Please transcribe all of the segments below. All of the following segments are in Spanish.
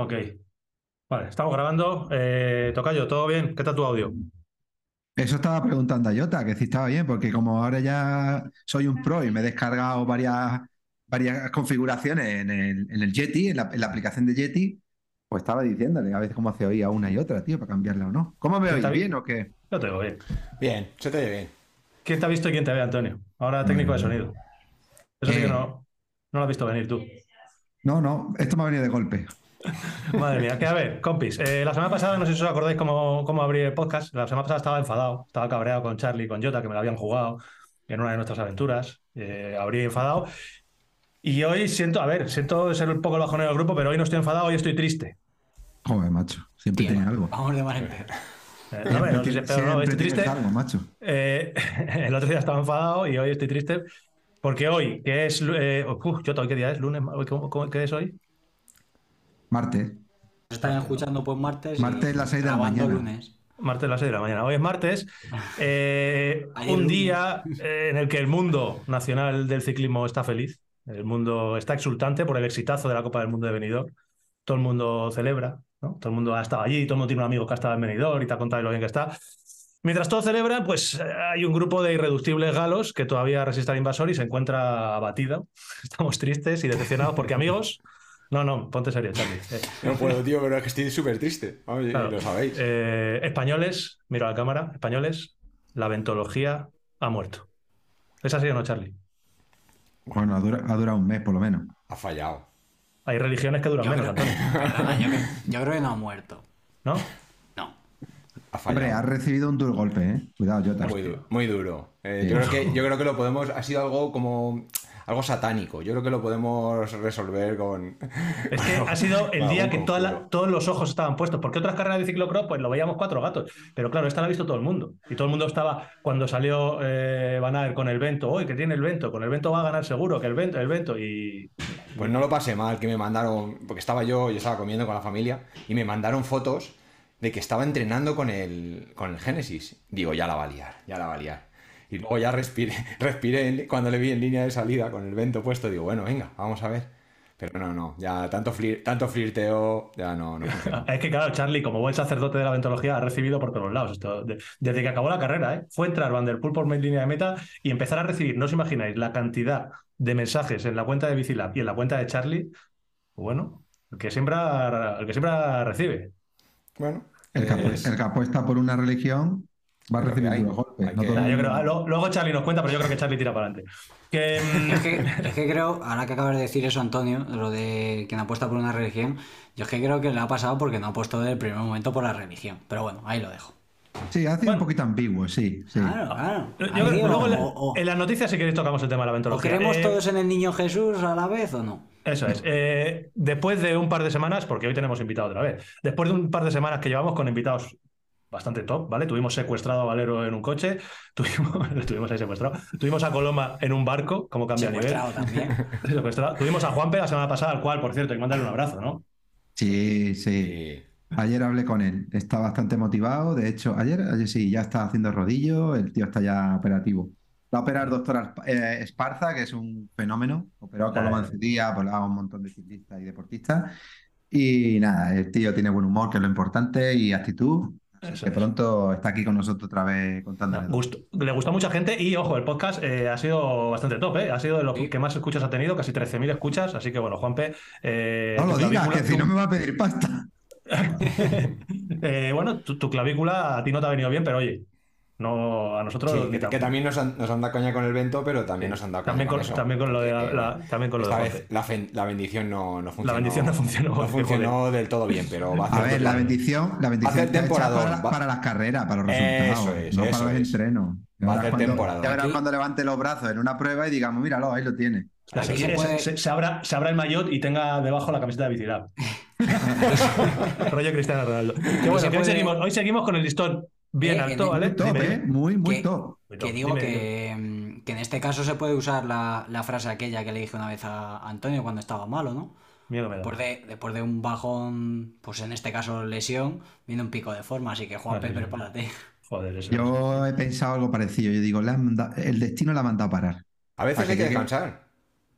Ok. Vale, estamos grabando. Eh, Tocayo, ¿todo bien? ¿Qué tal tu audio? Eso estaba preguntando a Jota, que si estaba bien, porque como ahora ya soy un pro y me he descargado varias, varias configuraciones en el, en el Yeti, en la, en la aplicación de Yeti, pues estaba diciéndole a veces cómo se oía una y otra, tío, para cambiarla o no. ¿Cómo me oís? ¿Está bien? ¿Bien o qué? Yo te oigo bien. Bien, se te oye bien. ¿Quién te ha visto y quién te ve, Antonio? Ahora técnico de sonido. Eso sí Eh. que no, no lo has visto venir tú. No, no, esto me ha venido de golpe. Madre mía, que a ver, compis. eh, la semana pasada, no sé si os acordáis cómo, cómo abrí el podcast. La semana pasada estaba enfadado, estaba cabreado con Charlie y con Jota, que me lo habían jugado en una de nuestras aventuras. Eh, abrí enfadado. Y hoy siento, a ver, siento ser un poco el bajonero del grupo, pero hoy no estoy enfadado, hoy estoy triste. Joder, macho, siempre tiene algo. Vamos de mal en peor. Eh, no, no, Siempre pero no, estoy triste. algo, macho. Eh, el otro día estaba enfadado y hoy estoy triste. Porque hoy, que es. Eh, uf, Jota, ¿hoy qué día es? ¿Lunes? ¿Hoy ¿Cómo, cómo- qué es hoy? Martes. Nos Están escuchando pues martes. Martes, las seis de la mañana. lunes. Martes a las 6 de la mañana. Hoy es martes. eh, un día eh, en el que el mundo nacional del ciclismo está feliz. El mundo está exultante por el exitazo de la Copa del Mundo de Benidorm. Todo el mundo celebra, ¿no? Todo el mundo ha estado allí, todo el mundo tiene un amigo que ha estado en Benidorm y te ha contado lo bien que está. Mientras todo celebra, pues eh, hay un grupo de irreductibles galos que todavía resiste al invasor y se encuentra abatida. Estamos tristes y decepcionados porque, amigos, no, no, ponte serio, Charlie. Eh, No puedo, tío, pero es que estoy súper triste. Claro. lo sabéis. Eh, españoles, miro a la cámara, españoles, la ventología ha muerto. ¿Es así o no, Charlie? Bueno, ha dura- ha durado un mes por lo menos. Ha fallado. Hay religiones que duran Yo menos, Antonio, yo, creo, yo creo que no ha muerto. ¿no? No. Ha Hombre, has recibido un duro golpe, ¿eh? Cuidado, Jota. Muy duro. Muy duro. Eh, Sí. yo, creo que, yo creo que lo podemos. Ha sido algo como. Algo satánico. Yo creo que lo podemos resolver con. Es que ha sido el día que toda la- todos los ojos estaban puestos, porque otras carreras de ciclocross pues lo veíamos cuatro gatos, pero claro, esta la ha visto todo el mundo. Y todo el mundo estaba, cuando salió eh, Van Aert con el Vento, hoy que tiene el Vento, con el Vento va a ganar seguro, que el Vento, el Vento, y Pues no lo pasé mal, que me mandaron. Porque estaba yo, yo estaba comiendo con la familia. Y me mandaron fotos de que estaba entrenando con el, con el Génesis. Digo, ya la va a liar, ya la va a liar. Y luego ya respiré, respiré cuando le vi en línea de salida con el vento puesto. Digo, bueno, venga, vamos a ver. Pero no, no, ya tanto, flir- tanto flirteo, ya no, no. Es que, claro, Charlie, como buen sacerdote de la ventología, ha recibido por todos lados. Esto, de- desde que acabó la carrera, ¿eh? fue entrar Van der Poel por línea de meta y empezar a recibir, no os imagináis, la cantidad de mensajes en la cuenta de Bicilab y en la cuenta de Charlie. Bueno, el que siempre, el que siempre recibe. Bueno, El que, es- el que apuesta por una religión va a recibir hay. golpes. Hay no que- todo el yo mundo- creo- lo- luego Charlie nos cuenta, pero yo creo que Charlie tira para adelante. Que, mm, Es que, es que creo, ahora que acabas de decir eso, Antonio, lo de quien apuesta por una religión, yo es que creo que le ha pasado porque no ha puesto desde el primer momento por la religión. Pero bueno, ahí lo dejo. Sí, ha sido Bueno. un poquito ambiguo, sí. sí. Claro, claro. yo creo luego en la- o, o- en las noticias, si queréis, tocamos el tema de la o ventología. creemos Eh, todos en el niño Jesús a la vez o no. Eso es. Eh, después de un par de semanas, porque hoy tenemos invitado otra vez, después de un par de semanas que llevamos con invitados bastante top, ¿vale? Tuvimos secuestrado a Valero en un coche, tuvimos, lo tuvimos ahí secuestrado, tuvimos a Coloma en un barco, como cambia el nivel. Secuestrado también. Secuestrado. Tuvimos a Juanpe la semana pasada, al cual, por cierto, hay que mandarle un abrazo, ¿no? Sí, sí. Ayer hablé con él, está bastante motivado. De hecho, ayer, ayer sí, ya está haciendo rodillo, el tío está ya operativo. Va a operar doctor Asp- eh, Esparza, que es un fenómeno. Operó a Coloma en su día, ha operado a un montón de ciclistas y deportistas. Y nada, el tío tiene buen humor, que es lo importante, y actitud. Es. pronto está aquí con nosotros otra vez contando. Gusto- le gustó a mucha gente y, ojo, el podcast eh, ha sido bastante top, ¿eh? Ha sido de los Sí. que más escuchas ha tenido, casi 13.000 escuchas, así que, bueno, Juanpe... eh, No lo digas, que si no me va a pedir pasta. Eh, bueno, tu, tu clavícula a ti no te ha venido bien, pero oye, no a nosotros Sí, que, también nos han, nos han dado caña con el vento, pero también nos han dado caña también con, eso. también con lo de la, la- también con lo esta vez la, fen- la bendición no, no funcionó. bendición no funcionó, No funcionó del todo bien, pero va a A ver, la bendición, la bendición hacer está hecha para, va- para las carreras, para los Eso resultados, es, no eso para entrenos. Ya Va a hacer cuando- temporadón. Ya verás Aquí- cuando levante los brazos en una prueba y digamos, míralo, ahí lo tiene. Aquí se, se puede- se- se abra, se abra el maillot y tenga debajo la camiseta de Bicilab. Rollo Cristiano Ronaldo. Bueno, hoy, puede- seguimos, hoy seguimos con el listón bien Eh, alto, ¿vale? Muy top, ¿eh? Muy, muy Que- top. Que digo Dime, que, que en este caso se puede usar la, la frase aquella que le dije una vez a Antonio cuando estaba malo, ¿no? Miedo me da. Después de, después de un bajón, pues en este caso lesión, viene un pico de forma, así que Juanpe, Vale. prepárate. Joder, eso. Yo he pensado algo parecido. Yo digo, le han manda- el destino la ha mandado a parar. A veces hay que descansar.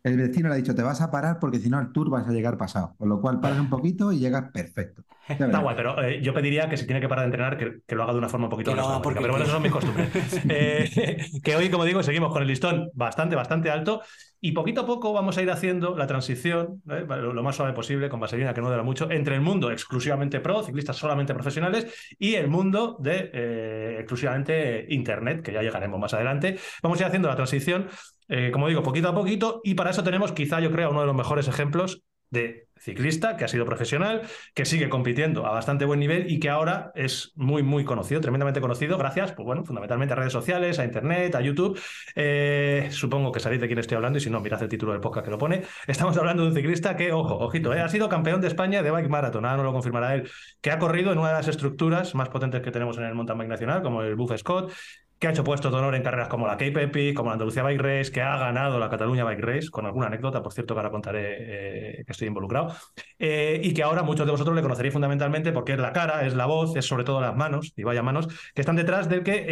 El vecino le ha dicho, te vas a parar porque si no al tour vas a llegar pasado. Con lo cual paras un poquito y llegas perfecto. Está guay, pero eh, yo pediría que si tiene que parar de entrenar, que, que lo haga de una forma un poquito más haga porque Pero bueno, eso son mis costumbres. Eh, que hoy, como digo, seguimos con el listón bastante, bastante alto. Y poquito a poco vamos a ir haciendo la transición, lo lo más suave posible, con vaselina, que no dura mucho, entre el mundo exclusivamente pro, ciclistas solamente profesionales, y el mundo de eh, exclusivamente Internet, que ya llegaremos más adelante. Vamos a ir haciendo la transición, eh, como digo, poquito a poquito, y para eso tenemos quizá, yo creo, uno de los mejores ejemplos de ciclista que ha sido profesional, que sigue compitiendo a bastante buen nivel y que ahora es muy, muy conocido, tremendamente conocido, gracias, pues bueno, fundamentalmente a redes sociales, a Internet, a YouTube. Eh, supongo que sabéis de quién estoy hablando y si no, mirad el título del podcast que lo pone. Estamos hablando de un ciclista que, ojo, ojito, eh, ha sido campeón de España de Bike Marathon, ahora no lo confirmará él, que ha corrido en una de las estructuras más potentes que tenemos en el mountain bike nacional, como el Buff Scott, que ha hecho puestos de honor en carreras como la Cape Epic, como la Andalucía Bike Race, que ha ganado la Cataluña Bike Race, con alguna anécdota, por cierto, que ahora contaré eh, que estoy involucrado, eh, y que ahora muchos de vosotros le conoceréis fundamentalmente porque es la cara, es la voz, es sobre todo las manos, y vaya manos, que están detrás del que,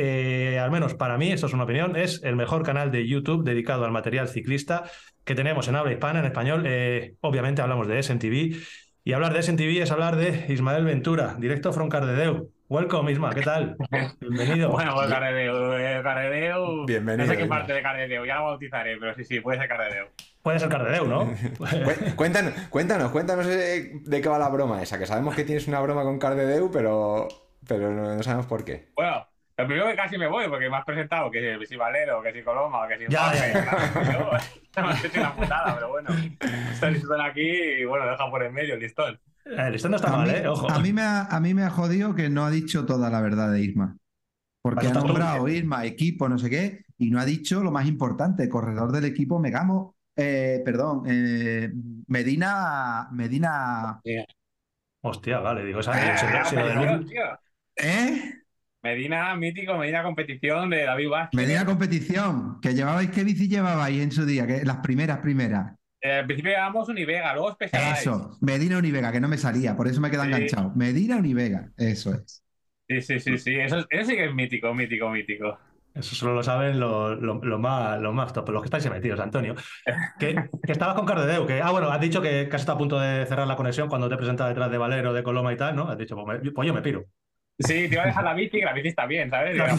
eh, al menos para mí, esto es una opinión, es el mejor canal de YouTube dedicado al material ciclista que tenemos en habla hispana, en español. Eh, obviamente hablamos de SNTV, y hablar de SNTV es hablar de Ismael Ventura, directo from Cardedeu. Welcome, Isma, ¿qué tal? Bienvenido. Bueno, pues Cardedeu, eh, Cardedeu. Bienvenido, No sé qué Isma. parte de Cardedeu, ya lo bautizaré, pero sí, sí, puede ser Cardedeu. Puede ser Cardedeu, ¿no? Cué- Cuéntanos, cuéntanos, cuéntanos eh, de qué va la broma esa, que sabemos que tienes una broma con Cardedeu, pero, pero no, sabemos por qué. Bueno, lo primero que casi me voy, porque me has presentado que si Valero, que si Coloma, que si Ya, ya, ya. Yo, me has hecho una putada, pero bueno. Está el listón aquí y bueno, deja por en medio el listón. El no está a, mal, mí, ¿eh? Ojo. a mí me ha, a mí me ha jodido que no ha dicho toda la verdad de Irma. Porque ha nombrado bien. Irma, equipo, no sé qué, y no ha dicho lo más importante, corredor del equipo Megamo, eh, perdón, eh, Medina, Medina, Hostia, vale, digo, esa, lo del Medina. ¿eh? Mítico, Medina competición de David Vázquez. Medina competición, que llevabais, ¿qué bici llevabais en su día? Que las primeras, primeras. Eh, al principio llevábamos Univega, luego Specialized. Eso, Medina Univega, que no me salía, por eso me queda Sí. enganchado. Medina Univega, eso es. Sí, sí, sí, sí, eso, eso sí que es mítico, mítico, mítico. Eso solo lo saben los lo, lo más, los más top, los que estáis metidos, Antonio. Que, que estabas con Cardedeu, que, ah, bueno, has dicho que casi está a punto de cerrar la conexión cuando te presentaba detrás de Valero, de Coloma y tal, ¿no? Has dicho, pues, me- pues yo me piro. Sí, te iba a dejar la bici, que la bici está bien, ¿sabes? Y ahora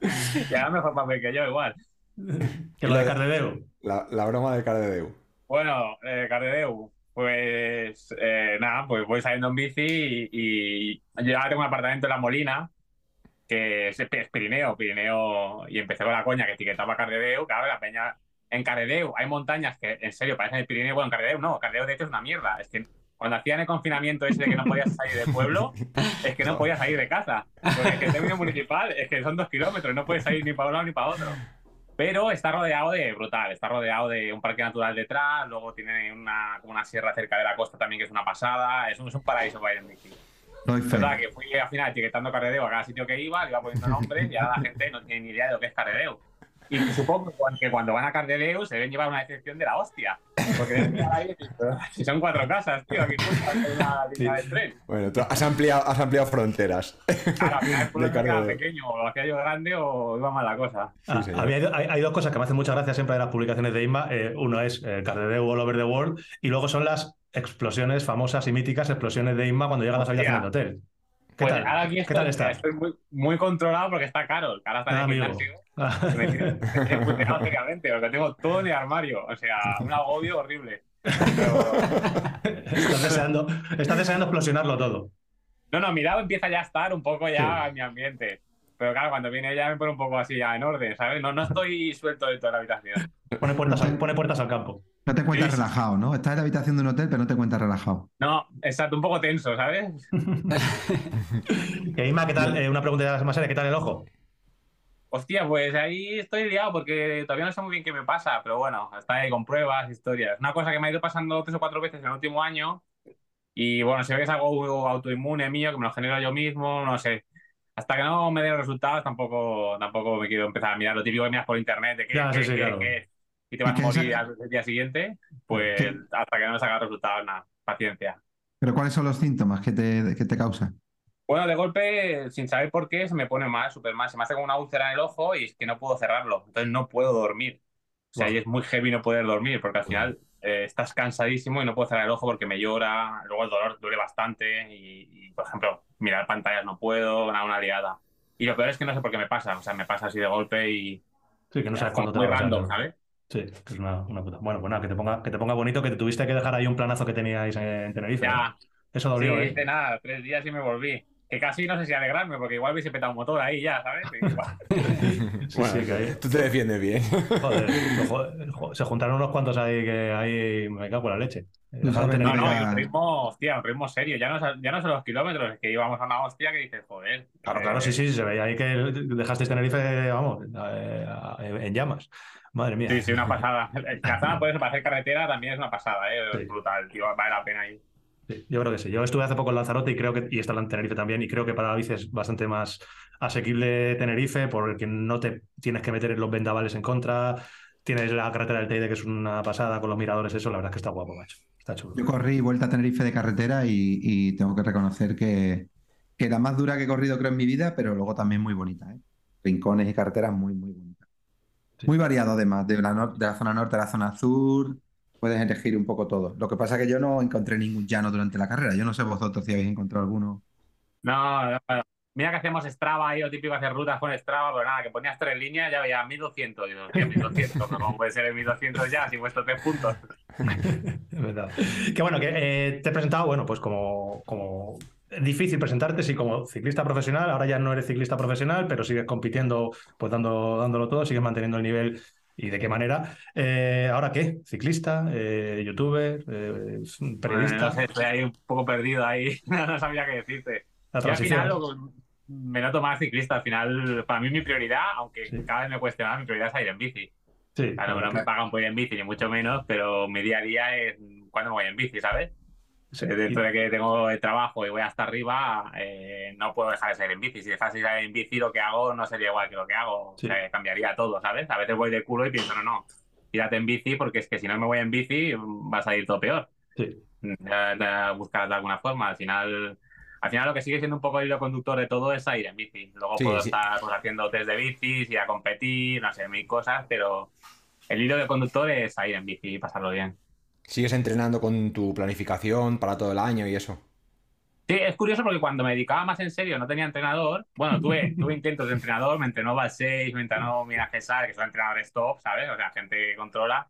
mejor papel que yo, igual. Que lo de Cardedeu. La, la broma de Cardedeu. Bueno, eh, Cardedeu, pues eh, nada, pues voy saliendo en bici y, y yo ahora tengo un apartamento en La Molina, que es, es Pirineo, Pirineo, y empecé con la coña que etiquetaba Cardedeu, claro, la peña en Cardedeu hay montañas que en serio parecen el Pirineo, bueno, en Cardedeu no, Cardedeu de hecho es una mierda, es que cuando hacían el confinamiento ese de que no podías salir del pueblo, es que no podías salir de casa, porque es que el término municipal es que son dos kilómetros, no puedes salir ni para un lado ni para otro. Pero está rodeado de brutal, está rodeado de un parque natural detrás, luego tiene una, como una sierra cerca de la costa también que es una pasada, es un, es un paraíso para ir en bici. Doy Es verdad que fui al final etiquetando Cardedeu a cada sitio que iba, le iba poniendo nombres y ahora la gente no tiene ni idea de lo que es Cardedeu. Y supongo que cuando- van a Cardedeu se deben llevar una decepción de la hostia. Porque deben mirar ahí y decir, "Pero si son cuatro casas, tío, aquí una línea de tren. Bueno, tú has ampliado, has ampliado fronteras. Claro, al final pequeño, o hacía yo grande o iba mal la cosa. Sí, Ah, hay, hay dos cosas que me hacen mucha gracia siempre de las publicaciones de Inma. Eh, uno es eh, Cardedeu All Over the World y luego son las explosiones famosas y míticas, explosiones de Inma cuando llegan a las habitaciones de hotel. ¿Qué Pues tal? ahora aquí ¿Qué estoy, tal estás? estoy muy, muy controlado porque está caro. Ahora está en Ah, el amigo. gimnasio. Me puteado seriamente, porque tengo todo en el armario. O sea, un agobio horrible. Pero- estás, deseando, estás deseando explosionarlo todo. No, no, mi lado empieza ya a estar un poco ya Sí. en mi ambiente. Pero claro, cuando viene ella me pone un poco así ya en orden, ¿sabes? No, no estoy suelto de toda la habitación. Pone puertas, al, pone puertas al campo. No te encuentras relajado, ¿no? Estás en la habitación de un hotel, pero no te encuentras relajado. No, exacto, un poco tenso, ¿sabes? ¿qué tal? Eh, una pregunta más seria, ¿qué tal el ojo? Hostia, pues ahí estoy liado porque todavía no sé muy bien qué me pasa, pero bueno, está ahí con pruebas, historias. Una cosa que me ha ido pasando tres o cuatro veces en el último año y bueno, se ve que es algo autoinmune mío, que me lo genero yo mismo, no sé. Hasta que no me den resultados tampoco, tampoco me quiero empezar a mirar lo típico que miras por internet de que, Ya, sí, que- sí, claro. que- y te vas a morir al día siguiente, pues Que- hasta que no me salgan resultados, nada, paciencia. Pero ¿cuáles son los síntomas que te, que te causan? Bueno, de golpe, sin saber por qué, se me pone mal, súper mal. Se me hace como una úlcera en el ojo y es que no puedo cerrarlo. Entonces no puedo dormir. O sea, Wow. y es muy heavy no poder dormir, porque al final eh, estás cansadísimo y no puedo cerrar el ojo porque me llora, luego el dolor duele bastante y, y, por ejemplo, mirar pantallas no puedo, una, una liada. Y lo peor es que no sé por qué me pasa, o sea, me pasa así de golpe y Sí, que no sabes cuándo te muy va. ¿sabes? Sí, que es una, una puta. Bueno, pues nada, que te ponga, que te ponga bonito, que te tuviste que dejar ahí un planazo que teníais en, en Tenerife. Ya, ¿no? Eso sí, dolió, ¿eh? hice nada, tres días y me volví. Que casi no sé si alegrarme, porque igual hubiese petado un motor ahí ya, ¿sabes? Sí, Bueno, sí, que ahí. tú te defiendes bien. Joder, joder, joder, se juntaron unos cuantos ahí que ahí me cago en la leche. Eh, No No, no, un ritmo, hostia, un ritmo serio. Ya no, ya no son los kilómetros, es que íbamos a una hostia que dices, joder. Claro, eh, claro, sí, sí, se veía ahí que dejasteis Tenerife, vamos, eh, en llamas. Madre mía. Sí, sí, una pasada. Cazana, por eso, para hacer carretera también es una pasada, ¿eh? Sí. Brutal, tío, vale la pena ahí. Sí, yo creo que sí. Yo estuve hace poco en Lanzarote y creo que, y está en Tenerife también, y creo que para la bici es bastante más asequible Tenerife porque no te tienes que meter en los vendavales en contra. Tienes la carretera del Teide, que es una pasada con los miradores, eso, la verdad es que está guapo, macho. Está chulo. Yo corrí vuelta a Tenerife de carretera y, y tengo que reconocer que, que la más dura que he corrido creo en mi vida, pero luego también muy bonita, ¿eh? Rincones y carreteras muy, muy bonitas. Sí. Muy variado además, de la, nor- de la zona norte a la zona sur, puedes elegir un poco todo. Lo que pasa es que yo no encontré ningún llano durante la carrera. Yo no sé vosotros si habéis encontrado alguno. No, no, no. Mira que hacemos Strava ahí, lo típico hacer rutas con Strava, pero nada, que ponías tres líneas, ya veía 1200. Digo, hostia, 1200, pero ¿cómo puede ser el 1200 ya si he puesto tres puntos? Es verdad. Que bueno, que eh, te he presentado, bueno, pues como, como difícil presentarte, sí, como ciclista profesional, ahora ya no eres ciclista profesional, pero sigues compitiendo, pues dando, dándolo todo, sigues manteniendo el nivel y de qué manera. Eh, ¿Ahora qué? ¿Ciclista? Eh, ¿Youtuber? Eh, ¿Periodista? Bueno, no sé, estoy ahí un poco perdido ahí, no sabía qué decirte. La al final lo- me noto más ciclista. Al final, para mí mi prioridad, aunque Sí. cada vez me cueste más, mi prioridad es ir en bici. Sí, Claro, no me pagan por ir en bici, ni mucho menos, pero mi día a día es cuando me voy en bici, ¿sabes? Sí. Dentro de que tengo el trabajo y voy hasta arriba, eh, no puedo dejar de salir en bici. Si dejase de salir en bici, lo que hago no sería igual que lo que hago. Sí. O sea, cambiaría todo, ¿sabes? A veces voy de culo y pienso, no, no, tírate en bici porque es que si no me voy en bici va a salir todo peor. Sí. Buscar de alguna forma. Al final, al final lo que sigue siendo un poco el hilo conductor de todo es ir en bici. Luego Sí, puedo sí. estar pues, haciendo test de bicis, ir a competir, no sé, mil cosas, pero el hilo de conductor es ir en bici y pasarlo bien. ¿Sigues entrenando con tu planificación para todo el año y eso? Sí, es curioso porque cuando me dedicaba más en serio no tenía entrenador. Bueno, tuve, tuve intentos de entrenador, me entrenó Val 6, me entrenó Mira César, que son entrenadores top, ¿sabes? O sea, gente que controla.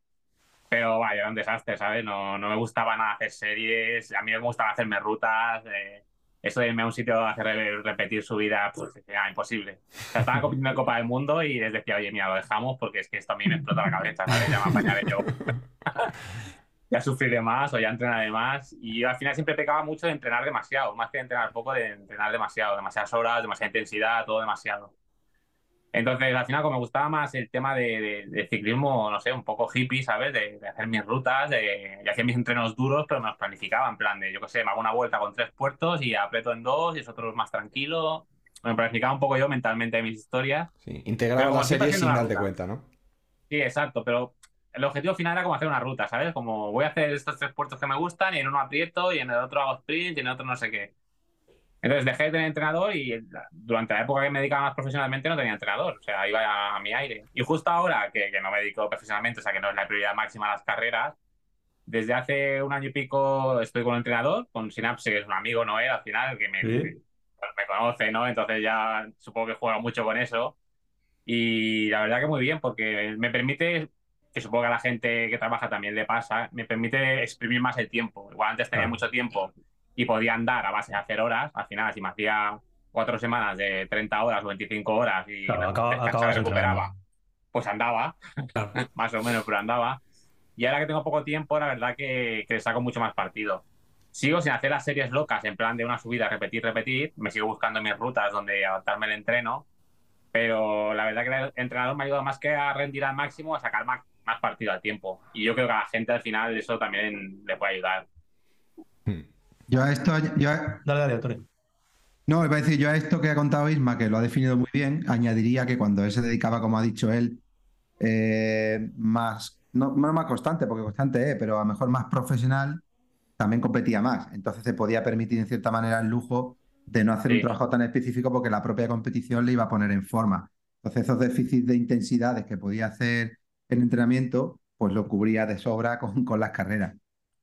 Pero vaya, era un desastre, ¿sabes? No, no me gustaba nada hacer series, a mí me gustaba hacerme rutas. eh, eso de irme a un sitio a hacer repetir su vida, pues era imposible. O sea, estaba compitiendo en Copa del Mundo y les decía, oye, mira, lo dejamos porque es que esto a mí me explota la cabeza, ¿sabes? Ya me apañaré yo. ya sufriré más o ya entrenaré más. Y yo al final siempre pecaba mucho de entrenar demasiado, más que de entrenar poco, de entrenar demasiado, demasiadas horas, demasiada intensidad, todo demasiado. Entonces, al final, como me gustaba más el tema de, de- de ciclismo, no sé, un poco hippie, ¿sabes? De, de hacer mis rutas, de, y hacía mis entrenos duros, pero me los planificaba en plan de, yo qué sé, me hago una vuelta con tres puertos y aprieto en dos y es otro más tranquilo. Me planificaba un poco yo mentalmente mis historias. Sí, integrar la serie sin darte cuenta, ¿no? Sí, exacto, pero el objetivo final era como hacer una ruta, ¿sabes? Como voy a hacer estos tres puertos que me gustan y en uno aprieto y en el otro hago sprint y en el otro no sé qué. Entonces dejé de tener entrenador y durante la época que me dedicaba más profesionalmente no tenía entrenador, o sea, iba a, a mi aire. Y justo ahora que, que no me dedico profesionalmente, o sea, que no es la prioridad máxima las carreras, desde hace un año y pico estoy con un entrenador, con Synapse, que es un amigo Noé, al final, que me, Sí. me conoce, ¿no? Entonces ya supongo que juega mucho con eso. Y la verdad que muy bien, porque me permite, que supongo que a la gente que trabaja también le pasa, me permite exprimir más el tiempo. Igual antes tenía Claro. mucho tiempo y podía andar a base de hacer horas. Al final, si me hacía cuatro semanas de 30 horas o 25 horas y Claro, acaba- recuperaba, pues andaba, Claro. más o menos, pero andaba. Y ahora que tengo poco tiempo, la verdad que, que le saco mucho más partido. Sigo sin hacer las series locas, en plan de una subida, repetir, repetir. Me sigo buscando mis rutas donde adaptarme el entreno. Pero la verdad que el entrenador me ha ayudado más que a rendir al máximo, a sacar más, partido al tiempo. Y yo creo que a la gente al final eso también le puede ayudar. Yo a esto, yo a- Dale, dale, Antonio. no, iba a decir, yo a esto que ha contado Isma, que lo ha definido muy bien, añadiría que cuando él se dedicaba, como ha dicho él, eh, más, no, no más constante, porque constante es, pero a lo mejor más profesional, también competía más. Entonces se podía permitir en cierta manera el lujo de no hacer un trabajo tan específico porque la propia competición le iba a poner en forma. Entonces esos déficits de intensidades que podía hacer el entrenamiento, pues lo cubría de sobra con, con las carreras.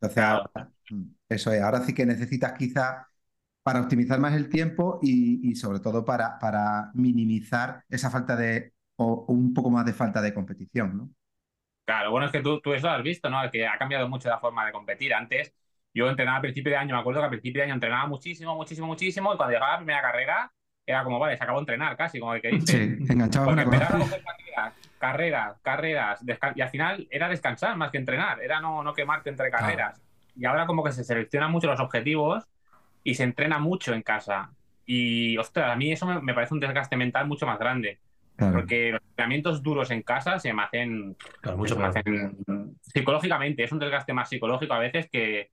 Entonces, Claro. ahora, mm, eso es, ahora sí que necesitas quizá para optimizar más el tiempo y, y sobre todo para, para minimizar esa falta de, o un poco más de falta de competición, ¿no? Claro, bueno, es que tú, tú eso lo has visto, ¿no? Que ha cambiado mucho la forma de competir. Antes, yo entrenaba a principio de año, me acuerdo que a principio de año entrenaba muchísimo, muchísimo, muchísimo, y cuando llegaba la primera carrera, era como, vale, se acabó de entrenar casi, como el que dice. Sí, enganchaba Porque con la carreras, carreras, y al final era descansar más que entrenar, era no, no quemarte entre carreras. Y ahora como que se seleccionan mucho los objetivos y se entrena mucho en casa. Y, ostras, a mí eso me, me parece un desgaste mental mucho más grande. Claro. Porque los entrenamientos duros en casa se me hacen, Claro, mucho se me hacen psicológicamente, es un desgaste más psicológico a veces que,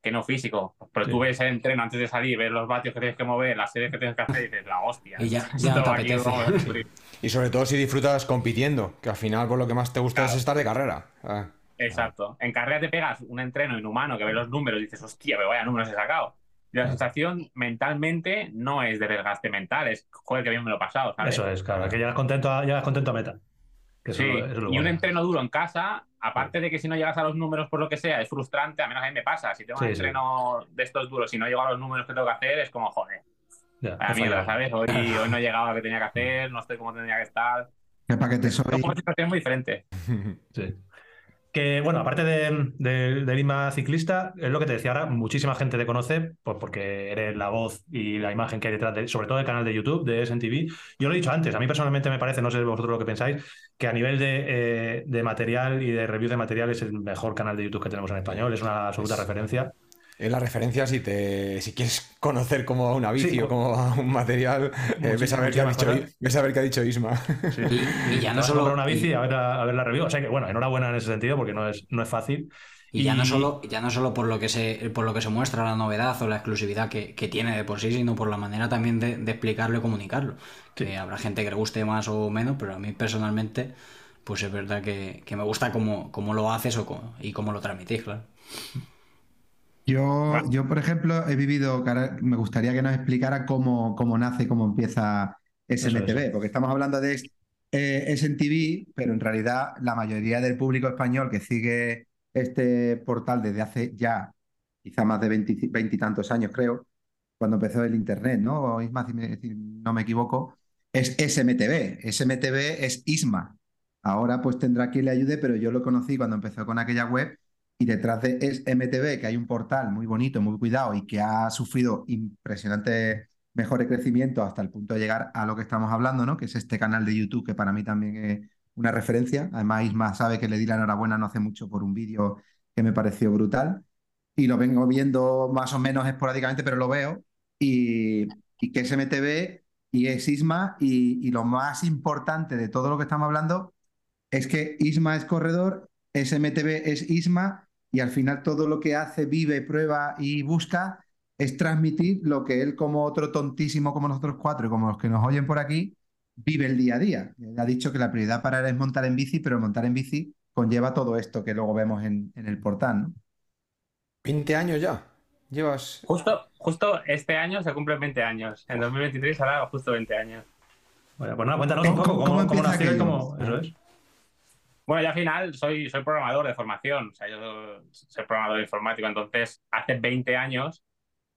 que no físico. Pero Sí. tú ves el entreno antes de salir, ves los vatios que tienes que mover, las series que tienes que hacer y dices, la hostia. Y ya- ya te aquí apetece. Y sobre todo si disfrutas compitiendo, que al final por lo que más te gusta Claro. es estar de carrera. Ah. Exacto. En carrera te pegas un entreno inhumano que ves los números y dices, hostia, pero vaya números he sacado. Y la sensación mentalmente no es de desgaste mental, es, joder, que bien me lo he pasado, ¿sabes? Eso es, claro, que llegas contento a, llegas contento a meta. Que Sí, eso es lo y un entreno duro en casa, aparte de que si no llegas a los números por lo que sea, es frustrante, a menos a mí me pasa. Si tengo un sí. entreno de estos duros y no llego a los números que tengo que hacer, es como, joder, Ya, a he mierda, fallado. ¿sabes? Hoy, hoy no he llegado a lo que tenía que hacer, no estoy como tendría que estar. ¿Qué paquete soy? Son como situaciones muy diferentes. Sí. Que bueno, aparte de, de- del Isma ciclista, es lo que te decía ahora, muchísima gente te conoce pues porque eres la voz y la imagen que hay detrás, de, sobre todo del canal de YouTube, de SNTV. Yo lo he dicho antes, a mí personalmente me parece, no sé vosotros lo que pensáis, que a nivel de, eh, de material y de review de material es el mejor canal de YouTube que tenemos en español, es una absoluta Es- referencia. Es la referencia si te si quieres conocer cómo va una bici Sí, o cómo va un material, eh, ves, a ver qué ha dicho, ves a ver qué ha dicho Isma. Sí. Y, y ya no a solo. una bici y- a ver, la, a ver la review. O sea que, bueno, enhorabuena en ese sentido porque no es, no es fácil. Y ya no Y- solo, ya no solo por lo que se, por lo que se muestra la novedad o la exclusividad que, que tiene de por sí, sino por la manera también de, de explicarlo y comunicarlo. Que habrá gente que le guste más o menos, pero a mí personalmente, pues es verdad que, que me gusta cómo, cómo lo haces o cómo- y cómo lo transmitís, claro. Yo, yo, por ejemplo, he vivido, me gustaría que nos explicara cómo, cómo nace, cómo empieza SMTV, porque estamos hablando de eh, SNTV, pero en realidad la mayoría del público español que sigue este portal desde hace ya quizá más de veintitantos años, creo, cuando empezó el Internet, ¿no? Isma, si, me- si no me equivoco, es SMTV. SMTV es Isma. Ahora pues tendrá quien le ayude, pero yo lo conocí cuando empezó con aquella web y detrás de SMTV, que hay un portal muy bonito, muy cuidado y que ha sufrido impresionantes mejores crecimientos hasta el punto de llegar a lo que estamos hablando, ¿no? Que es este canal de YouTube que para mí también es una referencia. Además, Isma sabe que le di la enhorabuena no hace mucho por un vídeo que me pareció brutal y lo vengo viendo más o menos esporádicamente, pero lo veo y, y que es MTV y es Isma y, y lo más importante de todo lo que estamos hablando es que Isma es corredor, SMTV es Isma y al final todo lo que hace, vive, prueba y busca es transmitir lo que él como otro tontísimo como nosotros cuatro y como los que nos oyen por aquí, vive el día a día. Él ha dicho que la prioridad para él es montar en bici, pero montar en bici conlleva todo esto que luego vemos en, en el portal, ¿no? 20 años ya. Llevas. Justo, justo este año se cumplen 20 años. En 2023 hará justo 20 años. Bueno, pues nada, cuéntanos un ¿Cómo- poco cómo cómo, cómo empieza nació y cómo. Eso es. Bueno, yo al final soy, soy programador de formación, o sea, yo soy programador informático, entonces hace 20 años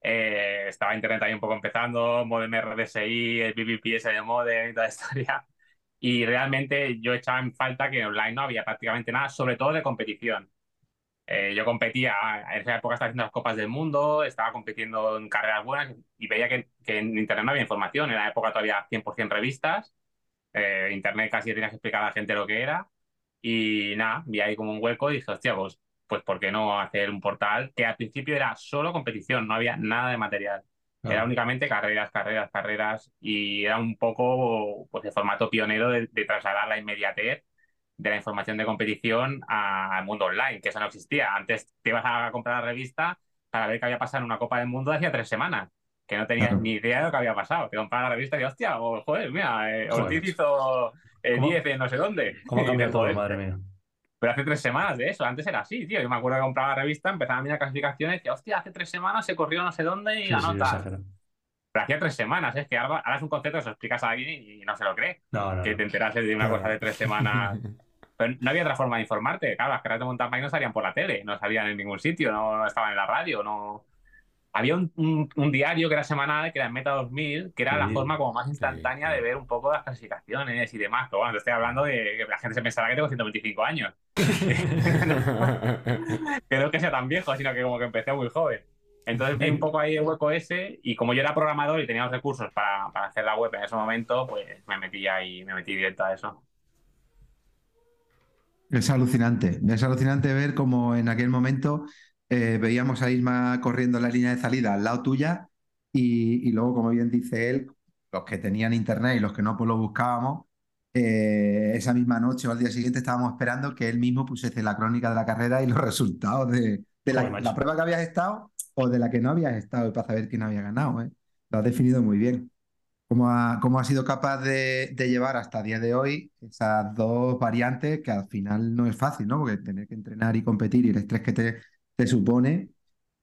eh, estaba Internet ahí un poco empezando, modem RDSI, el BBPS de modem y toda la historia, y realmente yo echaba en falta que online no había prácticamente nada, sobre todo de competición. Eh, yo competía, en esa época estaba haciendo las Copas del Mundo, estaba compitiendo en carreras buenas y veía que, que en Internet no había información, en la época todavía 100% revistas, eh, Internet casi tenías que explicar a la gente lo que era. Y nada, vi ahí como un hueco y dije, hostia, pues, pues ¿por qué no hacer un portal que al principio era solo competición, no había nada de material? Era Claro. únicamente carreras, carreras, carreras y era un poco pues el formato pionero de, de trasladar la inmediatez de la información de competición al mundo online, que eso no existía. Antes te ibas a comprar la revista para ver qué había pasado en una Copa del Mundo hacía tres semanas, que no tenías Claro. ni idea de lo que había pasado. Te comprabas la revista y hostia, o, joder, mira, eh. Ortiz hizo ¿Cómo- 10 en no sé dónde. ¿Cómo cambia todo, madre mía? pero hace tres semanas de eso, antes era así, tío. Yo me acuerdo que compraba la revista, empezaba a mirar clasificaciones y decía, hostia, hace tres semanas se corrió no sé dónde y Sí, ganó sí. Pero hacía tres semanas, es que ahora, ahora es un concepto que se lo explicas a alguien y no se lo cree. No, no, Que no. te enteras de una Claro. cosa de tres semanas. pero no había otra forma de informarte. Claro, las carreras de mountain bike no salían por la tele, no salían en ningún sitio, no, estaban en la radio, no. Había un, un, diario que era semanal, que era en Meta 2000, que era la forma como más instantánea de ver un poco las clasificaciones y demás. Pero bueno, te estoy hablando de que la gente se pensará que tengo 125 años. Creo que sea tan viejo, sino que como que empecé muy joven. Entonces vi un poco ahí el hueco ese y como yo era programador y tenía los recursos para, para hacer la web en ese momento, pues me metí ahí, me metí directo a eso. Es alucinante, es alucinante ver cómo en aquel momento eh, veíamos a Isma corriendo la línea de salida al lado tuya y, luego, como bien dice él, los que tenían internet y los que no, pues lo buscábamos. Eh, esa misma noche o al día siguiente estábamos esperando que él mismo pusiese la crónica de la carrera y los resultados de, la, prueba que habías estado o de la que no habías estado para saber quién había ganado. ¿eh? Lo has definido muy bien cómo ha, sido capaz de, llevar hasta el día de hoy esas dos variantes que al final no es fácil, ¿no? Porque tener que entrenar y competir y el estrés que te, te supone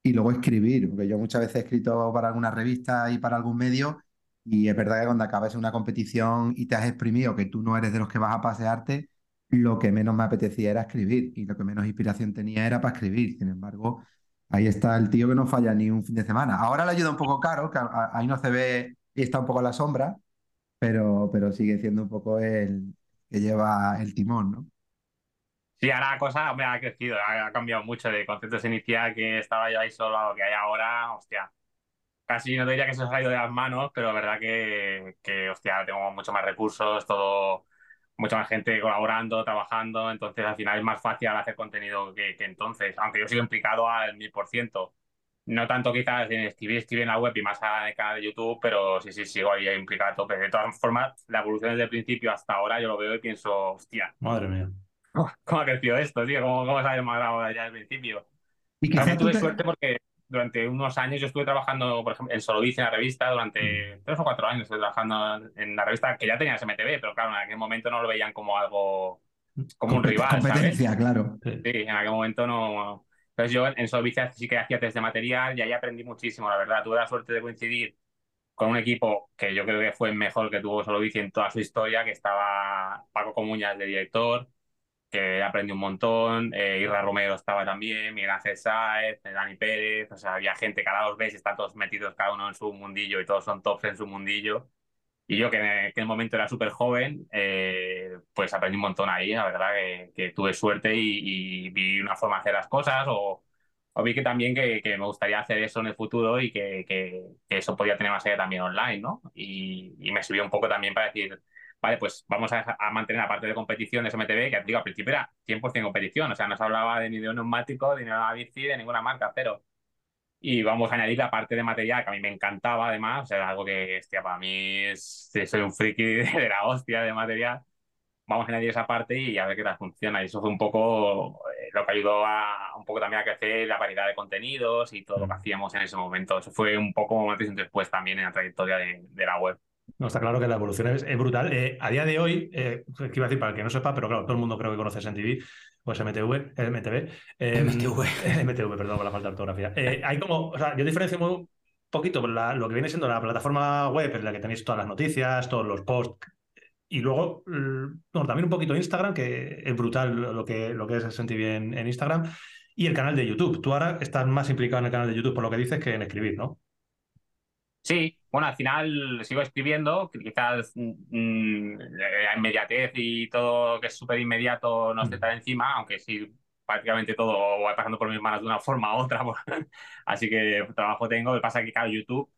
y luego escribir, porque yo muchas veces he escrito para alguna revista y para algún medio y es verdad que cuando acabas una competición y te has exprimido que tú no eres de los que vas a pasearte, lo que menos me apetecía era escribir y lo que menos inspiración tenía era para escribir. Sin embargo, ahí está el tío que no falla ni un fin de semana. Ahora le ayuda un poco caro, que ahí no se ve y está un poco a la sombra, pero, pero sigue siendo un poco el que lleva el timón, ¿no? Sí, ahora la cosa me ha crecido, ha, cambiado mucho de conceptos inicial que estaba yo ahí solo a lo que hay ahora, hostia. Casi no diría que se ha ido de las manos, pero verdad que, que, hostia, tengo mucho más recursos, todo, mucha más gente colaborando, trabajando, entonces al final es más fácil hacer contenido que, que entonces, aunque yo sigo implicado al mil por ciento no tanto quizás en escribir, escribir en la web y más a canal de YouTube, pero sí, sí, sigo ahí implicado tope. De todas formas, la evolución desde el principio hasta ahora yo lo veo y pienso, hostia. Madre mía. ¿Cómo, ha crecido esto, tío? ¿Cómo, cómo se ha demorado ya al principio? Y quizás tuve suerte porque durante unos años yo estuve trabajando, por ejemplo, en Solovice, en la revista, durante mm. tres o cuatro años estuve trabajando en la revista que ya tenía SMTV, pero claro, en aquel momento no lo veían como algo, como un rival. Competencia, claro. Sí, en aquel momento no, entonces yo en Solvicia sí que hacía test de material y ahí aprendí muchísimo, la verdad. Tuve la suerte de coincidir con un equipo que yo creo que fue el mejor que tuvo Solovici en toda su historia, que estaba Paco Comuñas de director, que aprendí un montón, eh, Irra Romero estaba también, Miguel Ángel Sáez, Dani Pérez, o sea, había gente que ahora los ves, están todos metidos cada uno en su mundillo y todos son tops en su mundillo. Y yo, que en aquel momento era súper joven, eh, pues aprendí un montón ahí, la verdad que, tuve suerte y, vi una forma de hacer las cosas o, o vi que también que, que, me gustaría hacer eso en el futuro y que, que eso podía tener más allá también online, ¿no? Y, y, me sirvió un poco también para decir, vale, pues vamos a, a mantener la parte de competición de SMTV, que digo, al principio era 100% competición, o sea, no se hablaba de ni de un neumático, ni de una bici, de ninguna marca, cero y vamos a añadir la parte de material que a mí me encantaba además, o sea, algo que, hostia, para mí es, soy un friki de la hostia de material. Vamos a añadir esa parte y a ver qué tal funciona. Y eso fue un poco eh, lo que ayudó a un poco también a crecer la variedad de contenidos y todo lo que mm. hacíamos en ese momento. Eso fue un poco antes y después también en la trayectoria de, de la web. No, está claro que la evolución es, brutal. Eh, a día de hoy, eh, que iba a decir para el que no sepa, pero claro, todo el mundo creo que conoce SNTV, pues MTV, MTV. Eh, MTV. MTV, perdón por la falta de ortografía. Eh, hay como, o sea, yo diferencio un poquito lo que viene siendo la plataforma web en la que tenéis todas las noticias, todos los posts, y luego también un poquito Instagram, que es brutal lo que, lo que es SNTV en, en Instagram, y el canal de YouTube. Tú ahora estás más implicado en el canal de YouTube por lo que dices que en escribir, ¿no? Sí, bueno, al final sigo escribiendo, quizás mm, la inmediatez y todo que es súper inmediato no esté mm. tan encima, aunque sí, prácticamente todo va pasando por mis manos de una forma u otra, así que trabajo tengo, lo que pasa es que claro, YouTube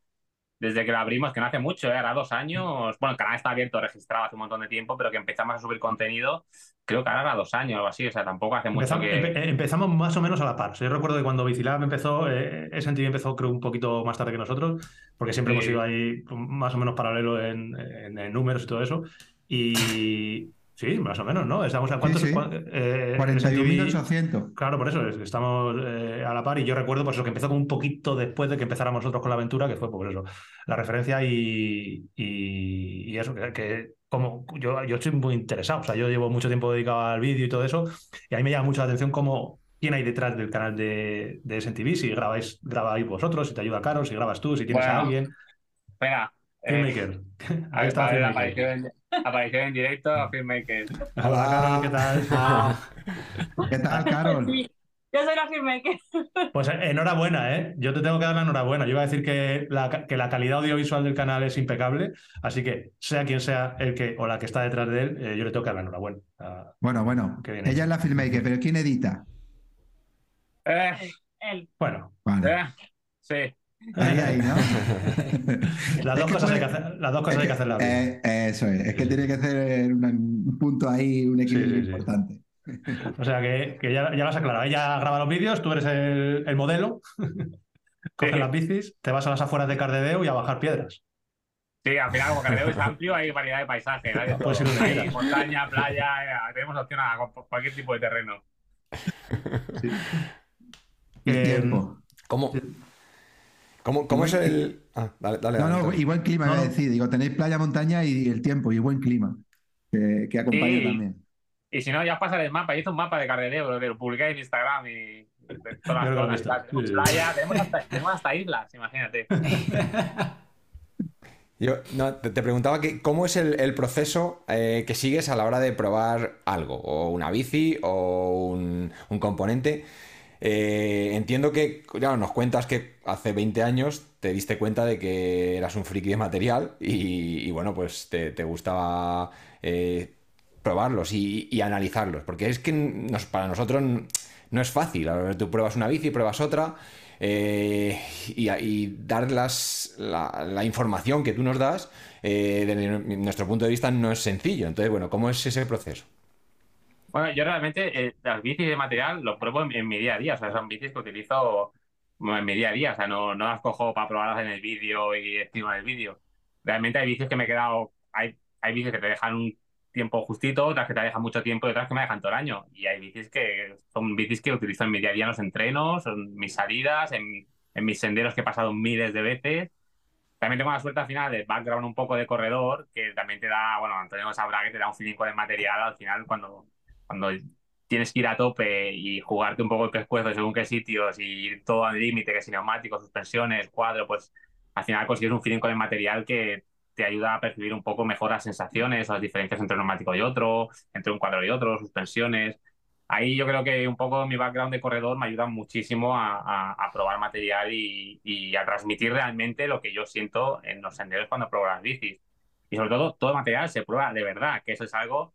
desde que lo abrimos, que no hace mucho, ¿eh? ahora dos años, bueno, el canal está abierto, registrado hace un montón de tiempo, pero que empezamos a subir contenido, creo que ahora era dos años o algo así, o sea, tampoco hace mucho que... empezamos más o menos a la par. yo recuerdo que cuando Bicilab empezó, eh, SNTV empezó creo un poquito más tarde que nosotros, porque siempre hemos ido ahí más o menos paralelo en, en números y todo eso. Y, Sí, más o menos, ¿no? Estamos a cuántos. Sí, 41.800. Eh, claro, por eso estamos eh, a la par. Y yo recuerdo, por eso, que empezó como un poquito después de que empezáramos nosotros con la aventura, que fue por eso, la referencia y, y, eso, que, como yo, yo estoy muy interesado. O sea, yo llevo mucho tiempo dedicado al vídeo y todo eso. Y a mí me llama mucho la atención cómo quién hay detrás del canal de, de SNTV, si grabáis, grabáis vosotros, si te ayuda Caro, si grabas tú, si tienes a alguien. Espera. Filmmaker. Eh, Ahí está. Aparición en directo a Filmmaker. Hola, Carol, ¿qué tal? ¿Qué tal, Carol? Sí, yo soy la filmmaker. Pues eh, enhorabuena, ¿eh? Yo te tengo que dar la enhorabuena. Yo iba a decir que la, que la calidad audiovisual del canal es impecable, así que sea quien sea el que o la que está detrás de él, eh, yo le tengo que dar la enhorabuena. Ah, Bueno, bueno. Ella es la filmmaker, pero ¿quién edita? Eh, Él. bueno, Vale. eh, sí. Ahí, ahí, ¿no? las dos, que cosas hay que hacer, las dos cosas hay que hacerlas bien. Eh, eso es. Es que tiene que una- un punto ahí, un equilibrio sí, sí. importante. O sea que, que ya, ya lo has aclarado. Ella graba los vídeos, tú eres el, el modelo, coges Sí. las bicis, te vas a las afueras de Cardedeu y a bajar piedras. Sí, al final, como Cardeo es amplio, hay variedad de paisajes. Hay, todo. ir donde Hay montaña, playa, eh, tenemos opción a cualquier tipo de terreno. Y Eh, tiempo. ¿Cómo, cómo, cómo es el...? Ah, dale, dale. No, dale, no, y buen clima, No, iba a no. decir. Digo, tenéis playa, montaña y el tiempo y buen clima. Que, que acompaña Sí. también. Y si no, ya os pasaré el mapa. Hice un mapa de Cardedeo, lo publiqué en Instagram y todas Yo las zonas. Tenemos playa, tenemos hasta, tenemos hasta islas, imagínate. Yo no, te, te preguntaba que cómo es el, el proceso eh, que sigues a la hora de probar algo, o una bici, o un, un componente. Eh, entiendo que, claro, nos cuentas que hace 20 años te diste cuenta de que eras un friki de material y, bueno, pues te, te gustaba eh, probarlos y, analizarlos, porque es que para nosotros no es fácil. Tú pruebas una bici, pruebas otra. eh, y, y dar la, información que tú nos das, desde nuestro punto de vista, no es sencillo. Entonces, bueno, ¿cómo es ese proceso? Bueno, yo realmente eh, las bicis de material los pruebo en, en mi día a día. O sea, son bicis que utilizo en mi día a día. O sea, no, no las cojo para probarlas en el vídeo y encima del vídeo. Realmente hay bicis que me he quedado. Hay, hay bicis que te dejan un tiempo justito, otras que te dejan mucho tiempo y otras que me dejan todo el año. Y hay bicis que son bicis que utilizo en mi día a día en los entrenos, en mis salidas, en, en mis senderos que he pasado miles de veces. También tengo la suerte al final de background un poco de corredor, que también te da, bueno, Antonio sabrá que te da un feeling con el material al final cuando, cuando tienes que ir a tope y jugarte un poco el pescuezo según qué sitios y ir todo al límite, que si neumáticos, suspensiones, cuadro, pues al final consigues un feeling con el material que te ayuda a percibir un poco mejor las sensaciones las diferencias entre un neumático y otro, entre un cuadro y otro, suspensiones. Ahí yo creo que un poco mi background de corredor me ayuda muchísimo a, a- a probar material y, y a transmitir realmente lo que yo siento en los senderos cuando pruebo las bicis. Y sobre todo, todo material se prueba de verdad, que eso es algo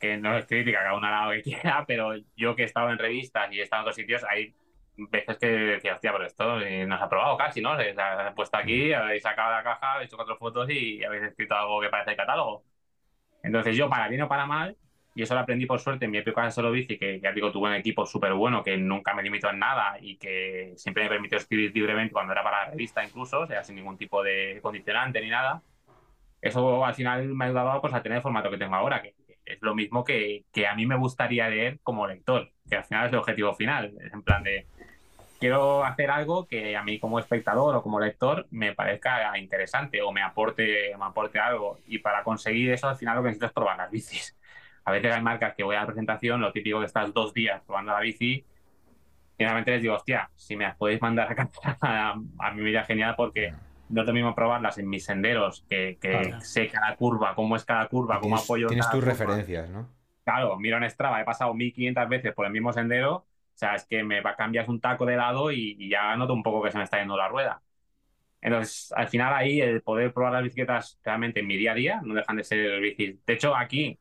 que no es crítica, cada uno hará lo que quiera, pero yo que he estado en revistas y he estado en otros sitios, hay veces que decía, hostia, pero esto eh, no se ha probado casi, ¿no? Se ha puesto aquí, habéis sacado la caja, habéis hecho cuatro fotos y habéis escrito algo que parece el catálogo. Entonces yo, para bien o para mal, y eso lo aprendí por suerte en mi época de solo bici, que ya digo, tuve un equipo súper bueno, que nunca me limitó en nada y que siempre me permitió escribir libremente cuando era para la revista incluso, o sea, sin ningún tipo de condicionante ni nada. Eso al final me ha ayudado pues, a tener el formato que tengo ahora, que es lo mismo que, que a mí me gustaría leer como lector, que al final es el objetivo final. Es en plan de, quiero hacer algo que a mí como espectador o como lector me parezca interesante o me aporte, me aporte algo. Y para conseguir eso, al final lo que necesito es probar las bicis. A veces hay marcas que voy a la presentación, lo típico que estás dos días probando la bici, y realmente les digo, hostia, si me las podéis mandar a casa, a, a mí me iría genial porque no es lo mismo probarlas en mis senderos, que, que Claro. sé cada curva, cómo es cada curva, cómo Tienes, apoyo tienes cada tus curva. referencias, ¿no? Claro, miro en Strava, he pasado 1500 veces por el mismo sendero, o sea, es que me va, cambias un taco de lado y, y ya noto un poco que se me está yendo la rueda. Entonces, al final ahí el poder probar las bicicletas realmente en mi día a día no dejan de ser bicis. De hecho, aquí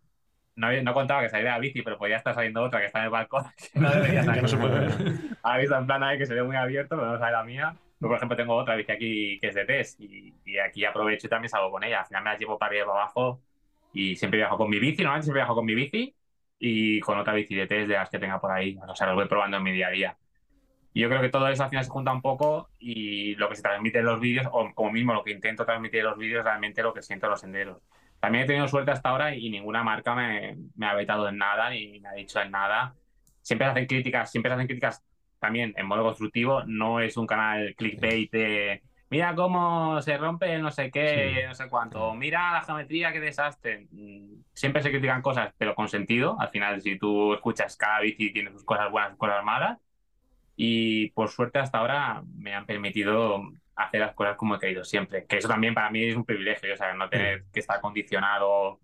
no, no contaba que saliera la bici, pero podía estar saliendo otra que está en el balcón, que no debería salir. no se puede ver. Ahora visto en plan ahí que se ve muy abierto, pero no sale la mía. Yo, por ejemplo, tengo otra bici aquí que es de test y, y aquí aprovecho y también salgo con ella. Al final me la llevo para arriba y abajo y siempre viajo con mi bici, normalmente siempre viajo con mi bici y con otra bici de test de las que tenga por ahí. O sea, los voy probando en mi día a día. Y yo creo que todo eso al final se junta un poco y lo que se transmite en los vídeos, o como mismo lo que intento transmitir en los vídeos, realmente lo que siento en los senderos. También he tenido suerte hasta ahora y ninguna marca me, me ha vetado en nada ni me ha dicho en nada. Siempre se hacen críticas, siempre se hacen críticas también en modo constructivo. No es un canal clickbait de mira cómo se rompe no sé qué, Sí. no sé cuánto, mira la geometría, qué desastre. Mm, Siempre se critican cosas, pero con sentido. Al final, si tú escuchas cada bici, tiene sus cosas buenas, sus cosas malas. Y por suerte hasta ahora me han permitido hacer las cosas como he querido siempre. Que eso también para mí es un privilegio, o sea, no tener que estar condicionado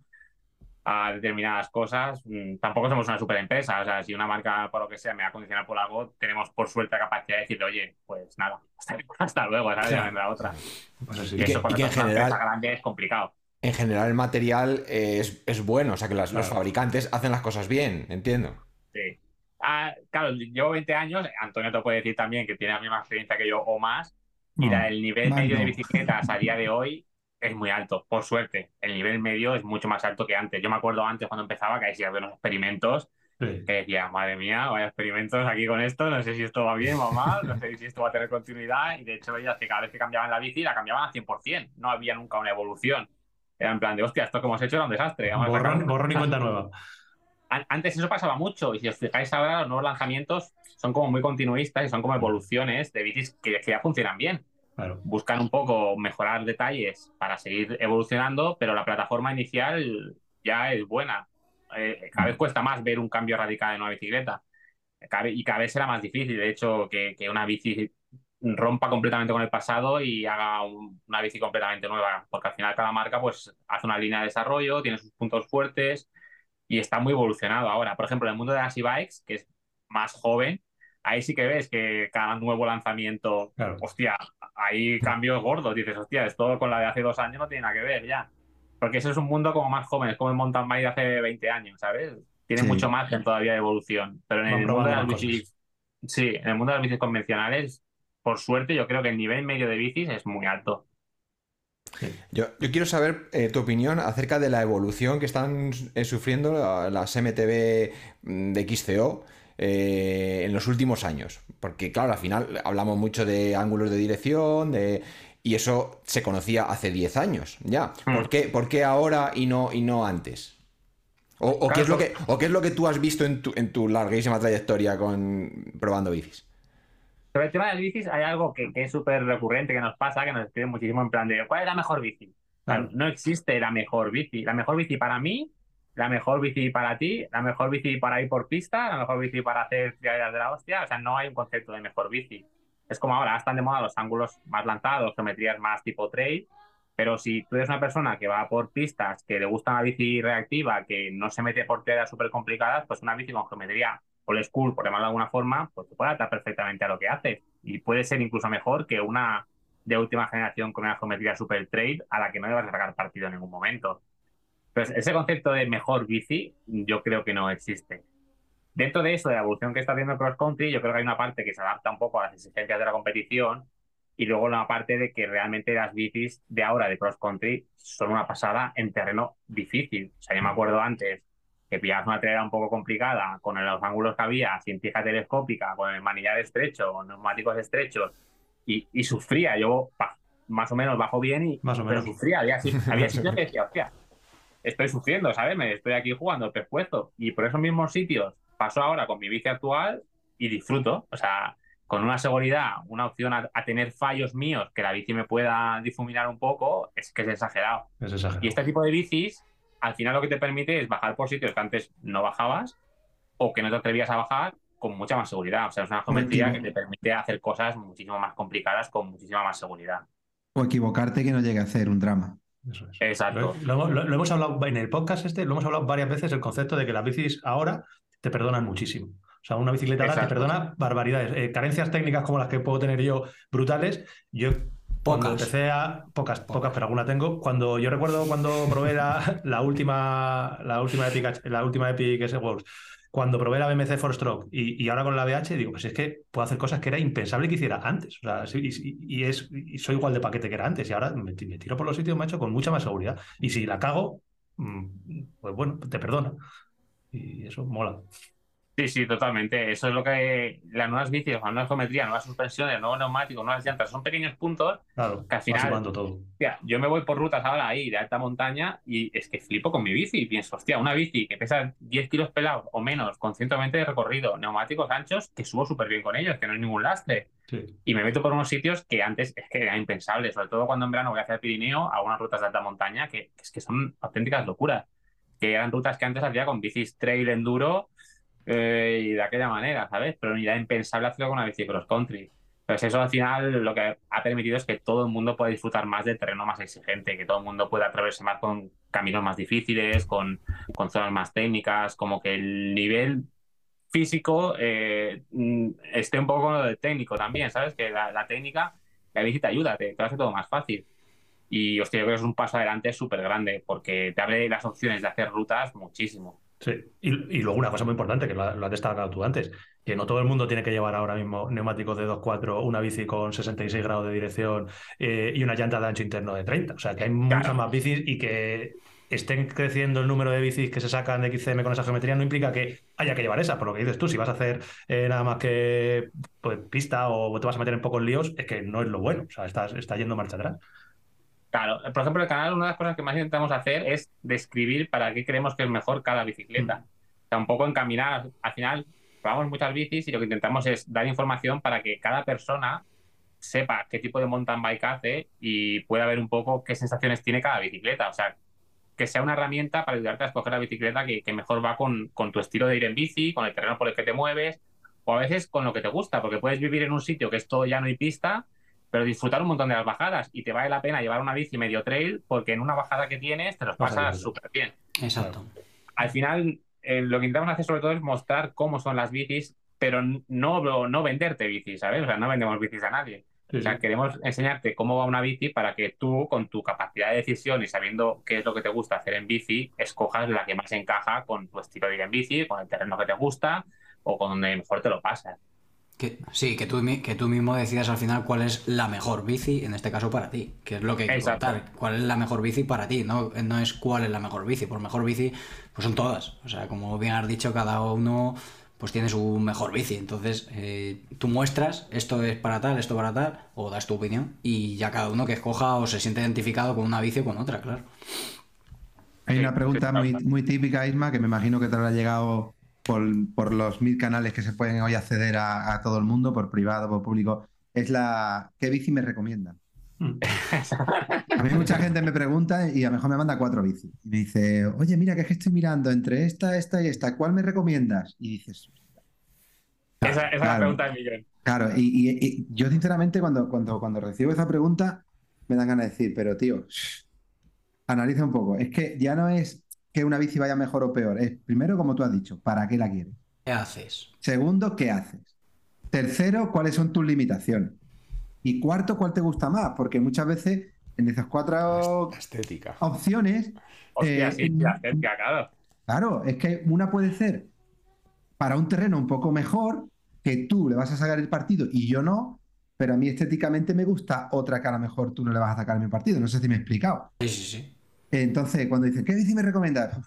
a determinadas cosas. Mm, Tampoco somos una super empresa. O sea, si una marca, por lo que sea, me va a condicionar por algo, tenemos por suerte la capacidad de decir, oye, pues nada, hasta, hasta luego, ¿sabes? Vendrá otra. Pues así. Y eso y que en una general- empresa grande es complicado. En general el material es, es bueno, o sea que las- los fabricantes hacen las cosas bien, entiendo. Sí. Ah, claro, llevo 20 años. Antonio te puede decir también que tiene la misma experiencia que yo o más. Y No, la- el nivel medio de bicicletas a día de hoy es muy alto, por suerte. El nivel medio es mucho más alto que antes. Yo me acuerdo antes cuando empezaba que hacía unos experimentos Sí. que decía, madre mía, vaya experimentos aquí con esto, no sé si esto va bien o mal, no sé si esto va a tener continuidad. Y de hecho veías que cada vez que cambiaban la bici, la cambiaban al 100%. No había nunca una evolución. Era en plan de, hostia, esto que hemos hecho era un desastre. Borrón, borrón y cuenta nueva. An- Antes eso pasaba mucho y si os fijáis ahora los nuevos lanzamientos son como muy continuistas y son como evoluciones de bicis que, que ya funcionan bien. Claro. Buscan un poco mejorar detalles para seguir evolucionando, pero la plataforma inicial ya es buena. Eh, cada vez cuesta más ver un cambio radical en una bicicleta Cada y cada vez será más difícil, de hecho, que, que una bici rompa completamente con el pasado y haga un- una bici completamente nueva, porque al final cada marca pues hace una línea de desarrollo, tiene sus puntos fuertes y está muy evolucionado ahora. Por ejemplo, en el mundo de las e-bikes, que es más joven, ahí sí que ves que cada nuevo lanzamiento, Claro. hostia, hay cambios gordos. Dices, hostia, esto con la de hace dos años no tiene nada que ver ya. Porque ese es un mundo como más joven, es como el mountain bike de hace 20 años, ¿sabes? Tiene Sí. mucho margen todavía de evolución. Pero en Van el mundo de las bicis, sí, en el mundo de las bicis convencionales, por suerte, yo creo que el nivel medio de bicis es muy alto. Yo, yo quiero saber eh, tu opinión acerca de la evolución que están eh, sufriendo la- las MTB mm, de XCO eh, en los últimos años. Porque, claro, al final hablamos mucho de ángulos de dirección, de... y eso se conocía hace 10 años ya. Hmm. ¿Por qué, por qué ahora y no, y no antes? O, o qué es lo que, ¿O qué es lo que tú has visto en tu, en tu larguísima trayectoria con probando bicis? Sobre el tema de las bicis hay algo que, que es súper recurrente, que nos pasa, que nos escriben muchísimo en plan de ¿cuál es la mejor bici? Claro, no existe la mejor bici. La mejor bici para mí, la mejor bici para ti, la mejor bici para ir por pista, la mejor bici para hacer tiraderas de la hostia. O sea, no hay un concepto de mejor bici. Es como ahora, están de moda los ángulos más lanzados, geometrías más tipo trail. Pero si tú eres una persona que va por pistas, que le gusta una bici reactiva, que no se mete por tiraderas súper complicadas, pues una bici con geometría old school, por llamarlo de alguna forma, pues te puede adaptar perfectamente a lo que haces. Y puede ser incluso mejor que una de última generación con una geometría super trail a la que no le vas a sacar partido en ningún momento. Entonces, ese concepto de mejor bici, yo creo que no existe. Dentro de eso, de la evolución que está haciendo el cross country, yo creo que hay una parte que se adapta un poco a las exigencias de la competición y luego una parte de que realmente las bicis de ahora de cross country son una pasada en terreno difícil. O sea, yo me acuerdo antes que pillabas una trailera un poco complicada con los ángulos que había, sin fija telescópica, con el manillar estrecho, con neumáticos estrechos y, y sufría. Yo más o menos bajo bien y Más o pero menos. sufría. Había, había que decía, hostia, estoy sufriendo, ¿sabes? Me estoy aquí jugando el pescuezo. Y por esos mismos sitios paso ahora con mi bici actual y disfruto. O sea, con una seguridad, una opción a, a tener fallos míos que la bici me pueda difuminar un poco, es que es exagerado. Es exagerado. Y este tipo de bicis, al final lo que te permite es bajar por sitios que antes no bajabas o que no te atrevías a bajar con mucha más seguridad. O sea, es una geometría que te permite hacer cosas muchísimo más complicadas con muchísima más seguridad. O equivocarte que no llegue a ser un drama. Eso es. Exacto. Lo, lo- lo- lo hemos hablado en el podcast este, lo hemos hablado varias veces, el concepto de que las bicis ahora te perdonan muchísimo. O sea, una bicicleta ahora te perdona barbaridades. Eh, carencias técnicas como las que puedo tener yo, brutales. Yo cuando Pocas. empecé a. Pocas, pocas, pero alguna tengo. Cuando yo recuerdo cuando probé la, la última, la última Epic, la última Epic S Works, cuando probé la BMC Four Stroke y, ahora con la BH, digo, pues es que puedo hacer cosas que era impensable que hiciera antes. Y, soy igual de paquete que era antes. Y ahora me, me tiro por los sitios, macho, con mucha más seguridad. Y si la cago, mm, pues bueno, te perdona. Y eso mola. Sí, sí, totalmente. Eso es lo que las nuevas bicis, la nueva geometría, nuevas suspensiones, nuevos neumáticos, nuevas llantas, son pequeños puntos Claro, Que al final- todo. Hostia, yo me voy por rutas ahora ahí de alta montaña y es que flipo con mi bici y pienso, hostia, una bici que pesa 10 kilos pelados o menos, con 120 de recorrido, neumáticos anchos, que subo súper bien con ellos, que no hay ningún lastre. Sí. Y me meto por unos sitios que antes es que era impensable, sobre todo cuando en verano voy hacia el Pirineo, a unas rutas de alta montaña que es que son auténticas locuras. Que eran rutas que antes hacía con bicis trail enduro eh, y de aquella manera, ¿sabes? Pero era impensable hacerlo con una bici cross country. Pues eso al final lo que ha permitido es que todo el mundo pueda disfrutar más del terreno más exigente, que todo el mundo pueda atreverse más con caminos más difíciles, con, con zonas más técnicas, como que el nivel físico eh, mm, esté un poco de técnico también, ¿sabes? Que la, la técnica, la bici te ayuda, te, te hace todo más fácil. Y hostia, yo creo que es un paso adelante súper grande, porque te abre las opciones de hacer rutas muchísimo. Sí, y, y luego una cosa muy importante, que lo, has destacado tú antes, que no todo el mundo tiene que llevar ahora mismo neumáticos de 2.4, una bici con 66 grados de dirección eh, y una llanta de ancho interno de 30. O sea, que hay muchas más bicis y que estén creciendo el número de bicis que se sacan de XCM con esa geometría no implica que haya que llevar esa, por lo que dices tú, si vas a hacer eh, nada más que pues, pista o te vas a meter en pocos líos, es que no es lo bueno, o sea, estás, está yendo marcha atrás. Claro, por ejemplo, el canal, una de las cosas que más intentamos hacer es describir para qué creemos que es mejor cada bicicleta. O sea, un poco encaminar. Al final, probamos muchas bicis y lo que intentamos es dar información para que cada persona sepa qué tipo de mountain bike hace y pueda ver un poco qué sensaciones tiene cada bicicleta. O sea, que sea una herramienta para ayudarte a escoger la bicicleta que, que mejor va con, con tu estilo de ir en bici, con el terreno por el que te mueves, o a veces con lo que te gusta, porque puedes vivir en un sitio que es todo llano y pista, pero disfrutar un montón de las bajadas y te vale la pena llevar una bici medio trail porque en una bajada que tienes te los pasas súper bien. Exacto. Al final, eh, lo que intentamos hacer sobre todo es mostrar cómo son las bicis, pero no, no venderte bicis, ¿sabes? O sea, no vendemos bicis a nadie. Sí, O sea, queremos enseñarte cómo va una bici para que tú, con tu capacidad de decisión y sabiendo qué es lo que te gusta hacer en bici, escojas la que más encaja con tu estilo de ir en bici, con el terreno que te gusta o con donde mejor te lo pasas. Que, sí, que tú, que tú mismo decidas al final cuál es la mejor bici, en este caso para ti, que es lo que hay que Exacto. contar. ¿Cuál es la mejor bici para ti? No, no es cuál es la mejor bici. Por mejor bici, pues son todas. O sea, como bien has dicho, cada uno pues tiene su mejor bici. Entonces, eh, tú muestras esto es para tal, esto para tal, o das tu opinión, y ya cada uno que escoja o se siente identificado con una bici o con otra, claro. Hay una pregunta muy, muy típica, Isma, que me imagino que te habrá llegado por, por los mil canales que se pueden hoy acceder a, a todo el mundo, por privado, por público. Es la ¿qué bici me recomiendan? Mm. A mí mucha gente me pregunta y a lo mejor me manda cuatro bicis. Y me dice, oye, mira, que es que estoy mirando entre esta, esta y esta, ¿cuál me recomiendas? Y dices, Esa, esa es la pregunta del millón. claro, y, y- y yo sinceramente cuando, cuando, cuando recibo esa pregunta me dan ganas de decir, pero tío, analiza un poco. Es que ya no es que una bici vaya mejor o peor, es primero, como tú has dicho, ¿para qué la quieres? ¿Qué haces? Segundo, ¿qué haces? Tercero, ¿cuáles son tus limitaciones? Y cuarto, ¿cuál te gusta más? Porque muchas veces en esas cuatro estética. opciones, Hostia, Eh, sí, claro. claro, es que una puede ser para un terreno un poco mejor, que tú le vas a sacar el partido y yo no, pero a mí estéticamente me gusta otra que a lo mejor tú no le vas a sacar mi partido. No sé si me he explicado. Sí, sí, sí. Entonces, cuando dicen, ¿qué bici me recomiendas?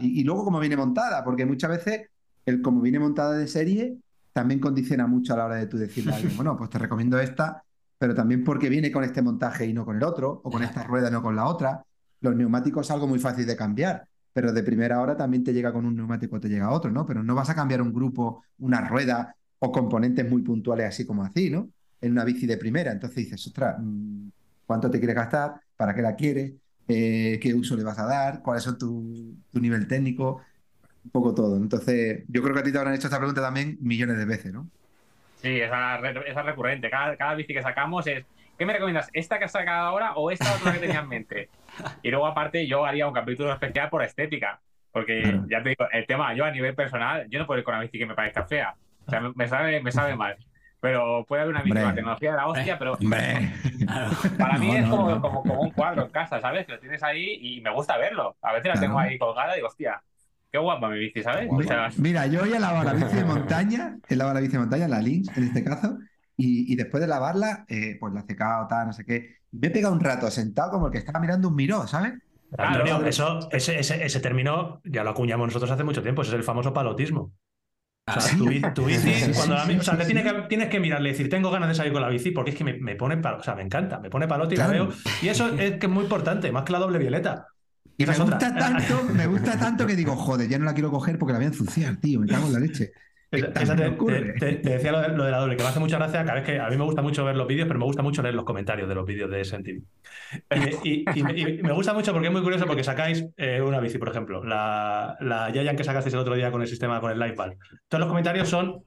Y, y luego cómo viene montada, porque muchas veces el cómo viene montada de serie también condiciona mucho a la hora de tú decirle a alguien, bueno, pues te recomiendo esta, pero también porque viene con este montaje y no con el otro, o con esta rueda y no con la otra. Los neumáticos es algo muy fácil de cambiar, pero de primera hora también te llega con un neumático, te llega otro, ¿no? Pero no vas a cambiar un grupo, una rueda o componentes muy puntuales así como así, ¿no? En una bici de primera. Entonces dices, ostras, mm, ¿cuánto te quieres gastar? ¿Para qué la quieres? Eh, ¿qué uso le vas a dar? ¿Cuáles son tu, tu nivel técnico? Un poco todo. Entonces, yo creo que a ti te habrán hecho esta pregunta también millones de veces, ¿no? Sí, esa, esa es recurrente. Cada, cada bici que sacamos es, ¿qué me recomiendas? ¿Esta que has sacado ahora o esta otra que tenía en mente? Y luego, aparte, yo haría un capítulo especial por estética. Porque Claro. ya te digo, el tema, yo a nivel personal, yo no puedo ir con una bici que me parezca fea. O sea, me, me sabe, me sabe mal. Pero puede haber una la tecnología de la hostia, pero Hombre. Para mí No, es no, como, no. Como, como un cuadro en casa, ¿sabes? Que lo tienes ahí y me gusta verlo. A veces la tengo ahí colgada y digo, hostia, qué guapa mi bici, ¿sabes? O sea, Mira, yo hoy he lavado la bici de montaña, he lavado la bici de montaña, la Lynx en este caso, y, y después de lavarla, eh, pues la he secado, tal, no sé qué. Me he pegado un rato sentado como el que estaba mirando un miró, ¿sabes? Claro. Antonio, eso, ese, ese, ese término ya lo acuñamos nosotros hace mucho tiempo, ese es el famoso palotismo. O sea, tu, bi- tu bici, cuando la o sea, te tienes, que, tienes que mirarle y decir, tengo ganas de salir con la bici porque es que me, me pone palo, o sea, me encanta, me pone palote y la veo. Y eso es que es muy importante, más que la doble violeta. Y me gusta tanto, me gusta tanto que digo, joder, ya no la quiero coger porque la voy a ensuciar, tío, me cago en la leche. Te, decía lo de, lo de la doble, que me hace mucha gracia cada vez que a mí me gusta mucho ver los vídeos, pero me gusta mucho leer los comentarios de los vídeos de SNTV. Y, y- y me- y me gusta mucho porque es muy curioso porque sacáis eh, una bici, por ejemplo, la, la Giant que sacasteis el otro día con el sistema, con el Liveball. Todos los comentarios son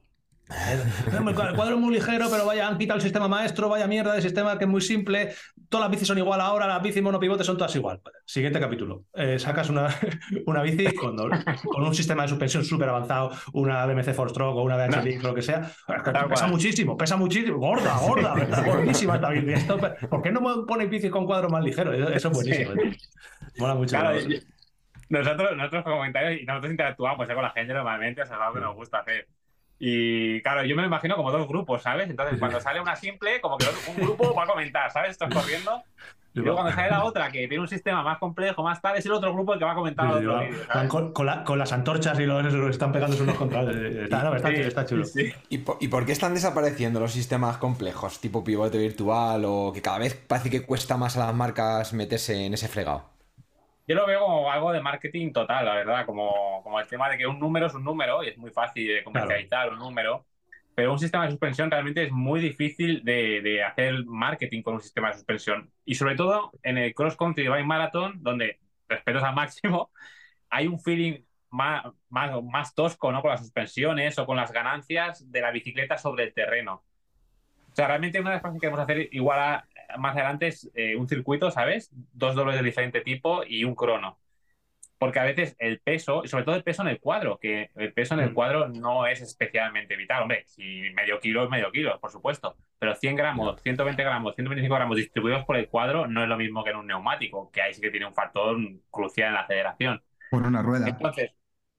El cuadro es muy ligero, pero vaya, han quitado el sistema maestro, vaya mierda de sistema que es muy simple. Todas las bicis son igual ahora, las bicis monopivotes son todas igual. Siguiente capítulo. Eh, sacas una, una bici con, con, un sistema de suspensión súper avanzado, una BMC Force Stroke o una BH lo que sea. pesa muchísimo, pesa muchísimo. Gorda, gorda, está gordísima esta bici. ¿Por qué no ponéis bicis con cuadros más ligeros? Eso es buenísimo. Mola mucho. nosotros, nosotros comentarios y nosotros interactuamos eh, con la gente normalmente, o sea, es algo que nos gusta hacer. Y claro, yo me lo imagino como dos grupos, ¿sabes? Entonces, cuando sale una simple, como que un grupo va a comentar, ¿sabes? Estás corriendo. Y luego cuando sale la otra, que tiene un sistema más complejo, más tal, es el otro grupo el que va a comentar otro vídeo, con, las antorchas y los están pegando unos contra Está, no, está, está chulo. ¿Y, por, ¿Y por qué están desapareciendo los sistemas complejos, tipo pivote virtual, o que cada vez parece que cuesta más a las marcas meterse en ese fregado? Yo lo veo como algo de marketing total, la verdad, como, como el tema de que un número es un número y es muy fácil de comercializar un número, pero un sistema de suspensión realmente es muy difícil de, de, hacer marketing con un sistema de suspensión. Y sobre todo en el cross country bike marathon, donde, respetos al máximo, hay un feeling más, más, más tosco ¿no? con las suspensiones o con las ganancias de la bicicleta sobre el terreno. O sea, realmente una de las cosas que queremos hacer igual a, más adelante es eh, un circuito, ¿sabes? Dos dobles de diferente tipo y un crono. Porque a veces el peso, y sobre todo el peso en el cuadro, que el peso en el mm. cuadro no es especialmente vital. Hombre, si medio kilo es medio kilo, por supuesto. Pero 100 gramos, 120 gramos, 125 gramos distribuidos por el cuadro no es lo mismo que en un neumático, que ahí sí que tiene un factor crucial en la aceleración. Por una rueda. Entonces,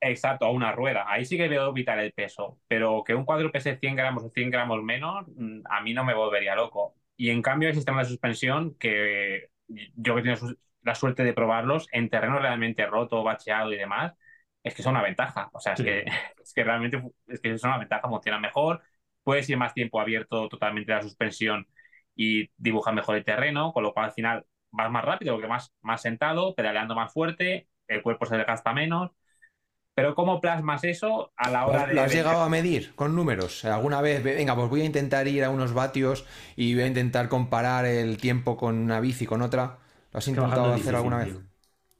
Exacto, a una rueda. Ahí sí que veo vital el peso, pero que un cuadro pese 100 gramos o 100 gramos menos, mm, a mí no me volvería loco. Y en cambio hay sistemas de suspensión que yo que tengo la suerte de probarlos en terreno realmente roto, bacheado y demás, es que son una ventaja. O sea, es, que, es que realmente es que son una ventaja, funcionan mejor, puedes ir más tiempo abierto totalmente la suspensión y dibujar mejor el terreno, con lo cual al final vas más rápido porque más, más sentado, pedaleando más fuerte, el cuerpo se desgasta menos pero ¿cómo plasmas eso a la hora de... ¿Lo has llegado a medir con números? ¿Alguna vez? Venga, pues voy a intentar ir a unos vatios y voy a intentar comparar el tiempo con una bici con otra. ¿Lo has intentado hacer alguna vez?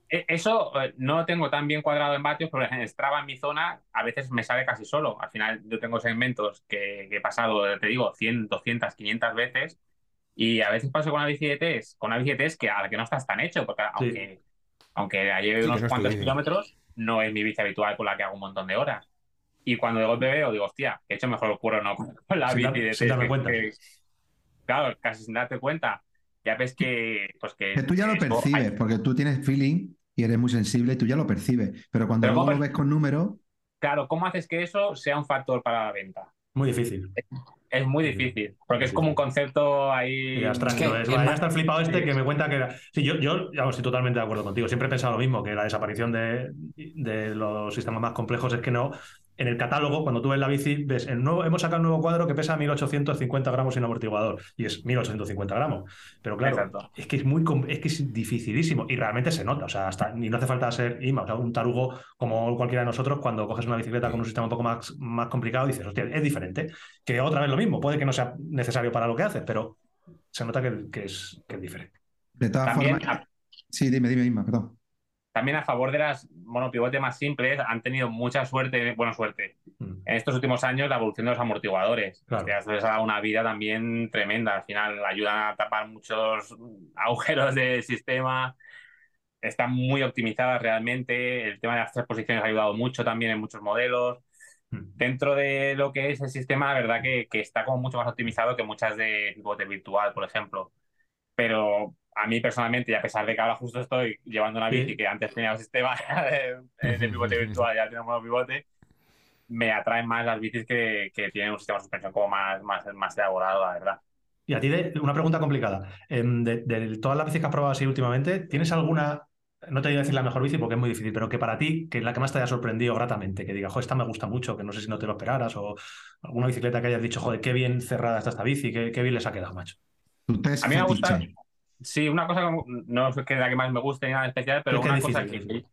E, eso eh, no lo tengo tan bien cuadrado en vatios, pero en Strava, en mi zona, a veces me sale casi solo. Al final yo tengo segmentos que, he pasado, te digo, 100, 200, 500 veces y a veces paso con una bici de test, con una bici de test que a la que no estás tan hecho, porque aunque, aunque lleve unos cuantos kilómetros, no es mi bici habitual con la que hago un montón de horas. Y cuando de golpe veo, digo, hostia, he hecho mejor el no con la bici de sin darme cuenta. claro, casi sin darte cuenta. Ya ves que. Pues que, tú ya lo percibes, porque tú tienes feeling y eres muy sensible y tú ya lo percibes. Pero cuando luego lo ves con números. Claro, ¿cómo haces que eso sea un factor para la venta? Muy difícil. Es muy difícil, porque es como un concepto ahí. abstracto. Es, está el flipado este que me cuenta que era. Sí, yo, yo, estoy totalmente de acuerdo contigo. Siempre he pensado lo mismo, que la desaparición de, de los sistemas más complejos es que no en el catálogo, cuando tú ves la bici, ves, el nuevo, hemos sacado un nuevo cuadro que pesa 1850 gramos sin amortiguador y es 1850 gramos. Pero claro, es que es muy es que es dificilísimo y realmente se nota. O sea, hasta, ni no hace falta ser IMA, o sea, un tarugo como cualquiera de nosotros, cuando coges una bicicleta con un sistema un poco más, más complicado, dices, hostia, es diferente. Que otra vez lo mismo, puede que no sea necesario para lo que haces, pero se nota que, es, que es diferente. De todas formas. Sí, dime, dime, Inma, perdón también a favor de las monopivotes más simples han tenido mucha suerte, bueno, suerte. Mm. En estos últimos años la evolución de los amortiguadores, que les ha dado una vida también tremenda. Al final ayudan a tapar muchos agujeros del sistema. Están muy optimizadas realmente. El tema de las tres posiciones ha ayudado mucho también en muchos modelos. Mm. Dentro de lo que es el sistema, la verdad que, que está como mucho más optimizado que muchas de pivote virtual, por ejemplo. Pero a mí personalmente, y a pesar de que ahora justo estoy llevando una bici que antes tenía un sistema de, pivote virtual, ya tenemos un pivote, me atraen más las bicis que, que, tienen un sistema de suspensión como más, más, más elaborado, la verdad. Y a ti, de, una pregunta complicada. Em, de, todas las bicis que has probado así últimamente, ¿tienes alguna, no te voy a decir la mejor bici porque es muy difícil, pero que para ti, que es la que más te haya sorprendido gratamente, que diga, joder, esta me gusta mucho, que no sé si no te lo esperaras, o alguna bicicleta que hayas dicho, joder, qué bien cerrada está esta bici, qué, qué bien les ha quedado, macho? A mí me gusta, Sí, una cosa no es que la que más me guste ni nada especial, pero una cosa que,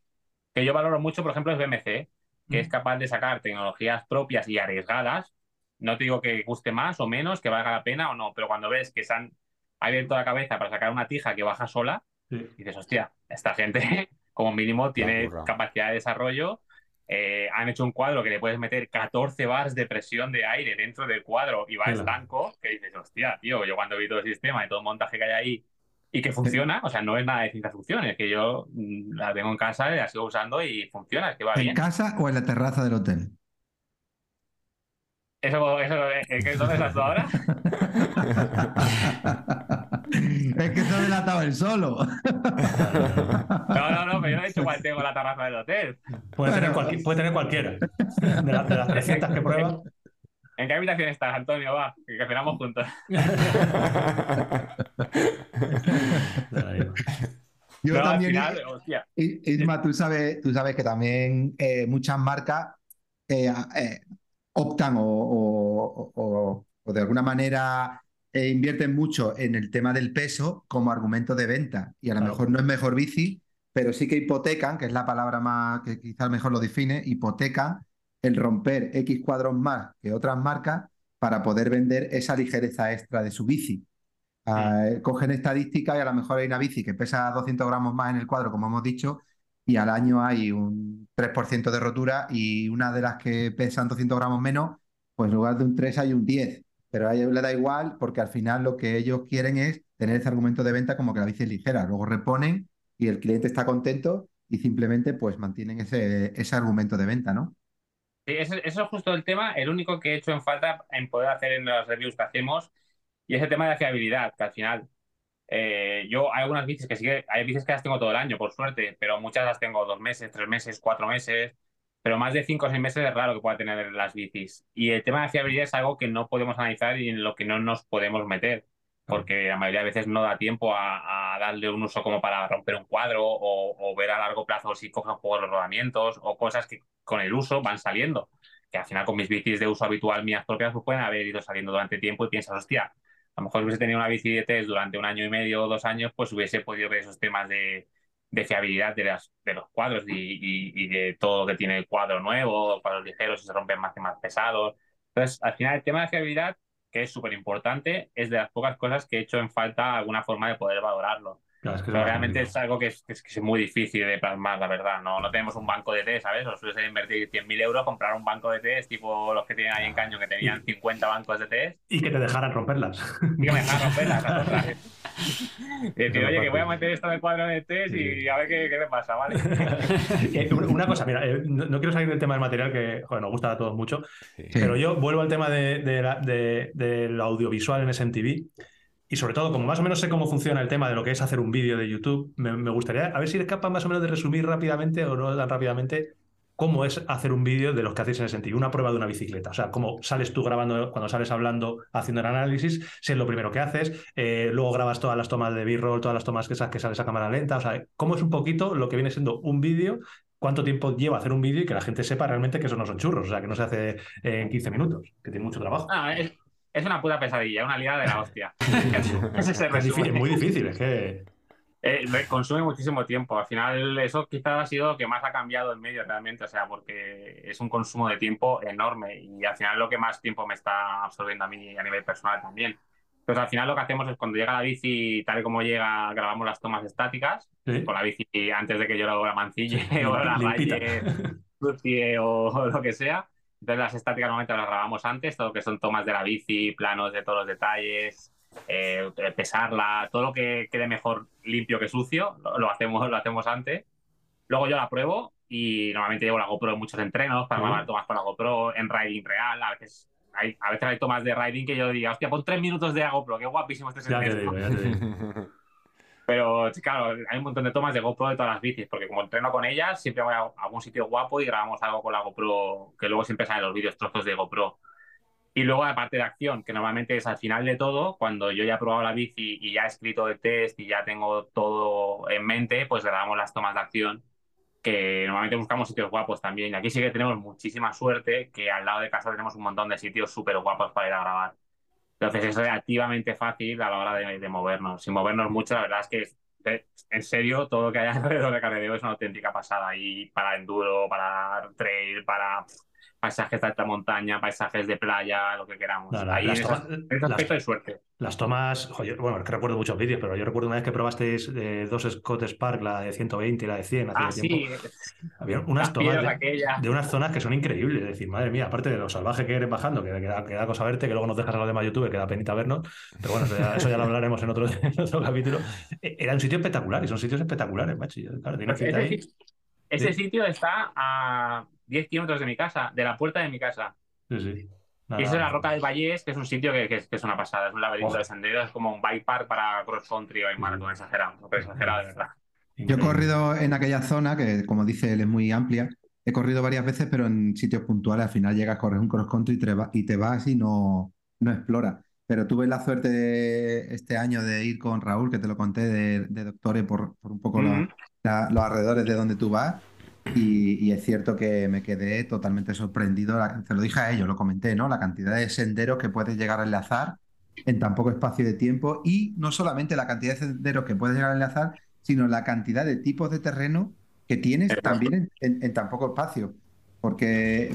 que, yo valoro mucho, por ejemplo, es BMC, que es capaz de sacar tecnologías propias y arriesgadas. No te digo que guste más o menos, que valga la pena o no, pero cuando ves que se han abierto la cabeza para sacar una tija que baja sola, dices, hostia, esta gente como mínimo tiene capacidad de desarrollo eh, han hecho un cuadro que le puedes meter 14 bars de presión de aire dentro del cuadro y va Claro. estanco, que dices, hostia, tío, yo cuando vi todo el sistema y todo el montaje que hay ahí y que funciona, o sea, no es nada de ciencia ficción, es que yo mm, la tengo en casa y la sigo usando y funciona, es que va ¿En bien. casa o en la terraza del hotel? Eso, eso, eh, ¿qué- ¿dónde estás tú ahora? es que ha delatado el solo. No, no, no, pero yo no he dicho cuál tengo en la terraza del hotel. Puede, tener, Bueno. cualquier- puede tener cualquiera. De, la- de las 300 que prueba. ¿En qué habitación estás, Antonio? Va, que cenamos juntos. Yo No, también, final, hostia. I- Isma, tú sabes, tú sabes que también eh, muchas marcas eh, eh, optan o, o- o- o de alguna manera invierten mucho en el tema del peso como argumento de venta. Y a lo Claro. mejor no es mejor bici, pero sí que hipotecan, que es la palabra más que quizás mejor lo define, hipotecan el romper X cuadros más que otras marcas para poder vender esa ligereza extra de su bici. Ah, eh, cogen estadísticas y a lo mejor hay una bici que pesa 200 gramos más en el cuadro, como hemos dicho, y al año hay un 3% de rotura y una de las que pesan 200 gramos menos, pues en lugar de un 3 hay un 10. Pero a ellos les da igual porque al final lo que ellos quieren es tener ese argumento de venta como que la bici es ligera. Luego reponen y el cliente está contento y simplemente pues mantienen ese, ese argumento de venta, ¿no? Sí, eso, es justo el tema, el único que he hecho en falta en poder hacer en las reviews que hacemos, y ese tema de fiabilidad, que al final, eh, yo hay algunas bicis que sí hay bicis que las tengo todo el año, por suerte, pero muchas las tengo dos meses, tres meses, cuatro meses, pero más de cinco o seis meses es raro que pueda tener las bicis. Y el tema de fiabilidad es algo que no podemos analizar y en lo que no nos podemos meter, porque la mayoría de veces no da tiempo a, a darle un uso como para romper un cuadro o, o ver a largo plazo si coge un poco los rodamientos o cosas que con el uso van saliendo. Que al final con mis bicis de uso habitual mías propias pues pueden haber ido saliendo durante tiempo y piensas, hostia, a lo mejor hubiese tenido una bici de test durante un año y medio o dos años, pues hubiese podido ver esos temas de, de fiabilidad de, las, de los cuadros y, y- y de todo lo que tiene el cuadro nuevo, cuadros ligeros, si se rompen más que más pesados. Entonces, al final el tema de fiabilidad, que es súper importante, es de las pocas cosas que he hecho en falta alguna forma de poder valorarlo. Claro, es que Pero es realmente es algo que es, que es, que es muy difícil de plasmar, la verdad. No, no tenemos un banco de test, ¿sabes? Os suele invertir 100.000 euros, comprar un banco de test, tipo los que tienen ahí en Caño, que tenían 50 bancos de test, Y que te dejaran romperlas. y que me dejan romperlas a. Y decir, oye, que voy a meter esto en el cuadro de test y a ver qué, qué me pasa, ¿vale? Eh, una- cosa, mira, eh, no, no quiero salir del tema del material que joder, nos gusta a todos mucho, Sí. pero yo vuelvo al tema de, de la- de- del audiovisual en SMTV y sobre todo, como más o menos sé cómo funciona el tema de lo que es hacer un vídeo de YouTube, me, gustaría a ver si eres capaz más o menos de resumir rápidamente o no tan rápidamente cómo es hacer un vídeo de los que hacéis en SMTV, una prueba de una bicicleta. O sea, cómo sales tú grabando, cuando sales hablando, haciendo el análisis, si es lo primero que haces, eh, luego grabas todas las tomas de B-roll, todas las tomas que, esas que sales a cámara lenta. O sea, cómo es un poquito lo que viene siendo un vídeo cuánto tiempo lleva hacer un vídeo y que la gente sepa realmente que eso no son churros, o sea, que no se hace en 15 minutos, que tiene mucho trabajo. No, es, es una puta pesadilla, una liada de la hostia. Ese es el Es, difícil, muy difícil, es que... Eh, consume muchísimo tiempo. Al final, eso quizás ha sido lo que más ha cambiado en medio realmente, o sea, porque es un consumo de tiempo enorme y al final lo que más tiempo me está absorbiendo a mí a nivel personal también. Entonces, al final lo que hacemos es cuando llega la bici, tal y como llega, grabamos las tomas estáticas, Sí. con la bici antes de que yo la mancille o la o, o lo que sea. Entonces, las estáticas normalmente las grabamos antes, todo lo que son tomas de la bici, planos de todos los detalles, eh, pesarla, todo lo que quede mejor limpio que sucio, lo, lo hacemos, lo hacemos antes. Luego yo la pruebo y normalmente llevo la GoPro en muchos entrenos para grabar tomas con la GoPro en riding real. A veces hay, a veces hay tomas de riding que yo diría, hostia, pon tres minutos de GoPro, qué guapísimo este Ya te entreno". digo, ya te digo. Pero claro, hay un montón de tomas de GoPro de todas las bicis, porque como entreno con ellas, siempre voy a algún sitio guapo y grabamos algo con la GoPro, que luego siempre salen los vídeos, trozos de GoPro. Y luego la parte de acción, que normalmente es al final de todo, cuando yo ya he probado la bici y ya he escrito el test y ya tengo todo en mente, pues grabamos las tomas de acción, que normalmente buscamos sitios guapos también. Y aquí sí que tenemos muchísima suerte, que al lado de casa tenemos un montón de sitios súper guapos para ir a grabar. Entonces es relativamente fácil a la hora de, de movernos. Sin movernos mucho, la verdad es que, de- en serio, todo lo que hay alrededor de Carrereo es una auténtica pasada. Y para enduro, para trail, para paisajes de alta montaña, paisajes de playa, lo que queramos. No, la- Ahí las tomas- de suerte. Las tomas, joder, bueno, es que recuerdo muchos vídeos, pero yo recuerdo una vez que probasteis eh, dos Scott Spark, la de 120 y la de 100, hace Ah, tiempo. sí, Había unas las tomas de, unas zonas que son increíbles. Es decir, madre mía, aparte de lo salvaje que eres bajando, que, que da, que da cosa verte, que luego nos dejas a los demás YouTube, que da penita vernos, pero bueno, eso ya, eso ya lo hablaremos en otro, en otro capítulo. Eh, Era un sitio espectacular y son sitios espectaculares, macho. y, Claro, ir ese, Sí. sitio está a 10 kilómetros de mi casa, de la puerta de mi casa. Sí, sí. Nada, Y eso es la Roca del Vallés, que es un sitio que, que es, que es una pasada, es un laberinto Ojo. de senderos, es como un bike park para cross country o maratón exagerado, no exagerado, de verdad. Yo he corrido en aquella zona, que como dice él es muy amplia. He corrido varias veces, pero en sitios puntuales. Al final llegas, corres un cross country y te, va- y te vas y no, no exploras. Pero tuve la suerte de- este año de ir con Raúl, que te lo conté, de, de Doctore por, por un poco Ujú. la- los alrededores de donde tú vas. Y, y es cierto que me quedé totalmente sorprendido. te lo dije a ellos, lo comenté, ¿no? La cantidad de senderos que puedes llegar a enlazar en tan poco espacio de tiempo. Y no solamente la cantidad de senderos que puedes llegar a enlazar, sino la cantidad de tipos de terreno que tienes Exacto. también en, en- en tan poco espacio. Porque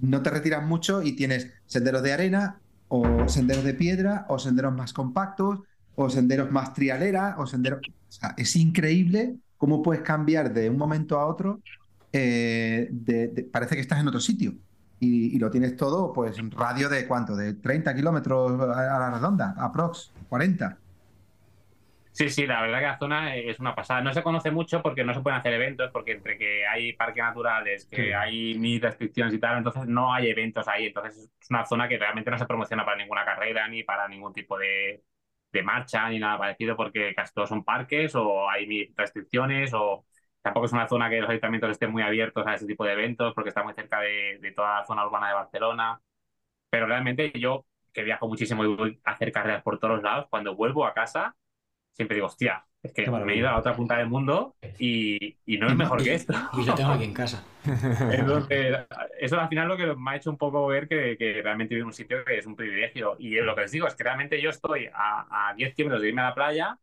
no te retiras mucho y tienes senderos de arena, o senderos de piedra, o senderos más compactos, o senderos más trialeras, o senderos. O sea, es increíble cómo puedes cambiar de un momento a otro. eh, de- de- parece que estás en otro sitio. Y, y lo tienes todo, pues, en radio de cuánto, de 30 kilómetros a la redonda, aprox, 40. Sí, sí, la verdad que la zona es una pasada. No se conoce mucho porque no se pueden hacer eventos, porque entre que hay parques naturales, que Sí. hay mil restricciones y tal, entonces no hay eventos ahí. Entonces es una zona que realmente no se promociona para ninguna carrera, ni para ningún tipo de, de marcha, ni nada parecido, porque casi todos son parques o hay restricciones o tampoco es una zona que los ayuntamientos estén muy abiertos a ese tipo de eventos porque está muy cerca de, de toda la zona urbana de Barcelona. Pero realmente yo, que viajo muchísimo y voy a hacer carreras por todos lados, cuando vuelvo a casa, siempre digo, hostia, es que me he ido a otra punta del mundo y, y no es mejor que esto. Y lo tengo aquí en casa. Entonces, eso al final lo que me ha hecho un poco ver que, que realmente vivo en un sitio que es un privilegio. Y lo que les digo es que realmente yo estoy a, a 10 kilómetros de irme a la playa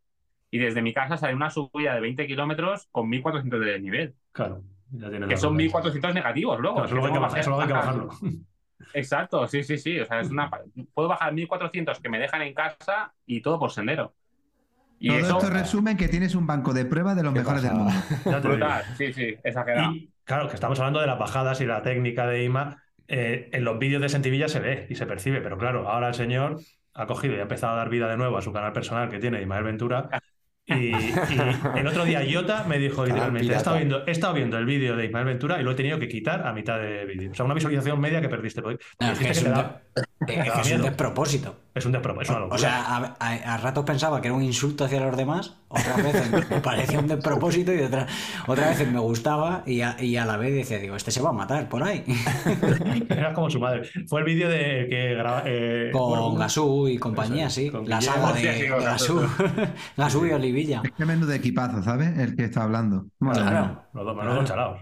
y desde mi casa sale una subida de 20 kilómetros con 1400 de desnivel, Claro, ya que son ruta. 1400 negativos luego. Claro, solo hay que luego hay que bajarlo. Exacto, sí, sí, sí. O sea, es una... Puedo bajar 1400 que me dejan en casa y todo por sendero. Y Todo eso, esto resumen que tienes un banco de pruebas de los mejores del mundo. Digo. brutal. Sí, sí, exagerado. Y claro, que estamos hablando de las bajadas y la técnica de IMA. eh, en los vídeos de Sentivilla se ve y se percibe, pero claro, ahora el señor ha cogido y ha empezado a dar vida de nuevo a su canal personal que tiene Ismael Ventura. Y, y el otro día Iota me dijo literalmente, he estado, viendo, he estado viendo el vídeo de Ismael Ventura y lo he tenido que quitar a mitad de vídeo. O sea, una visualización media que perdiste. porque No, es que dijiste es que un, te da- de- es da que es un despropósito. es un despropósito, es una. O sea, a, a- a ratos pensaba que era un insulto hacia los demás, otras veces me parecía un despropósito y otra- otras veces me gustaba y a, y a la vez decía, digo, este se va a matar por ahí. Era como su madre. Fue el vídeo de que graba. eh, Con bueno, Gasú y compañía, eso es, sí. con La saga de, de Gasú. Gasú y Olivilla. Qué menudo equipazo, ¿sabes? El que está hablando. Claro. Los dos menudos chalaos.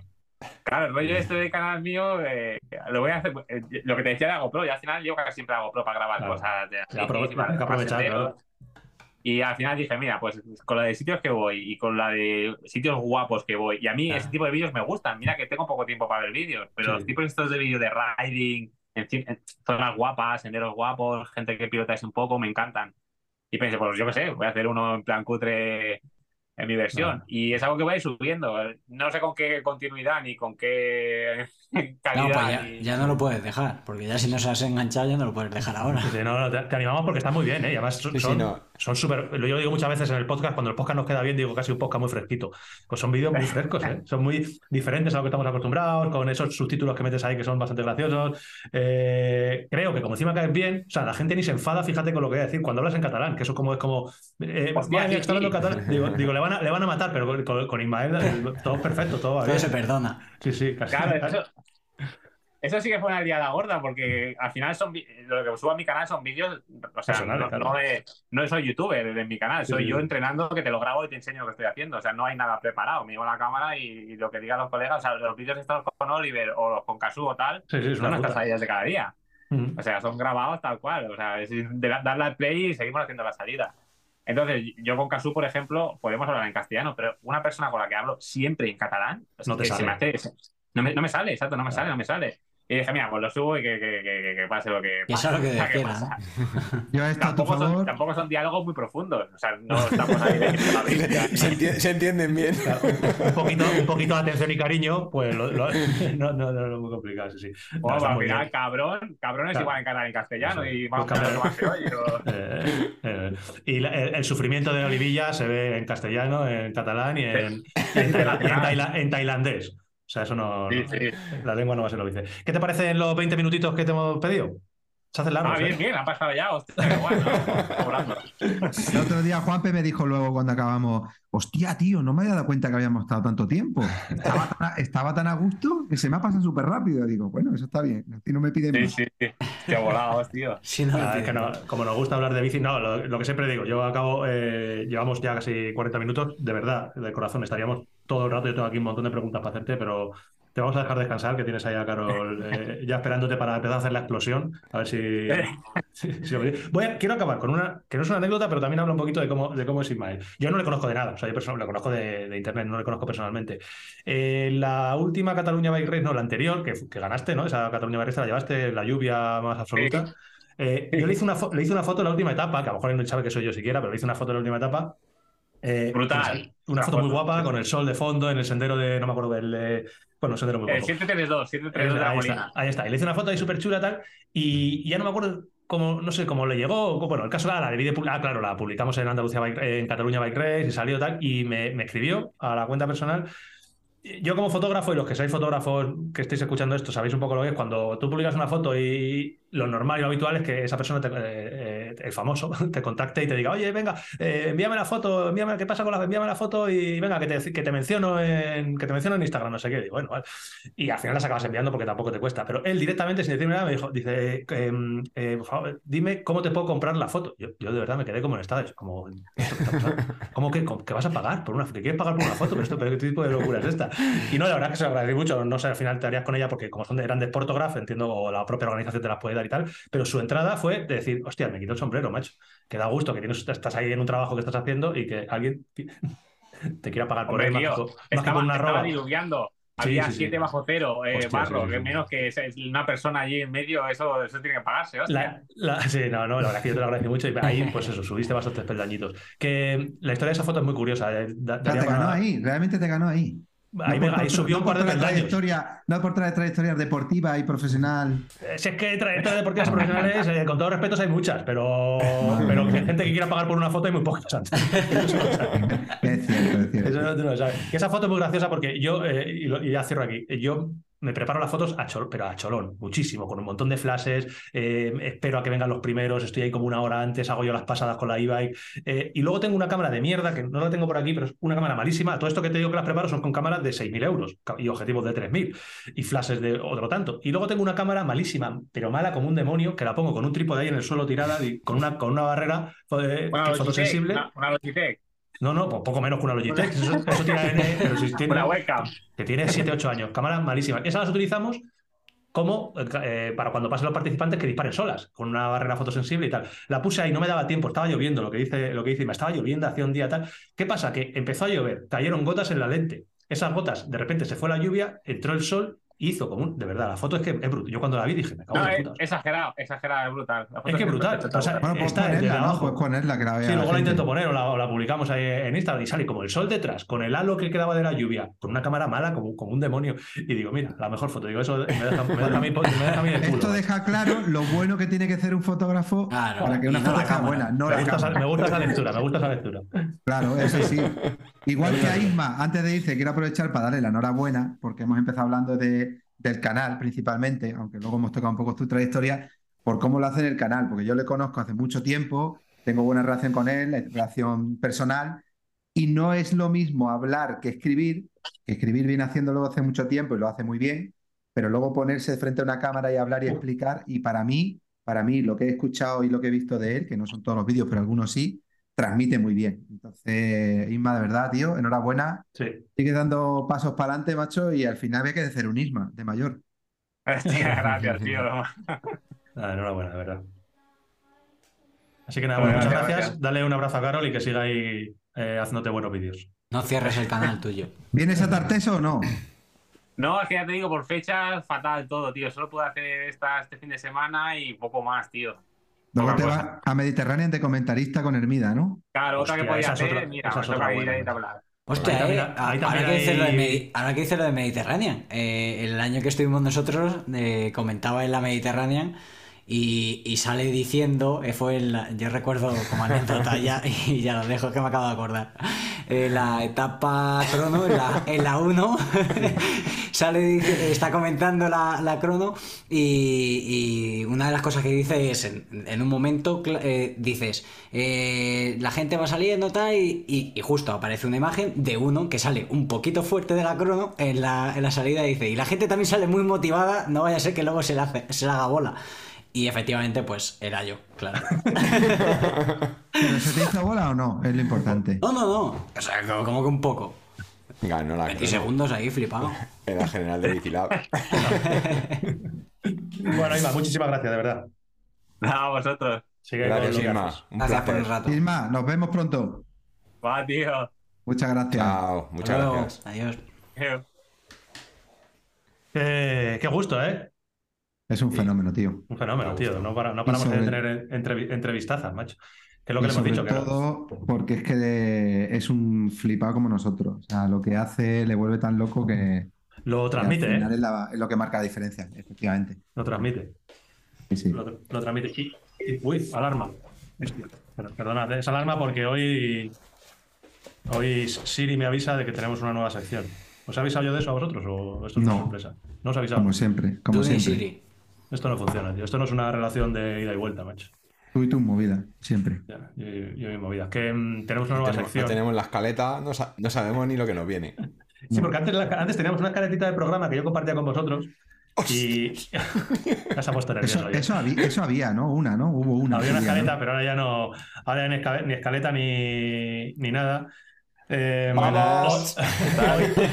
Claro, el rollo este del canal mío, eh, lo voy a hacer. eh, lo que te decía de la GoPro, y al final yo casi siempre hago GoPro para grabar Claro. cosas. De y para- que aprovechar, senderos. Y al final dije, mira, pues con la de sitios que voy y con la de sitios guapos que voy, y a mí Ah. ese tipo de vídeos me gustan. Mira que tengo poco tiempo para ver vídeos, pero Sí. los tipos estos de vídeos de riding, en, en zonas guapas, senderos guapos, gente que pilota un poco, me encantan. Y pensé, pues yo qué sé, voy a hacer uno en plan cutre en mi versión. Y es algo que voy a ir subiendo. No sé con qué continuidad ni con qué No, calidad. pues ya, ni- ya no lo puedes dejar, porque ya si no se has enganchado ya no lo puedes dejar ahora. Sí, no, no, te, te animamos porque está muy bien, ¿eh? Y además son, Sí, sí, son- no. Son súper. Yo lo digo muchas veces en el podcast, cuando el podcast nos queda bien, digo casi un podcast muy fresquito. Pues son vídeos muy frescos, ¿eh? Son muy diferentes a lo que estamos acostumbrados, con esos subtítulos que metes ahí que son bastante graciosos. Eh, creo que como encima caes bien, o sea, la gente ni se enfada, fíjate con lo que voy a decir, cuando hablas en catalán, que eso como es como. Eh, Hostia, sí, sí. catalán. Digo, digo, le, van a, le van a matar, pero con, con, Ismael eh, todo perfecto, todo va Todo bien. se perdona. Sí, sí, casi. Claro, eso, eso sí que fue una liada gorda, porque al final son lo que subo a mi canal son vídeos, o sea, no, claro. no, de- no soy youtuber en mi canal, soy sí, yo sí. entrenando que te lo grabo y te enseño lo que estoy haciendo, o sea, no hay nada preparado, me llevo la cámara y, y lo que digan los colegas, o sea, los vídeos estos con Oliver o los con Casu o tal, Sí, son ruta. salidas de cada día, Mm. o sea, son grabados tal cual, o sea, es darle al play y seguimos haciendo la salida. Entonces, yo con Casu, por ejemplo, podemos hablar en castellano, pero una persona con la que hablo siempre en catalán, No te se sale. me hace- no, me, no me sale, exacto, no me Claro. sale, no me sale. Y dije, mira, pues lo subo y que, que, que, que pase lo que Y eso pase. es lo que decía, pasa. Yo Tampoco son, tampoco son diálogos muy profundos. O sea, no estamos ahí de la Biblia. Se, enti- se entienden bien. un, poquito, un poquito de atención y cariño, pues lo- lo- no, no, no, no es muy complicado, sí, sí. No, Bueno, está al muy final, bien. cabrón, cabrón es Claro. igual en catalán y en castellano. Y vamos Pues a ver lo cabrón. más que oye. o- Eh, eh, y la- el, el sufrimiento de Olivilla se ve en castellano, en catalán y en, en tailandés. O sea, eso no, Sí, no- sí. La lengua no va a ser lo dice. ¿Qué te parecen los 20 minutitos que te hemos pedido? Se hacen largos, Ah, bien, ¿eh? bien, han pasado ya. Hostia, bueno. El otro día Juanpe me dijo luego cuando acabamos, hostia, tío, no me había dado cuenta que habíamos estado tanto tiempo. Estaba tan a, estaba tan a gusto que se me ha pasado súper rápido. Digo, bueno, eso está bien. Así no me piden Sí, más. sí, sí. Qué volados, tío. Si no, Ah, es que no, como nos gusta hablar de bici, no, lo, lo que siempre digo, yo acabo, eh, llevamos ya casi 40 minutos, de verdad, de corazón, estaríamos todo el rato, yo tengo aquí un montón de preguntas para hacerte, pero te vamos a dejar descansar, que tienes ahí a Carol eh, ya esperándote para empezar a hacer la explosión, a ver si... si- si- voy a- quiero acabar con una, que no es una anécdota, pero también habla un poquito de cómo, de cómo es Ismael. Yo no le conozco de nada, o sea, yo perso- lo conozco de, de internet, no le conozco personalmente. Eh, la última Cataluña Bike Race, no, la anterior, que, que ganaste, ¿no? Esa Cataluña Bike Race la llevaste en la lluvia más absoluta. Eh, yo le hice, una le hice una foto en la última etapa, que a lo mejor él no sabe que soy yo siquiera, pero le hice una foto en la última etapa. eh, Brutal. Una foto muy guapa, con el sol de fondo, en el sendero de, no me acuerdo del... eh, bueno, el sendero muy Eh, guapo. 732, 732 de la Ahí Molina. está, ahí está. Y le hice una foto ahí súper chula tal, y, y ya no me acuerdo cómo, no sé, cómo le llegó. Bueno, el caso era la debí de publicar, ah, claro, la publicamos en Andalucía Bike- en Cataluña Bike Race y salió tal, y me, me escribió a la cuenta personal. Yo como fotógrafo y los que sois fotógrafos que estéis escuchando esto sabéis un poco lo que es cuando tú publicas una foto y lo normal y lo habitual es que esa persona, te- eh, eh, el famoso, te contacte y te diga, oye, venga, eh, envíame la foto, envíame, ¿qué pasa con la, envíame la foto y venga, que te, que te menciono en, que te menciono en Instagram, no sé qué. Y bueno, vale. Y al final las acabas enviando porque tampoco te cuesta. Pero él directamente, sin decirme nada, me dijo, dice, em, por favor, dime cómo te puedo comprar la foto. Yo, yo de verdad me quedé como en estado, como. ¿cómo que, que vas a pagar por una ¿Que quieres pagar por una foto? Pero, esto, pero ¿qué tipo de locura es esta? Y no, la verdad que se lo agradecí mucho. No sé, al final te harías con ella porque como son de, eran de Sportograph, entiendo, o la propia organización te las puede y tal. Pero su entrada fue de decir, hostia, me quito el sombrero, macho. Que da gusto que tienes, estás ahí en un trabajo que estás haciendo y que alguien te quiera pagar por él más tío, más Estaba, por una estaba roba. diluviando. Sí, Había sí, sí. 7 bajo cero, eh, Hostia, barro, sí, sí, que sí. menos que una persona allí en medio, eso, eso tiene que pagarse, hostia. La, la- sí, no, no, la verdad es que yo te lo agradecí mucho y ahí, pues eso, subiste bastantes peldañitos. Que la historia de esa foto es muy curiosa. eh, da- O sea, daría te ganó para- ahí, realmente te ganó ahí. Ahí, No me- subió un par de traer peldaños. trayectoria, No por traer trayectoria deportiva y profesional. Eh, Si es que trayectorias deportivas profesionales, eh, con todos respetos, hay muchas, pero, pero que gente que quiera pagar por una foto hay muy pocas. Eso no. Es cierto, es cierto. Eso no, tú no lo sabes. Que esa foto es muy graciosa porque yo, eh, y, lo- y ya cierro aquí, yo me preparo las fotos a chol- pero a cholón, muchísimo, con un montón de flashes, eh, espero a que vengan los primeros, estoy ahí como una hora antes, hago yo las pasadas con la e-bike, eh, y luego tengo una cámara de mierda, que no la tengo por aquí, pero es una cámara malísima. Todo esto que te digo que las preparo son con cámaras de 6.000 euros y objetivos de 3.000 y flashes de otro tanto. Y luego tengo una cámara malísima, pero mala como un demonio, que la pongo con un trípode ahí en el suelo tirada y con una, con una barrera eh, Una que es fotosensible. una, una Logitech, No, no, pues poco menos que una Logitech. Eso, eso tiene, pero si tiene- una webcam. que tiene 7, 8 años, cámaras malísimas. Esas las utilizamos como eh, para cuando pasen los participantes que disparen solas, con una barrera fotosensible y tal. La puse ahí, no me daba tiempo, estaba lloviendo, lo que dice, lo que dice, me estaba lloviendo hacía un día tal. ¿Qué pasa? Que empezó a llover, cayeron gotas en la lente. Esas gotas, de repente se fue la lluvia, entró el sol, hizo como un. De verdad, la foto es que es brutal. Yo cuando la vi dije, me cago No, en es exagerado, exagerado, es brutal. La foto Es que brutal. espectacular. O sea, Bueno, pues está ponerla, ¿no? Pues ponerla que la vea Sí, luego la intento poner o la, o la publicamos ahí en Instagram y sale como el sol detrás, con el halo que quedaba de la lluvia, con una cámara mala, como, como un demonio. Y digo, mira, la mejor foto. Digo, eso me deja, me deja a mí, me deja a mí el culo. Esto deja claro lo bueno que tiene que hacer un fotógrafo Claro, para que una foto sea buena, no me, la gusta esa, me gusta esa lectura, me gusta esa lectura. Claro, eso sí. Igual que a Isma, antes de irse, quiero aprovechar para darle la enhorabuena, porque hemos empezado hablando de, del canal principalmente, aunque luego hemos tocado un poco tu trayectoria, por cómo lo hace en el canal, porque yo le conozco hace mucho tiempo, tengo buena relación con él, relación personal, y no es lo mismo hablar que escribir, que escribir viene haciéndolo hace mucho tiempo y lo hace muy bien, pero luego ponerse frente a una cámara y hablar y explicar, y para mí, para mí, lo que he escuchado y lo que he visto de él, que no son todos los vídeos, pero algunos sí, transmite muy bien. Entonces, Isma, de verdad, tío, enhorabuena. Sí. Sigue dando pasos para adelante, macho, y al final había que ser un Isma, de mayor. Hostia, gracias, tío. Ah, enhorabuena, de verdad. Así que nada, Bueno, bueno, muchas gracias, gracias. Dale un abrazo a Carol y que siga ahí eh, haciéndote buenos vídeos. No cierres el canal tuyo. ¿Vienes a Tarteso o no? No, es que ya te digo, por fechas, fatal todo, tío. Solo puedo hacer esta este fin de semana y poco más, tío. Luego Poca te cosa. vas a Mediterráneo de comentarista con Hermida, ¿no? Claro, otra que Hostia, podía esa es hacer, otra- mira, esa me es otra toca ir buena. ahí a hablar. Hostia, Ahí eh, ahí ahora, que dices lo de hay- lo de Mediterranean, eh, el año que estuvimos nosotros eh, comentaba en la Mediterranean y, sale diciendo, eh, fue en la- yo recuerdo como anécdota ya, y ya lo dejo que me acabo de acordar, Eh, la etapa crono, en la, en la 1, sale, está comentando la, la crono y, una de las cosas que dice es, en, en un momento eh, dices, la gente va saliendo tal y, justo aparece una imagen de uno que sale un poquito fuerte de la crono en la, en la salida y dice, y la gente también sale muy motivada, no vaya a ser que luego se le, hace- se le haga bola. Y efectivamente, pues era yo, claro. ¿Pero se te hizo bola o no? Es lo importante. No, no, no. O sea, como, como que un poco. Ganó la 20 crono segundos ahí, flipado. en la general de Bicilab. Bueno, Ima, muchísimas gracias, de verdad. Nada, vosotros. Sigue Gracias, Isma. Un Gracias por el rato. Isma, nos vemos pronto. Va, tío. Muchas gracias. Chao, muchas luego. gracias. Adiós. Qué, qué gusto, ¿eh? Es un fenómeno, tío. Un fenómeno, Me tío. No, para- no paramos de tener entrevi- entrevistazas, macho. Que es lo Y que le hemos sobre dicho. Que no. todo porque es que de- es un flipado como nosotros. O sea, lo que hace le vuelve tan loco que, Lo que transmite, al final ¿eh? es, la- es lo que marca la diferencia, efectivamente. Lo transmite. Sí, sí. Lo, lo transmite. Y- y- uy, alarma. Perdonad, es alarma porque hoy, hoy Siri me avisa de que tenemos una nueva sección. ¿Os he avisado yo de eso a vosotros o esto es una sorpresa? No os he avisado. Como siempre, como Tú siempre. Siri. Esto no funciona, tío. Esto no es una relación de ida y vuelta, macho. Tú y tu movida, siempre. Ya, yo, yo mi movida. Que mm, tenemos una nueva Tenemos- sección. tenemos la escaleta, no, sa- no sabemos ni lo que nos viene. Sí, porque antes, la- antes teníamos una caretita de programa que yo compartía con vosotros y ya se ha puesto nervioso. Eso, eso, había, eso había, ¿no? Una, ¿no? Hubo una. Había una escaleta, pero ahora ya no. Ahora ya ni, esca- ni escaleta ni, ni nada. Eh, Vamos. hoy-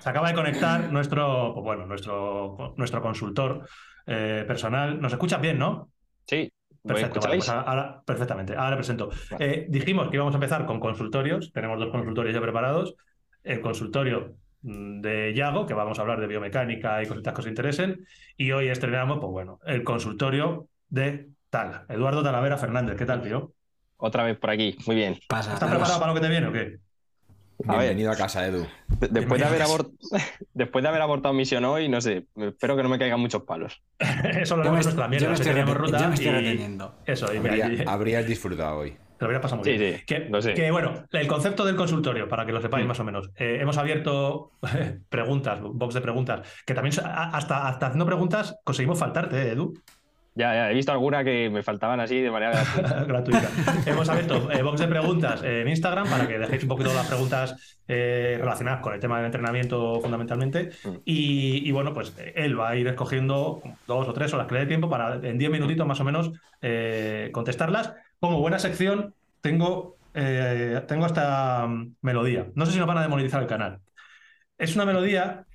se acaba de conectar nuestro, pues bueno, nuestro, nuestro consultor eh, personal. ¿Nos escuchas bien, no? Sí, ¿me Perfecto, vale, pues ahora, perfectamente. Ahora presento. Vale. Eh, dijimos que íbamos a empezar con consultorios. Tenemos dos consultorios ya preparados. El consultorio mm, de Yago, que vamos a hablar de biomecánica y cositas que os interesen. Y hoy estrenamos, pues bueno, el consultorio de Tala. Eduardo Talavera Fernández. ¿Qué tal, tío? Otra vez por aquí, muy bien. Pasa. ¿Estás preparado para lo que te viene o qué? A ver. Bienvenido a casa, Edu. De- Después de, haber Bienvenidos. abort- Después de haber abortado misión hoy, no sé, espero que no me caigan muchos palos. Eso lo haremos nuestra yo mierda. me estoy, ruta yo me estoy y- reteniendo. Eso, y mira, Habría- habrías disfrutado hoy. Te lo hubiera pasado muy Sí, bien. sí, Que, lo sé. que, bueno, el concepto del consultorio, para que lo sepáis Mm. más o menos. Eh, hemos abierto preguntas, box de preguntas, que también hasta haciendo preguntas conseguimos faltarte, ¿eh, Edu, Ya, ya, he visto alguna que me faltaban así de manera gratuita. hemos abierto eh, box de preguntas en Instagram para que dejéis un poquito las preguntas eh, relacionadas con el tema del entrenamiento fundamentalmente. Mm. Y, y, bueno, pues eh, él va a ir escogiendo dos o tres o las que le dé tiempo para en 10 minutitos más o menos eh, contestarlas. Como buena sección, tengo, eh, tengo esta mm, melodía. No sé si nos van a demonetizar el canal. Es una melodía,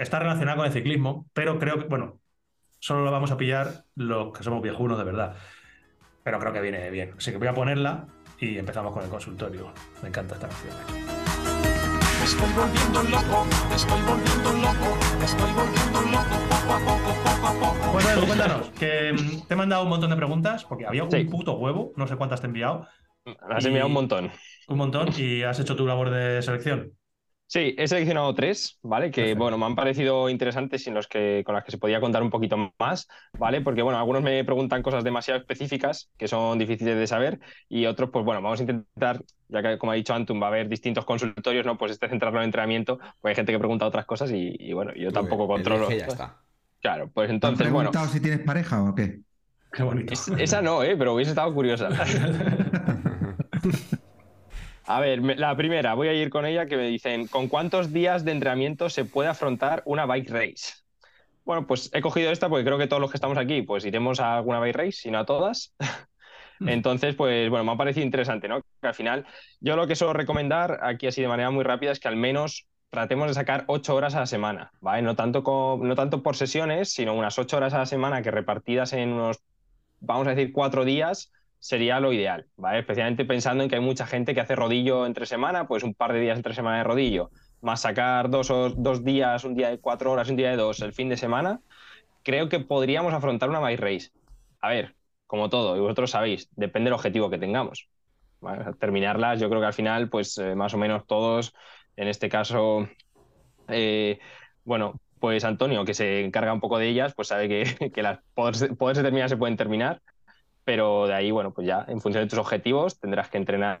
está relacionada con el ciclismo, pero creo que, bueno, solo la vamos a pillar los que somos viejunos de verdad. Pero creo que viene bien. Así que voy a ponerla y empezamos con el consultorio. Me encanta esta canción. Me estoy volviendo loco, me estoy volviendo loco, me estoy volviendo loco poco a poco, poco a poco. Bueno, Edu, cuéntanos, que mm, te he mandado un montón de preguntas, porque había Sí. un puto huevo, no sé cuántas te he enviado, Me has Y- enviado un montón. un montón, y has hecho tu labor de selección. Sí, he seleccionado tres, ¿vale? Que Perfecto. bueno, me han parecido interesantes y en los que, con las que se podía contar un poquito más, ¿vale? Porque bueno, algunos me preguntan cosas demasiado específicas que son difíciles de saber y otros, pues bueno, vamos a intentar, ya que como ha dicho Antum, va a haber distintos consultorios, ¿no? Pues este centrarlo en entrenamiento, pues hay gente que pregunta otras cosas y, y, bueno, yo tampoco Elige controlo. ya está. Claro, pues ¿Te han entonces, bueno, preguntado si tienes pareja o qué? Qué bonito. es- esa no, ¿eh? Pero hubiese estado curiosa. A ver, la primera, voy a ir con ella que me dicen, ¿con cuántos días de entrenamiento se puede afrontar una bike race? Bueno, pues he cogido esta porque creo que todos los que estamos aquí, pues iremos a alguna bike race, si no a todas. Entonces, pues bueno, me ha parecido interesante, ¿no? Que al final, yo lo que suelo recomendar aquí así de manera muy rápida es que al menos tratemos de sacar ocho horas a la semana, ¿vale? No tanto, co- no tanto por sesiones, sino unas ocho horas a la semana que repartidas en unos, vamos a decir, cuatro días, sería lo ideal, ¿vale? Especialmente pensando en que hay mucha gente que hace rodillo entre semana, pues un par de días entre semana de rodillo, más sacar dos, o- dos días, un día de cuatro horas, un día de dos, el fin de semana, creo que podríamos afrontar una bike race. A ver, como todo, y vosotros sabéis, depende del objetivo que tengamos. ¿vale? O sea, Terminarlas, yo creo que al final, pues eh, más o menos todos, en este caso, eh, bueno, pues Antonio, que se encarga un poco de ellas, pues sabe que, que las poderse, poderse terminar se pueden terminar, pero de ahí, bueno, pues ya en función de tus objetivos tendrás que entrenar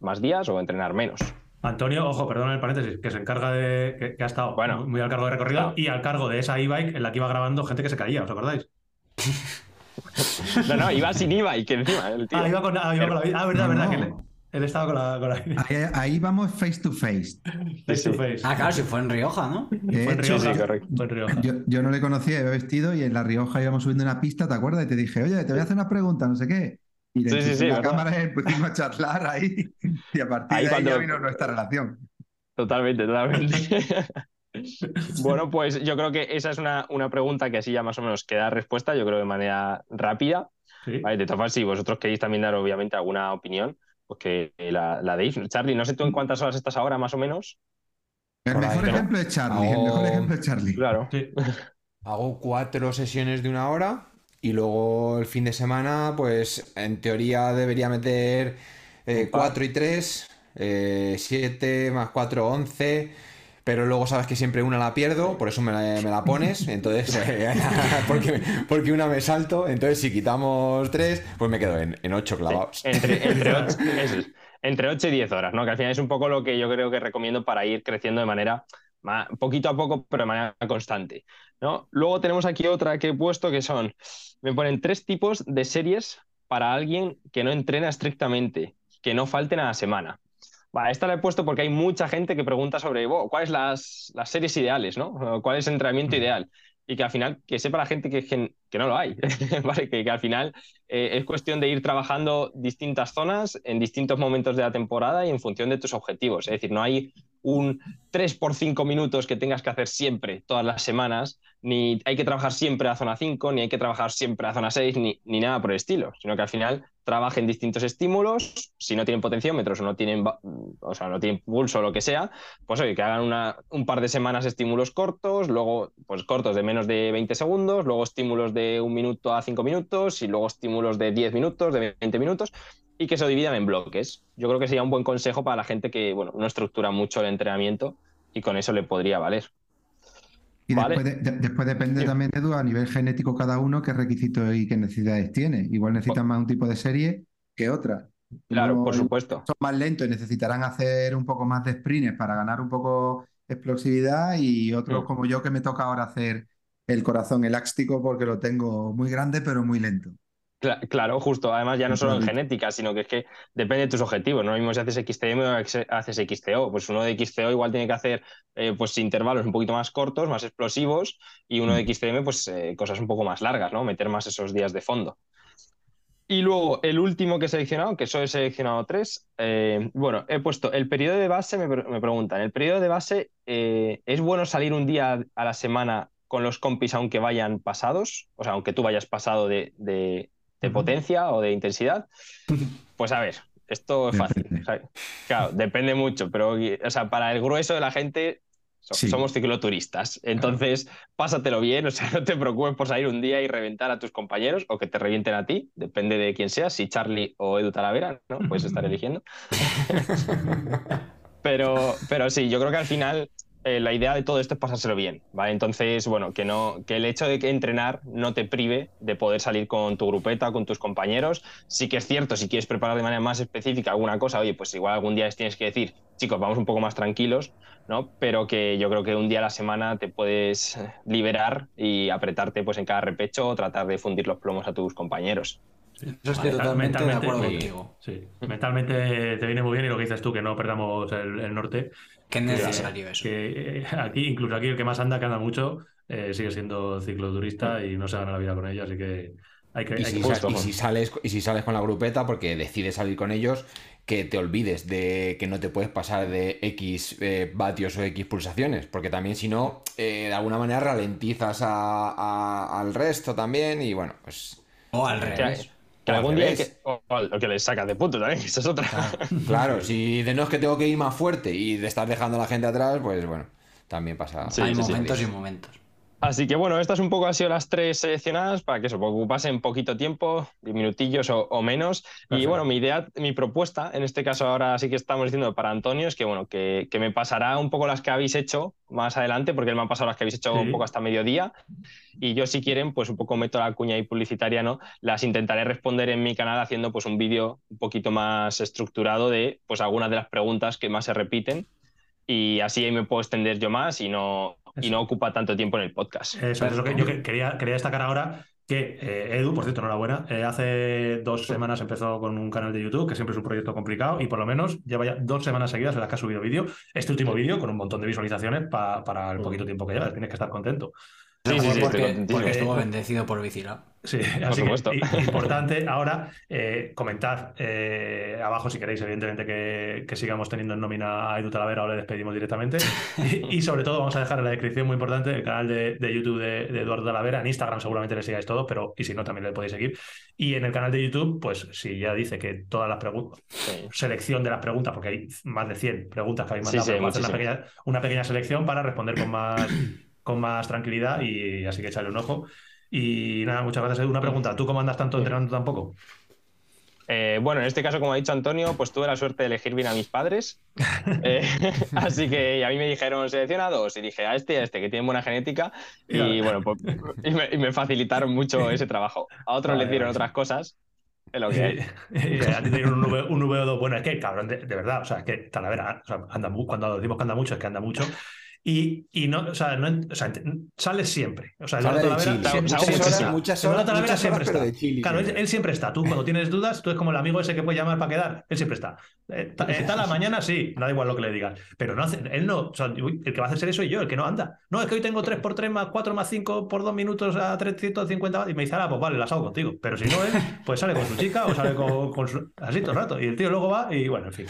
más días o entrenar menos. Antonio, ojo, perdón el paréntesis, que se encarga de. que, que ha estado Bueno. muy, al cargo de recorrido Claro. y al cargo de esa e-bike en la que iba grabando gente que se caía, ¿os acordáis? No, no, iba sin IVA y que encima el tío. Ah, iba con, ah, iba con la Ah, verdad, No, verdad, que él, él estaba con la. Con la Ahí, ahí vamos face to face. face to sí. face. Ah, claro, si fue en Rioja, ¿no? De Fue en hecho, Rioja. sí, correcto. Fue en Rioja. yo, yo no le conocía, iba vestido y en La Rioja íbamos subiendo una pista, ¿te acuerdas? Y te dije, oye, te voy a hacer unas preguntas, no sé qué. Y le Sí, sí, la ¿verdad? cámara y pusimos a charlar ahí. Y a partir Ahí de ahí cuando- ya vino nuestra relación. Totalmente, totalmente. bueno, pues yo creo que esa es una, una pregunta que así ya más o menos queda respuesta, yo creo de manera rápida. Sí. Vale, de todas formas, si vosotros queréis también dar obviamente alguna opinión, pues que la, la deis. Charlie, no sé tú en cuántas horas estás ahora más o menos. El Por mejor ¿no? ejemplo es Charlie, el mejor ejemplo es Charlie. Claro. Sí. Hago cuatro sesiones de una hora y luego el fin de semana, pues en teoría debería meter eh, cuatro y tres, eh, siete más cuatro, once. Pero luego sabes que siempre una la pierdo, por eso me la, me la pones. Entonces, eh, porque, porque una me salto. Entonces, si quitamos tres, pues me quedo en, en ocho clavados. Entre, entre, ocho, eso es, entre 8 y 10 horas, ¿no? Que al final es un poco lo que yo creo que recomiendo para ir creciendo de manera ma- poquito a poco, pero de manera constante. ¿no? Luego tenemos aquí otra que he puesto que son, me ponen tres tipos de series para alguien que no entrena estrictamente, que no falten a la semana. Vale, esta la he puesto porque hay mucha gente que pregunta sobre "Bo, cuáles las, las series ideales, ¿no? ¿Cuál es el entrenamiento ideal? Y que al final, que sepa la gente que, que, que no lo hay, ¿vale? Que, que al final eh, es cuestión de ir trabajando distintas zonas en distintos momentos de la temporada y en función de tus objetivos. Es decir, no hay un 3 por 5 minutos que tengas que hacer siempre, todas las semanas, ni hay que trabajar siempre a zona 5, ni hay que trabajar siempre a zona 6, ni, ni nada por el estilo, sino que al final trabajen distintos estímulos, si no tienen potenciómetros o no tienen, o sea, no tienen pulso o lo que sea, pues oye, que hagan una, un par de semanas estímulos cortos, luego pues cortos de menos de 20 segundos, luego estímulos de un minuto a 5 minutos y luego estímulos de 10 minutos, de 20 minutos y que se dividan en bloques. Yo creo que sería un buen consejo para la gente que bueno, no estructura mucho el entrenamiento y con eso le podría valer. Y Vale. después, de- de- después depende Sí. también, Edu, a nivel genético cada uno, qué requisitos y qué necesidades tiene. Igual necesitan más un tipo de serie que otra. Claro, por supuesto. son más lentos y necesitarán hacer un poco más de sprints para ganar un poco explosividad y otros Mm. como yo que me toca ahora hacer el corazón elástico porque lo tengo muy grande pero muy lento. Cla- Claro, justo. Además, ya no solo en genética, sino que es que depende de tus objetivos. No lo mismo si haces XTM o haces XTO. Pues uno de XTO igual tiene que hacer eh, pues intervalos un poquito más cortos, más explosivos, y uno de XTM, pues eh, cosas un poco más largas, ¿no? Meter más esos días de fondo. Y luego el último que he seleccionado, que solo he seleccionado tres, eh, bueno, he puesto el periodo de base, me, pre- me preguntan, ¿el periodo de base es bueno salir un día a la semana con los compis aunque vayan pasados? O sea, aunque tú vayas pasado de, de- de potencia o de intensidad. Pues a ver, esto es fácil. O sea, claro, depende mucho, pero o sea, para el grueso de la gente so- Sí. somos cicloturistas. Entonces, pásatelo bien, o sea, no te preocupes por salir un día y reventar a tus compañeros o que te revienten a ti, depende de quién sea, si Charlie o Edu Talavera, ¿no? Puedes estar eligiendo. Pero, pero sí, yo creo que al final eh, la idea de todo esto es pasárselo bien, ¿vale? Entonces, bueno, que, no, que el hecho de que entrenar no te prive de poder salir con tu grupeta, con tus compañeros. Sí que es cierto, si quieres preparar de manera más específica alguna cosa, oye, pues igual algún día les tienes que decir, chicos, vamos un poco más tranquilos, ¿no? Pero que yo creo que un día a la semana te puedes liberar y apretarte pues en cada repecho o tratar de fundir los plomos a tus compañeros. Eso estoy totalmente de mentalmente, acuerdo contigo. Sí, mentalmente te viene muy bien y lo que dices tú, que no perdamos el, el norte. Qué necesario eso. Que eh, aquí, incluso aquí, el que más anda, que anda mucho, eh, sigue siendo cicloturista y no se gana la vida con ello, así que hay que... Y hay si, que- justo, y si sales, y si sales con la grupeta porque decides salir con ellos, que te olvides de que no te puedes pasar de X eh, vatios o X pulsaciones, porque también si no, eh, de alguna manera ralentizas a- a- al resto también y bueno, pues... O al Que, revés. Que algún día que, o, o que les sacas de punto también, que esa es otra. Claro, si de no es que tengo que ir más fuerte y de estar dejando a la gente atrás, pues bueno, también pasa. Sí, Hay sí, sí. momentos y momentos. Así que bueno, estas un poco han sido las tres seleccionadas para que eso, ocupasen poquito tiempo, 10 minutillos o, o menos. Y Perfecto. bueno, mi idea, mi propuesta, en este caso ahora sí que estamos diciendo para Antonio, es que bueno, que, que me pasará un poco las que habéis hecho más adelante, porque él me han pasado las que habéis hecho Sí. un poco hasta mediodía. Y yo, si quieren, pues un poco meto la cuña y publicitaria, ¿no? Las intentaré responder en mi canal haciendo pues un vídeo un poquito más estructurado de pues algunas de las preguntas que más se repiten. Y así ahí me puedo extender yo más y no, y no ocupa tanto tiempo en el podcast. Eso es lo que yo que- quería, quería destacar ahora. Que eh, Edu, por cierto, enhorabuena, eh, hace dos semanas empezó con un canal de YouTube, que siempre es un proyecto complicado, y por lo menos lleva ya dos semanas seguidas en las que ha subido vídeo. Este último vídeo con un montón de visualizaciones pa- para el poquito tiempo que lleva, tienes que estar contento. Sí, sí, sí, porque, estuvo bendecido por Vicila. Sí, así supuesto. que importante ahora eh, comentad eh, abajo si queréis, evidentemente, que, que sigamos teniendo en nómina a Edu Talavera o le despedimos directamente. Y, y sobre todo vamos a dejar en la descripción muy importante el canal de, de YouTube de, de Eduardo Talavera. En Instagram seguramente le sigáis todo, pero y si no, también le podéis seguir. Y en el canal de YouTube, pues si ya dice que todas las preguntas, Sí. selección de las preguntas, porque hay más de 100 preguntas que habéis Sí, mandado, sí, pero vamos a hacer una pequeña, una pequeña selección para responder con más, con más tranquilidad y así que echarle un ojo. Y nada, muchas gracias. Una pregunta, ¿tú cómo andas tanto entrenando tampoco? Eh, bueno, en este caso, como ha dicho Antonio, pues tuve la suerte de elegir bien a mis padres. Eh, así que a mí me dijeron selecciona dos y dije a este y a este que tienen buena genética y bueno, pues, y me, y me facilitaron mucho ese trabajo. A otros Vale, les dieron vale. otras cosas. Es lo que hay. A ti te dieron un, V, un VO2. Bueno, es que, cabrón, de, de verdad, o sea, es que Talavera, o sea, anda cuando decimos que anda mucho, es que anda mucho. Y, y no, o sea, no, o sea, ent- sale siempre. O sea, Eduardo de Talavera Chile. siempre, Muchas siempre horas, está. muchas Eduardo horas, Talavera muchas siempre horas, está. de Chile Claro, él, siempre. él siempre está. Tú cuando tienes dudas, tú es como el amigo ese que puede llamar para quedar. Él siempre está. Eh, ta- eh, tal a mañana, sí, da igual lo que le digas. Pero no hace, él no, o sea, el que va a hacer ser eso soy yo, el que no anda. No, es que hoy tengo 3 por 3 más 4 más 5 por 2 minutos a 350 y me dice, ah, pues vale, las hago contigo. Pero si no, él, pues sale con su chica o sale con, con su... así todo el rato. Y el tío luego va y bueno, en fin.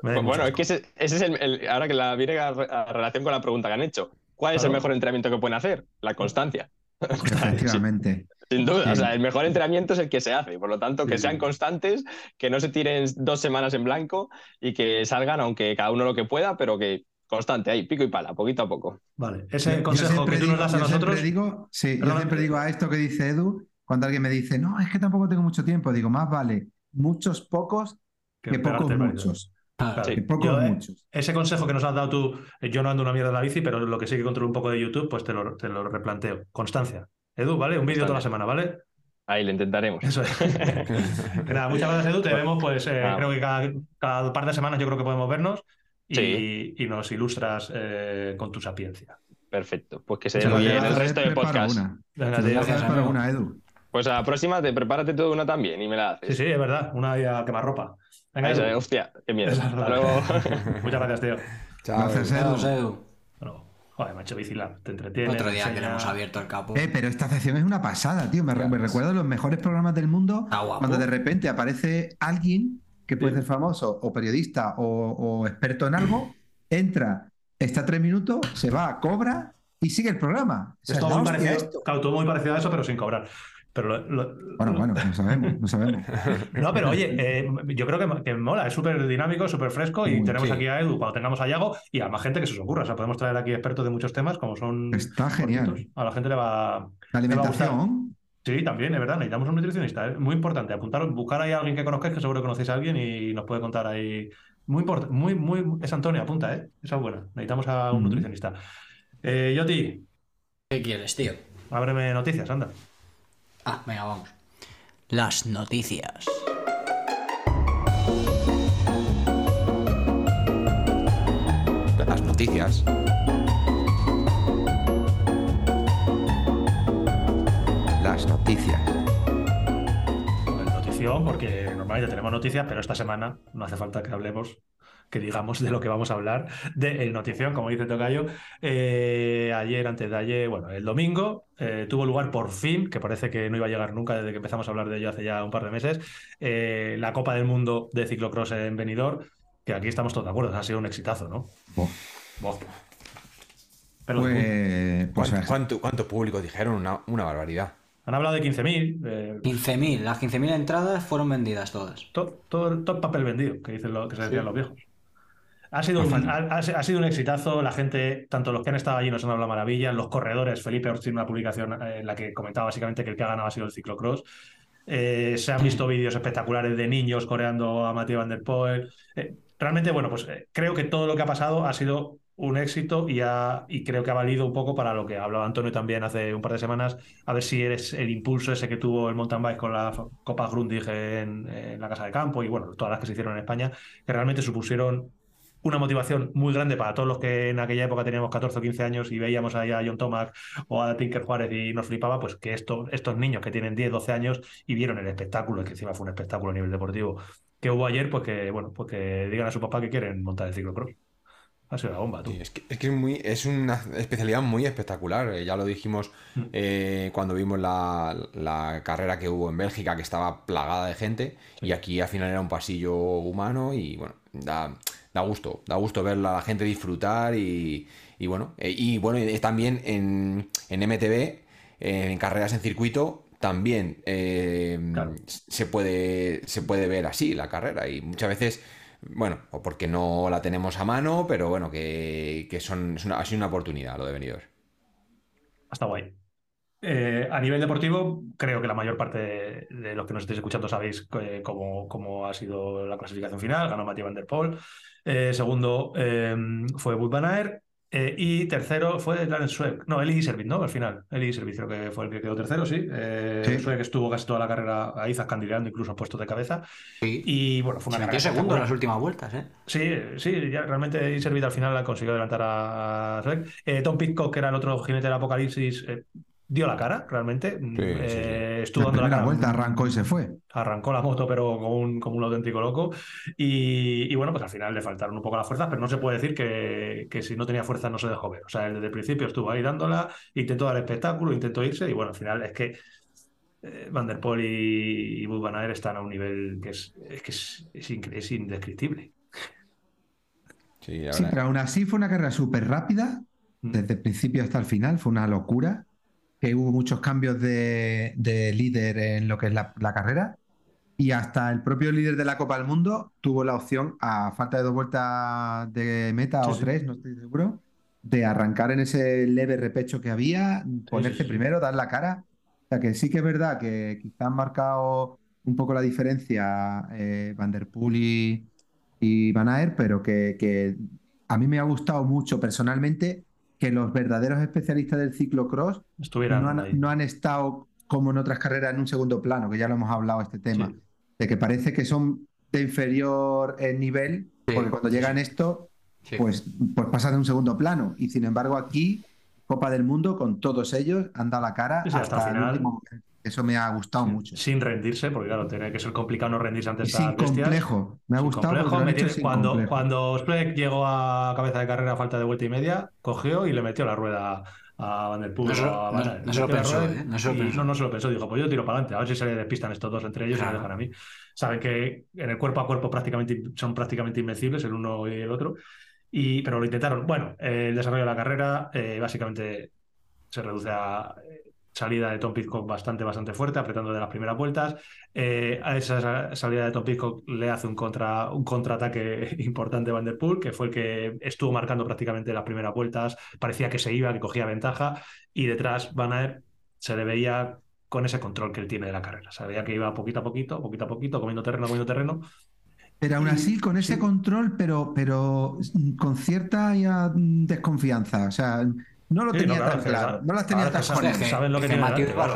Pues bueno, es que ese, ese es el, el- ahora que la viene a, a relación con la pregunta que han hecho. ¿Cuál es el mejor entrenamiento que pueden hacer? La constancia. Efectivamente. Sin duda, Sí. o sea, el mejor entrenamiento es el que se hace. Por lo tanto, que Sí, sean constantes, que no se tiren dos semanas en blanco y que salgan, aunque cada uno lo que pueda, pero que constante ahí, pico y pala, poquito a poco. Vale, ese Yo consejo siempre que tú nos digo- das a yo nosotros. Siempre digo, sí, yo siempre digo a esto que dice Edu, cuando alguien me dice, no, es que tampoco tengo mucho tiempo, digo, más vale muchos pocos que, pocos el baile. muchos. Claro, Sí. Que pocos yo, eh, muchos. Ese consejo que nos has dado tú, eh, yo no ando una mierda en la bici, pero lo que sí que controlo un poco de YouTube, pues te lo, te lo replanteo. Constancia. Edu, ¿vale? Un vídeo toda la semana, ¿vale? Ahí lo intentaremos. Eso es. Nada, muchas gracias, Edu. Te vemos, pues eh, creo que cada, cada par de semanas yo creo que podemos vernos y, Sí. y nos ilustras eh, con tu sapiencia. Perfecto. Pues que se muy bien el resto de podcast. una. Gracias, amigo. una, Edu. Pues a la próxima te prepárate tú una también y me la Sí, haces. sí, es verdad. Una idea quemarropa. Venga, Ahí se Edu. ve, hostia, qué miedo. Hasta luego. Muchas gracias, tío. Chao. Gracias, Edu. Edu. Bueno, joder, macho, Bicilab, te entretiene. Otro día enseña- que le hemos abierto el capo. Eh, pero esta sección es una pasada, tío. Me, me recuerda a los mejores programas del mundo cuando de repente aparece alguien que puede Sí. ser famoso o periodista o, o experto en algo, entra, está tres minutos, se va, cobra y sigue el programa. O sea, Es todo muy parecido, esto. claro, todo muy parecido a eso, pero sin cobrar. Pero lo- lo- Bueno, bueno, no sabemos, no sabemos. No, pero oye, eh, yo creo que, que mola, es súper dinámico, súper fresco y tenemos sí. aquí a Edu cuando tengamos a Yago y a más gente que se os ocurra. O sea, podemos traer aquí expertos de muchos temas como son. Está genial. cortitos. A la gente le va. La le va a gustar. alimentación, Sí, también, es verdad, necesitamos un nutricionista. Es muy importante. Apuntar, buscar ahí a alguien que conozcáis, que seguro que conocéis a alguien y nos puede contar ahí. Muy importante, muy, muy. Es Antonio, apunta, ¿eh? Esa es buena. Necesitamos a un nutricionista. Eh, Yoti, ¿Qué quieres, tío? ábreme noticias, anda. Ah, venga, vamos. Las noticias. Las noticias. Las noticias. Notición, porque normalmente tenemos noticias, pero esta semana no hace falta que hablemos, que digamos de lo que vamos a hablar, de el notición, como dice Tocayo. Eh, ayer, antes de ayer, bueno, el domingo eh, tuvo lugar por fin, que parece que no iba a llegar nunca desde que empezamos a hablar de ello hace ya un par de meses, eh, la Copa del Mundo de ciclocross en Benidorm, que aquí estamos todos de acuerdo, ha sido un exitazo, ¿no? Pero pues, pues ¿Cuánto, cuánto, cuánto público dijeron? Una, una barbaridad. Han hablado de 15.000. eh, 15.000, las 15.000 entradas fueron vendidas todas. todo, todo, todo el papel vendido, que dicen lo, que se decían Sí. los viejos. Ha sido, un, ha, ha- sido un exitazo, la gente, tanto los que han estado allí nos han hablado maravillas, los corredores, Felipe Ortiz tiene una publicación eh, en la que comentaba básicamente que el que ha ganado ha sido el ciclocross. Eh, se han visto vídeos espectaculares de niños coreando a Mathieu Van Der Poel. Eh, realmente, bueno, pues eh, creo que todo lo que ha pasado ha sido un éxito y, ha- y creo que ha valido un poco para lo que hablaba Antonio también hace un par de semanas, a ver si eres el impulso ese que tuvo el mountain bike con la Copa Grundig en, en la Casa de Campo y bueno, todas las que se hicieron en España, que realmente supusieron una motivación muy grande para todos los que en aquella época teníamos 14 o 15 años y veíamos ahí a John Tomac o a Tinker Juárez y nos flipaba, pues que esto, estos niños que tienen 10, 12 años y vieron el espectáculo, que encima fue un espectáculo a nivel deportivo que hubo ayer, pues que, bueno, pues que digan a su papá que quieren montar el ciclocross. Ha sido la bomba, tú. Sí, es que, es que es muy, es una especialidad muy espectacular. eh, ya lo dijimos Mm. eh, cuando vimos la, la carrera que hubo en Bélgica, que estaba plagada de gente, y aquí al final era un pasillo humano y bueno, da, da gusto, da gusto ver a la gente disfrutar y, y bueno, eh, y bueno, también en, en MTV, en carreras en circuito, también eh, Claro. se puede, se puede ver así la carrera y muchas veces bueno, o porque no la tenemos a mano, pero bueno, que, que son, es una- ha sido una oportunidad lo de Benidorm. Hasta guay. Eh, a nivel deportivo, creo que la mayor parte de, de los que nos estéis escuchando sabéis eh, cómo, cómo ha sido la clasificación final. Ganó Mathieu Van Der Poel. Eh, segundo eh, fue van Aert. Eh, y tercero fue Lance Schweik. No, Eli Servit, ¿no? Al final. Eli Servit creo que fue el que quedó tercero, sí. Eh, Sí. Estuvo casi toda la carrera ahí zascandileando, incluso puestos de cabeza. Sí. Y bueno, fue Se una metió carrera segundo en las últimas vueltas, ¿eh? Sí, sí, ya realmente Eli Servit al final consiguió adelantar a Schweik. Eh, Tom Pitcock, que era el otro jinete del apocalipsis, dio la cara, realmente. Eh, Estuvo La dando la primera cara. vuelta arrancó y se fue. Arrancó la moto, pero como un, como un auténtico loco. Y, y bueno, pues al final le faltaron un poco las fuerzas, pero no se puede decir que, que si no tenía fuerza no se dejó ver. O sea, él desde el principio estuvo ahí dándola, intentó dar espectáculo, intentó irse, y bueno, al final es que eh, Van der Poel y, y van están a un nivel que es, es, que es, es incre- es indescriptible. Sí, pero aún así fue una carrera súper rápida, Mm. desde el principio hasta el final, fue una locura, que hubo muchos cambios de, de líder en lo que es la, la carrera, y hasta el propio líder de la Copa del Mundo tuvo la opción, a falta de dos vueltas de meta Sí, o sí. tres, no estoy seguro, de arrancar en ese leve repecho que había, ponerse sí, primero, dar la cara. O sea que sí que es verdad que quizá han marcado un poco la diferencia eh, Van der Poel y, y Van Aert, pero que, que a mí me ha gustado mucho personalmente que los verdaderos especialistas del ciclocross Estuvieran no han, no han estado como en otras carreras en un segundo plano, que ya lo hemos hablado este tema, Sí. de que parece que son de inferior nivel, Sí, porque cuando sí, llegan esto, pues, pues pasan de un segundo plano. Y sin embargo aquí, Copa del Mundo, con todos ellos, han dado la cara hasta hasta el el final. último momento. Eso me ha gustado mucho. Sin rendirse, porque claro, tiene que ser complicado no rendirse ante Y estas sin bestias. complejo. Me ha Sin gustado complejo, sin cuando, complejo. cuando Spreck llegó a cabeza de carrera a falta de vuelta y media, cogió y le metió la rueda a Van der Poel No se a no- Van Aert. no se lo pensó, ¿eh? No se lo y- pensó. no, no se lo pensó. Dijo, pues yo tiro para adelante, a ver si se le despistan estos dos entre ellos y me dejan a mí. Saben que en el cuerpo a cuerpo prácticamente, son prácticamente invencibles el uno y el otro. Y, pero lo intentaron. Bueno, eh, el desarrollo de la carrera eh, básicamente se reduce a eh, salida de Tom Pitcock bastante, bastante fuerte, apretando de las primeras vueltas. Eh, a esa sa- salida de Tom Pitcock le hace un, contra, un contraataque importante Van der Poel, que fue el que estuvo marcando prácticamente las primeras vueltas. Parecía que se iba, que cogía ventaja. Y detrás Van Aert se le veía con ese control que él tiene de la carrera. Se veía que iba poquito a poquito, poquito a poquito, comiendo terreno, comiendo terreno. Pero aún así, con ese sí. control, pero, pero con cierta mm, desconfianza. O sea, no lo Sí, tenía no, claro, tan claro. sabe- No las tenía tan claras. Que- saben lo que que tiene delante, claro.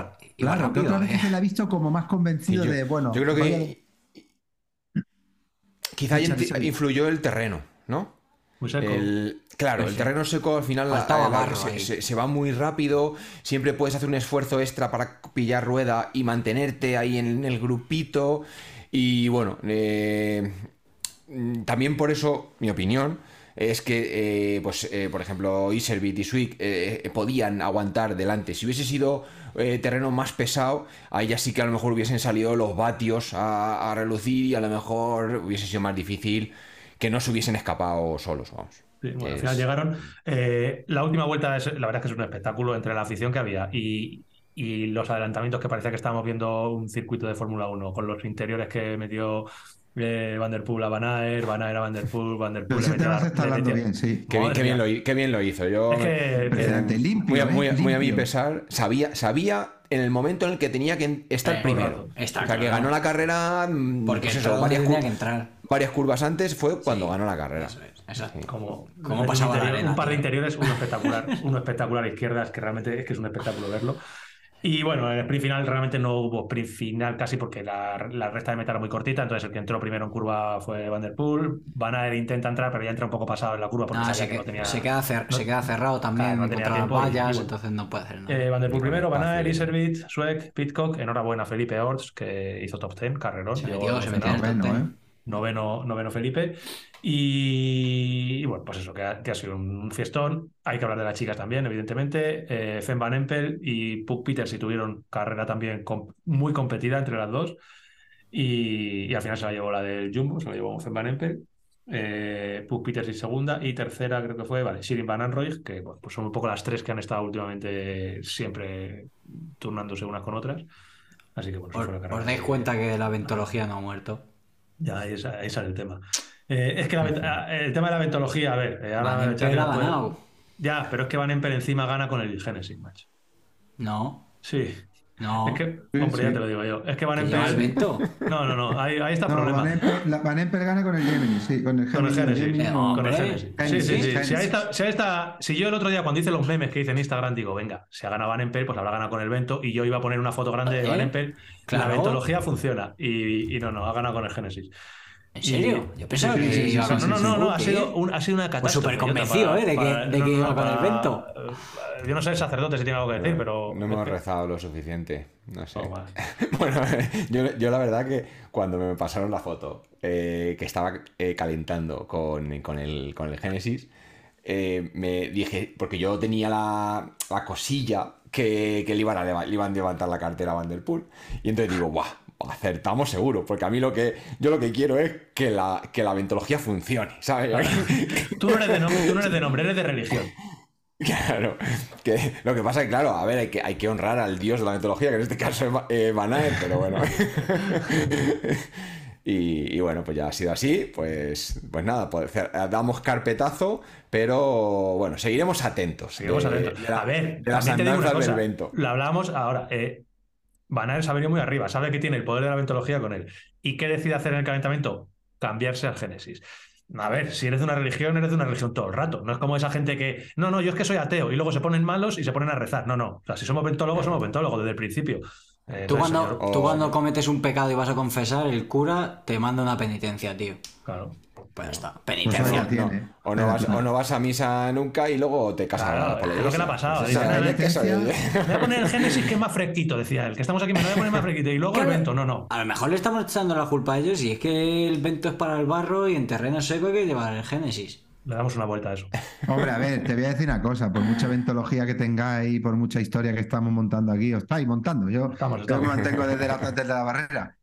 ¿eh? veces se la ha visto como más convencido yo- de, bueno, Yo creo que quizá inti- échale. influyó el terreno, ¿no? Muy seco. El- claro, el Sí. terreno seco al final la- la- se va muy rápido, siempre puedes hacer un esfuerzo extra para pillar rueda y mantenerte ahí en el grupito. Y bueno, eh, mm, también por eso, mi opinión, es que, eh, pues, eh, por ejemplo, Iservit y Swick eh, podían aguantar delante. Si hubiese sido terreno más pesado, ahí ya sí que a lo mejor hubiesen salido los vatios a, a relucir y a lo mejor hubiese sido más difícil que no se hubiesen escapado solos, vamos. Sí, bueno, al final llegaron. La última vuelta, es, la verdad es que es un espectáculo entre la afición que había y, y los adelantamientos que parecía que estábamos viendo un circuito de Fórmula 1 con los interiores que metió eh, Van der Poel a Van Aert, Van Aert a Van der Poel, Van der Pero Poel ese tema se está hablando bien, sí. Qué bien, qué bien lo, qué bien lo hizo. Yo, Es que- Impresionante, limpio. muy, a, ¿eh? muy a- muy a mi Limpio. pesar, sabía, sabía en el momento en el que tenía que estar Eh, primero. está o sea, que claro. ganó la carrera. mm, Porque pues eso, varias, tenía cur- que entrar. varias curvas antes fue cuando ganó la carrera. Eso es, exacto. Como, ¿Cómo un pasaba la interior- arena, Un par de interiores, uno espectacular, uno espectacular a izquierdas, que realmente es que es un espectáculo verlo. Y bueno, en el sprint final realmente no hubo sprint final casi porque la, la recta de meta era muy cortita, entonces el que entró primero en curva fue Van der Poel. Van Aert intenta entrar, pero ya entra un poco pasado en la curva porque Ah, sabía se, que que- no tenía... se queda cer- no- se queda cerrado también Claro, no tenía contra las tiempo y- y vallas, entonces no puede hacer nada. Eh, Van der Poel primero, Van Aert, Iservit, Sueck, Pitcock, enhorabuena Felipe Orts, que hizo top 10, carrerón. Se metió, se metió emocionado. en el top. ¿eh? Noveno, noveno Felipe. Y, y bueno, pues eso, que ha, que ha sido un fiestón. Hay que hablar de las chicas también, evidentemente. Eh, Fem Van Empel y Puck Peters y tuvieron carrera también muy competida entre las dos. Y, y al final se la llevó la del Jumbo, se la llevó Fem Van Empel. Eh, Puck Peters y segunda. Y tercera creo que fue, vale, Shirin Van Anrooy, que bueno, pues son un poco las tres que han estado últimamente siempre turnándose unas con otras. Así que bueno, eso Os, fue la carrera. os dais cuenta que la ventología no ha muerto. Ya, ahí, sa- ahí sale el tema. Eh, es que la ah, el tema de la ventología, a ver, eh, ahora Van ganado. Ya, pero es que Van Empel encima gana con el Genesis, macho. No, Sí, no. es que, Sí, hombre, ya te lo digo yo. Es que Van vento. No, no, no, ahí, ahí está el No, problema. Van Empel, la- Van gana con el Gemini, sí, con el Con el Gemini. Genesis. Gemini, No, Con el. Genesis. Sí, sí, sí. Si ahí, está, si ahí está- si yo el otro día cuando hice los memes que hice en Instagram digo, venga, si ha ganado Van Empel, pues habrá ganado con el Vento y yo iba a poner una foto grande de ¿Eh? Van Empel. Claro. La ventología funciona y, y no, no, ha ganado con el Genesis. ¿En serio? Yo pensaba sí, que sí, sí, iba sí, no, no, no, no, ha sido, un- ha sido una catástrofe. súper Yo te- convencido, ¿eh? de que- de que iba con el Vento. eh, Yo no sé el sacerdote si tiene algo que decir, pero. No hemos rezado lo suficiente. No sé. Oh, vale. Bueno, yo, yo la verdad que cuando me pasaron la foto eh, que estaba eh, calentando con, con el, con el Génesis, eh, me dije, porque yo tenía la, la cosilla que, que le, iban a, le iban a levantar la cartera a Van der Poel, y entonces digo, ¡buah! Acertamos seguro, porque a mí lo que yo lo que quiero es que la, que la ventología funcione, ¿sabes? Tú no, eres de nombre, tú no eres de nombre, eres de religión. Claro, que lo que pasa es que, claro, a ver, hay que, hay que honrar al dios de la mitología, que en este caso es eh, Van Aert, pero bueno. y, y bueno, pues ya ha sido así, pues, pues nada, pues, damos carpetazo, pero bueno, seguiremos atentos. Seguimos de- atentos. de la- a ver, de las andanzas del vento. Lo hablábamos ahora. Eh, Se ha venido muy arriba, sabe que tiene el poder de la ventología con él. ¿Y qué decide hacer en el calentamiento? Cambiarse al Génesis. A ver, si eres de una religión, eres de una religión todo el rato. No es como esa gente que, no, no, yo es que soy ateo y luego se ponen malos y se ponen a rezar. No, no. O sea, si somos ventólogos, somos ventólogos desde el principio. Eh, Tú cuando, señor, o- tú cuando cometes un pecado y vas a confesar, el cura te manda una penitencia, tío. Claro. Pues ya está, Pues penitencia. No, tiene. o, no vas, o no vas a misa nunca y luego te casas Claro, por la es lo que le ha pasado. Pues Dice. Me voy a poner el Génesis que es más fresquito, decía él. Que estamos aquí, me lo voy a poner más fresquito. Y luego el vento, no, no. A lo mejor le estamos echando la culpa a ellos y es que el vento es para el barro y en terreno seco hay que llevar el Génesis. Le damos una vuelta a eso. Hombre, a ver, te voy a decir una cosa, por mucha ventología que tengáis, por mucha historia que estamos montando aquí, os estáis montando, yo Estamos, yo estamos. me mantengo desde la, desde la barrera.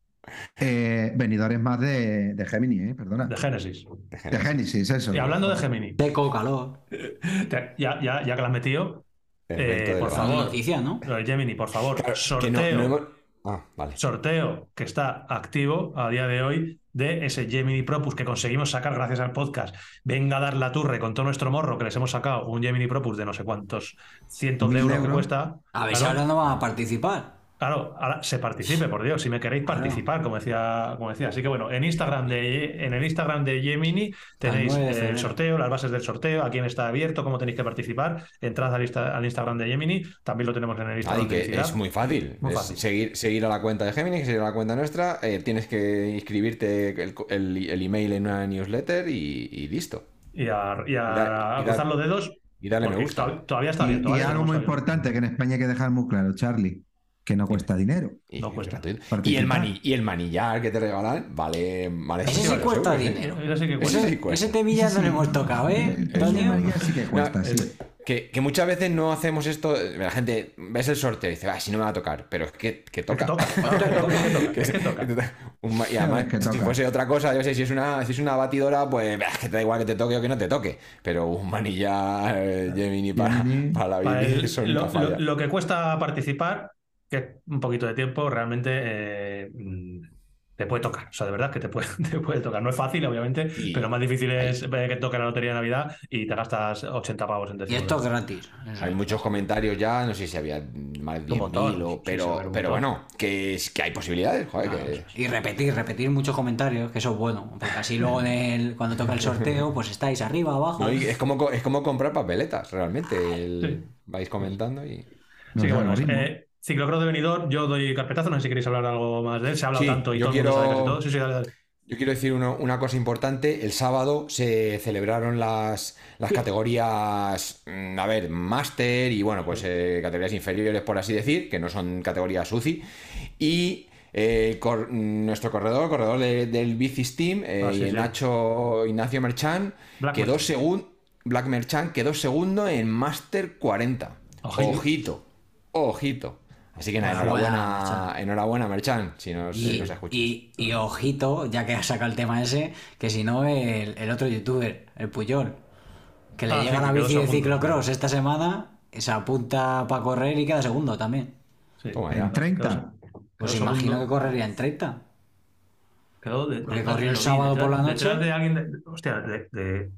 Eh, venidores más de, de Gemini, eh, perdona. De Génesis. De Génesis, eso. Y hablando de Gemini, Seco, calor. te- ya, ya, ya que la has metido, Eh, por favor. Noticia, ¿no? lo de Gemini, por favor, que sorteo. no- no hemos- Ah, vale. sorteo que está activo a día de hoy de ese Gemini Propus que conseguimos sacar gracias al podcast. Venga a dar la turre con todo nuestro morro que les hemos sacado un Gemini Propus de no sé cuántos cientos de Mil euros que euros. cuesta. A ver si Claro, ahora no van a participar. Claro, ahora se participe, por Dios, si me queréis participar, como decía, como decía. Así que bueno, en Instagram de en el Instagram de Gemini tenéis el sorteo, las bases del sorteo, a quién está abierto, cómo tenéis que participar. Entrad al, Insta- al Instagram de Gemini, también lo tenemos en el Instagram de que es muy fácil. Muy Es fácil. seguir, seguir a la cuenta de Gemini, seguir a la cuenta nuestra. eh, tienes que inscribirte el, el- el email en una newsletter y, y listo. Y a, y a- Y da- a y da- cruzar los dedos. Y dale me gusta. to- Todavía está Y, abierto. y algo muy importante que en España hay que dejar muy claro, Charlie, que no cuesta dinero. Y, No cuesta. y el mani- y el manillar que te regalan vale. vale Ese sí 60 cuesta euros, ¿eh? dinero. Eso sí que Ese cuesta. sí cuesta. Ese temilla no le hemos tocado, ¿eh? Antonio? Sí que cuesta, No, sí. Que, que muchas veces no hacemos esto. La gente ves el sorteo y dice, ah, si no me va a tocar. Pero es que, toca. que y además, si fuese otra cosa, yo sé, si es una, si es una batidora, pues es que te da igual que te toque o que no te toque. Pero un manillar eh, Gemini para, para la Para bici, el- eso lo, lo- lo que cuesta participar que un poquito de tiempo realmente eh, mm, te puede tocar. O sea, de verdad que te puede, te puede tocar. No es fácil, obviamente, Y- pero más difícil es que toque la lotería de Navidad y te gastas 80 pavos en Y decirlo. esto es gratis. Eso. Hay muchos comentarios ya, no sé si había más de Un montón, 10.000, o- sí, sí, pero, sí, un pero bueno, que, es, que hay posibilidades, joder, que- Y repetir, repetir muchos comentarios, que eso es bueno. Porque así luego en el, cuando toca el sorteo, pues estáis arriba, abajo. no, y es, como, co- es como comprar papeletas, realmente. el- Sí. Vais comentando y... Que bueno, eh, ciclocross de venidor, yo doy carpetazo, no sé si queréis hablar algo más de él, se ha hablado Sí, tanto y yo todo el mundo quiero- sabe casi todo. Sí, sí, dale, dale. Yo quiero decir uno- una cosa importante. El sábado se celebraron las, las categorías, mm, a ver, máster y bueno, pues eh, categorías inferiores, por así decir, que no son categorías UCI. Y eh, cor- nuestro corredor, corredor de- del Bici Steam, eh, Ah, sí, sí. Nacho Ignacio Merchan, Black quedó Merchant. segundo. Black Merchant quedó segundo en Máster 40. Ojito. Ojito. Ojito. Así que nada, Enhorabuena, enhorabuena, Merchan. enhorabuena, Merchan, si nos, si Y, nos escuchas. y- y ojito, ya que has sacado el tema ese, que si no, el, el otro youtuber, el Puyol, que le Ah, llega sí, quedó bici de ciclocross esta semana, se apunta para correr y queda segundo también. Sí. Toma ya. En 30. Pues Quedó imagino segundo. que correría en 30. Quedó de, Porque de- corrió el sábado detrás- por la noche. de alguien de- hostia, de, de-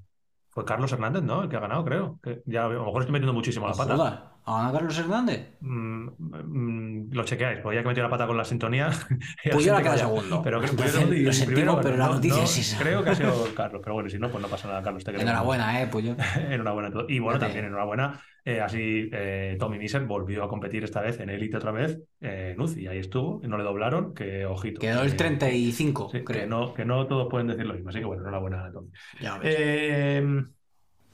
fue Carlos Hernández, ¿no? El que ha ganado, creo. Que ya, a lo mejor estoy metiendo muchísimo la pata. ¿A ganar Carlos Hernández? Mm, mm, lo chequeáis, porque ya que metió la pata con la sintonía. Pues yo la que queda segundo. Pero creo, Entonces, primero- lo sentimos, primero, pero la no- noticia no, es esa. Creo que ha sido Carlos, pero bueno, si no, pues no pasa nada, Carlos. Te. Enhorabuena, eh, Puyol. enhorabuena a todos. Y bueno, también enhorabuena. eh, así eh, Tommy Miser volvió a competir esta vez en Elite otra vez eh, en UCI. Ahí estuvo, no le doblaron, que ojito. Quedó el que- 35, sí, que, creo. no, que no todos pueden decir lo mismo. Así que bueno, enhorabuena a Tommy. Ya ves.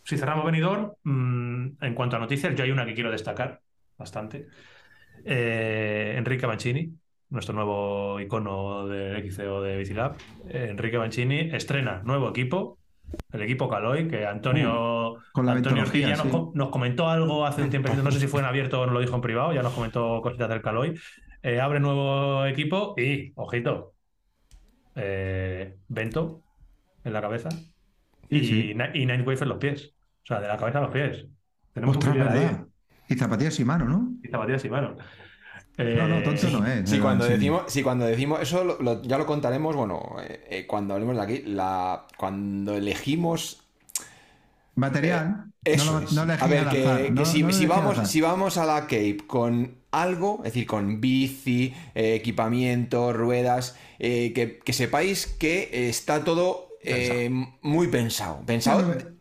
Si cerramos venidor, mm, en cuanto a noticias, yo hay una que quiero destacar bastante. Eh, Enrique Mancini, nuestro nuevo icono del XCO de Bicilab. Eh, Enrique Mancini estrena nuevo equipo, el equipo Caloi, que Antonio, Con la Antonio Ortiz ventología, ya nos, sí. co- nos comentó algo hace un tiempo, no sé si fue en abierto o nos lo dijo en privado, ya nos comentó cositas del Caloi. Eh, abre nuevo equipo y, ojito, Bento en la cabeza y, Sí, y Nine Wave en los pies. O sea, de la cabeza a los pies. Tenemos un Ostras, ahí. Y zapatillas y mano, ¿no? Y zapatillas y mano. No, no, tonto Eh, no es. Sí, eh, cuando sí. decimos, sí, cuando decimos, eso lo- lo- ya lo contaremos, bueno, eh, eh, cuando hablemos de aquí, la, cuando elegimos Material. eso, no, no a ver, que, azar, que no- si, no si vamos, si vamos a la Cape con algo, es decir, con bici, eh, equipamiento, ruedas, eh, que, que sepáis que está todo eh, muy pensado. Pensado.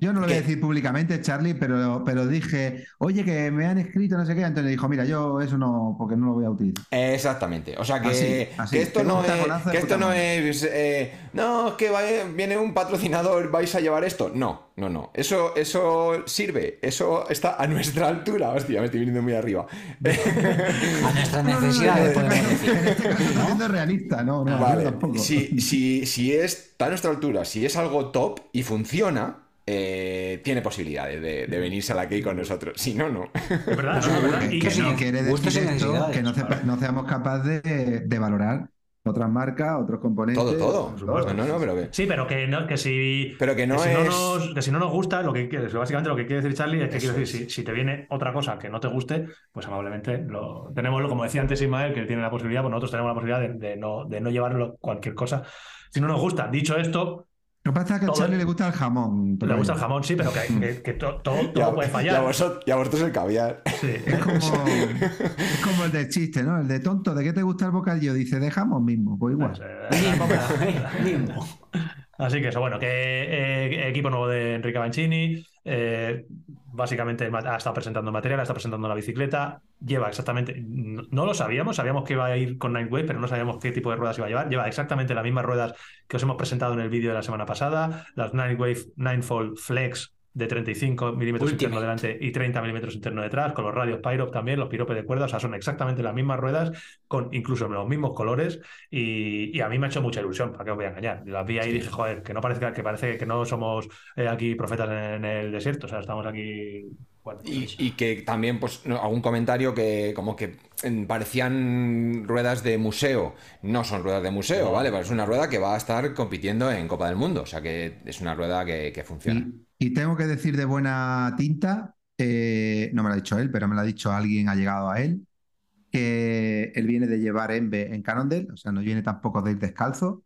Yo no- Yo lo voy a ¿Qué? decir públicamente, Charlie, pero, pero dije, oye, que me han escrito, no sé qué. Entonces dijo, mira, yo eso no, porque no lo voy a utilizar. Exactamente. O sea que, Así, así. que esto Pega no es. de Que esto no es. eh, no, es que vaya- viene un patrocinador, vais a llevar esto. No, no, no. Eso, eso sirve. Eso está a nuestra altura. Hostia, me estoy viniendo muy arriba. A no, no, necesidades, en podemos este decir. este estoy siendo realista, no, no, yo Vale. tampoco. Si, si, si está a nuestra altura, si es algo top y funciona, eh, tiene posibilidades de, de venirse a la Key con nosotros. Si no, no. Es verdad, no, es verdad. Que, Y que que no quiere decir esto que no, sepa- no seamos capaces de, de valorar otras marcas, otros componentes. Todo, todo. otros- No, no, no, pero que. Sí, pero que, no, que si. Pero que no si es- nos, que si no nos gusta, lo que quiere- básicamente lo que quiere decir Charlie es que quiero decir, si, si te viene otra cosa que no te guste, pues amablemente lo tenemos, como decía antes Ismael, que tiene la posibilidad, pues nosotros tenemos la posibilidad de, de no, de no llevarlo cualquier cosa. Si no nos gusta, dicho esto, Lo que pasa es que a Todo- Charlie le gusta el jamón. le gusta el jamón, sí, pero que, que- que to- todo, todo Ya- puede Y a, fallar. vosotros, y a vosotros el caviar. Sí. Es como, es como el del chiste, ¿no? El de tonto, ¿de qué te gusta el bocadillo? Dice, de jamón mismo. Pues igual. Pues, eh, mismo. Así que eso, bueno, que eh, equipo nuevo de Enrique Mancini, eh, básicamente ha estado presentando material, ha estado presentando la bicicleta, lleva exactamente, no, no lo sabíamos, sabíamos que iba a ir con Nightwave, pero no sabíamos qué tipo de ruedas iba a llevar, lleva exactamente las mismas ruedas que os hemos presentado en el vídeo de la semana pasada, las Nightwave Ninefold Flex de 35 milímetros interno delante y 30 milímetros interno detrás, con los radios Pyrope también, los piropes de cuerda, o sea, son exactamente las mismas ruedas, con incluso los mismos colores, y, y a mí me ha hecho mucha ilusión, ¿para qué os voy a engañar? Las vi ahí y dije, joder, que no parezca, que parece que no somos eh, aquí profetas en el desierto, o sea, estamos aquí. Bueno, Y, y que también, pues, algún comentario que como que mm, parecían ruedas de museo. No son ruedas de museo, No. ¿vale? Pero es una rueda que va a estar compitiendo en Copa del Mundo. O sea que es una rueda que, que funciona. Y, tengo que decir de buena tinta, eh, no me lo ha dicho él, pero me lo ha dicho alguien, ha llegado a él, que él viene de llevar Enve en Cannondale, o sea, no viene tampoco de ir descalzo.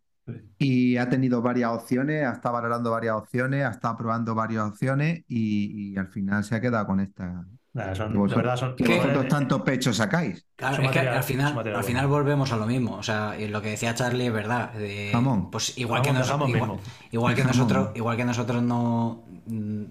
Y ha tenido varias opciones, ha estado valorando varias opciones, ha estado probando varias opciones y, y al final se ha quedado con esta. Nah, son- vosotros, verdad son. que ¿Qué? vosotros tanto pecho sacáis. Claro, es que material- al final, material al final volvemos a lo mismo. O sea, lo que decía Charlie es verdad. de-. Pues igual que, nos- igual, mismo. igual que nosotros, igual que nosotros no,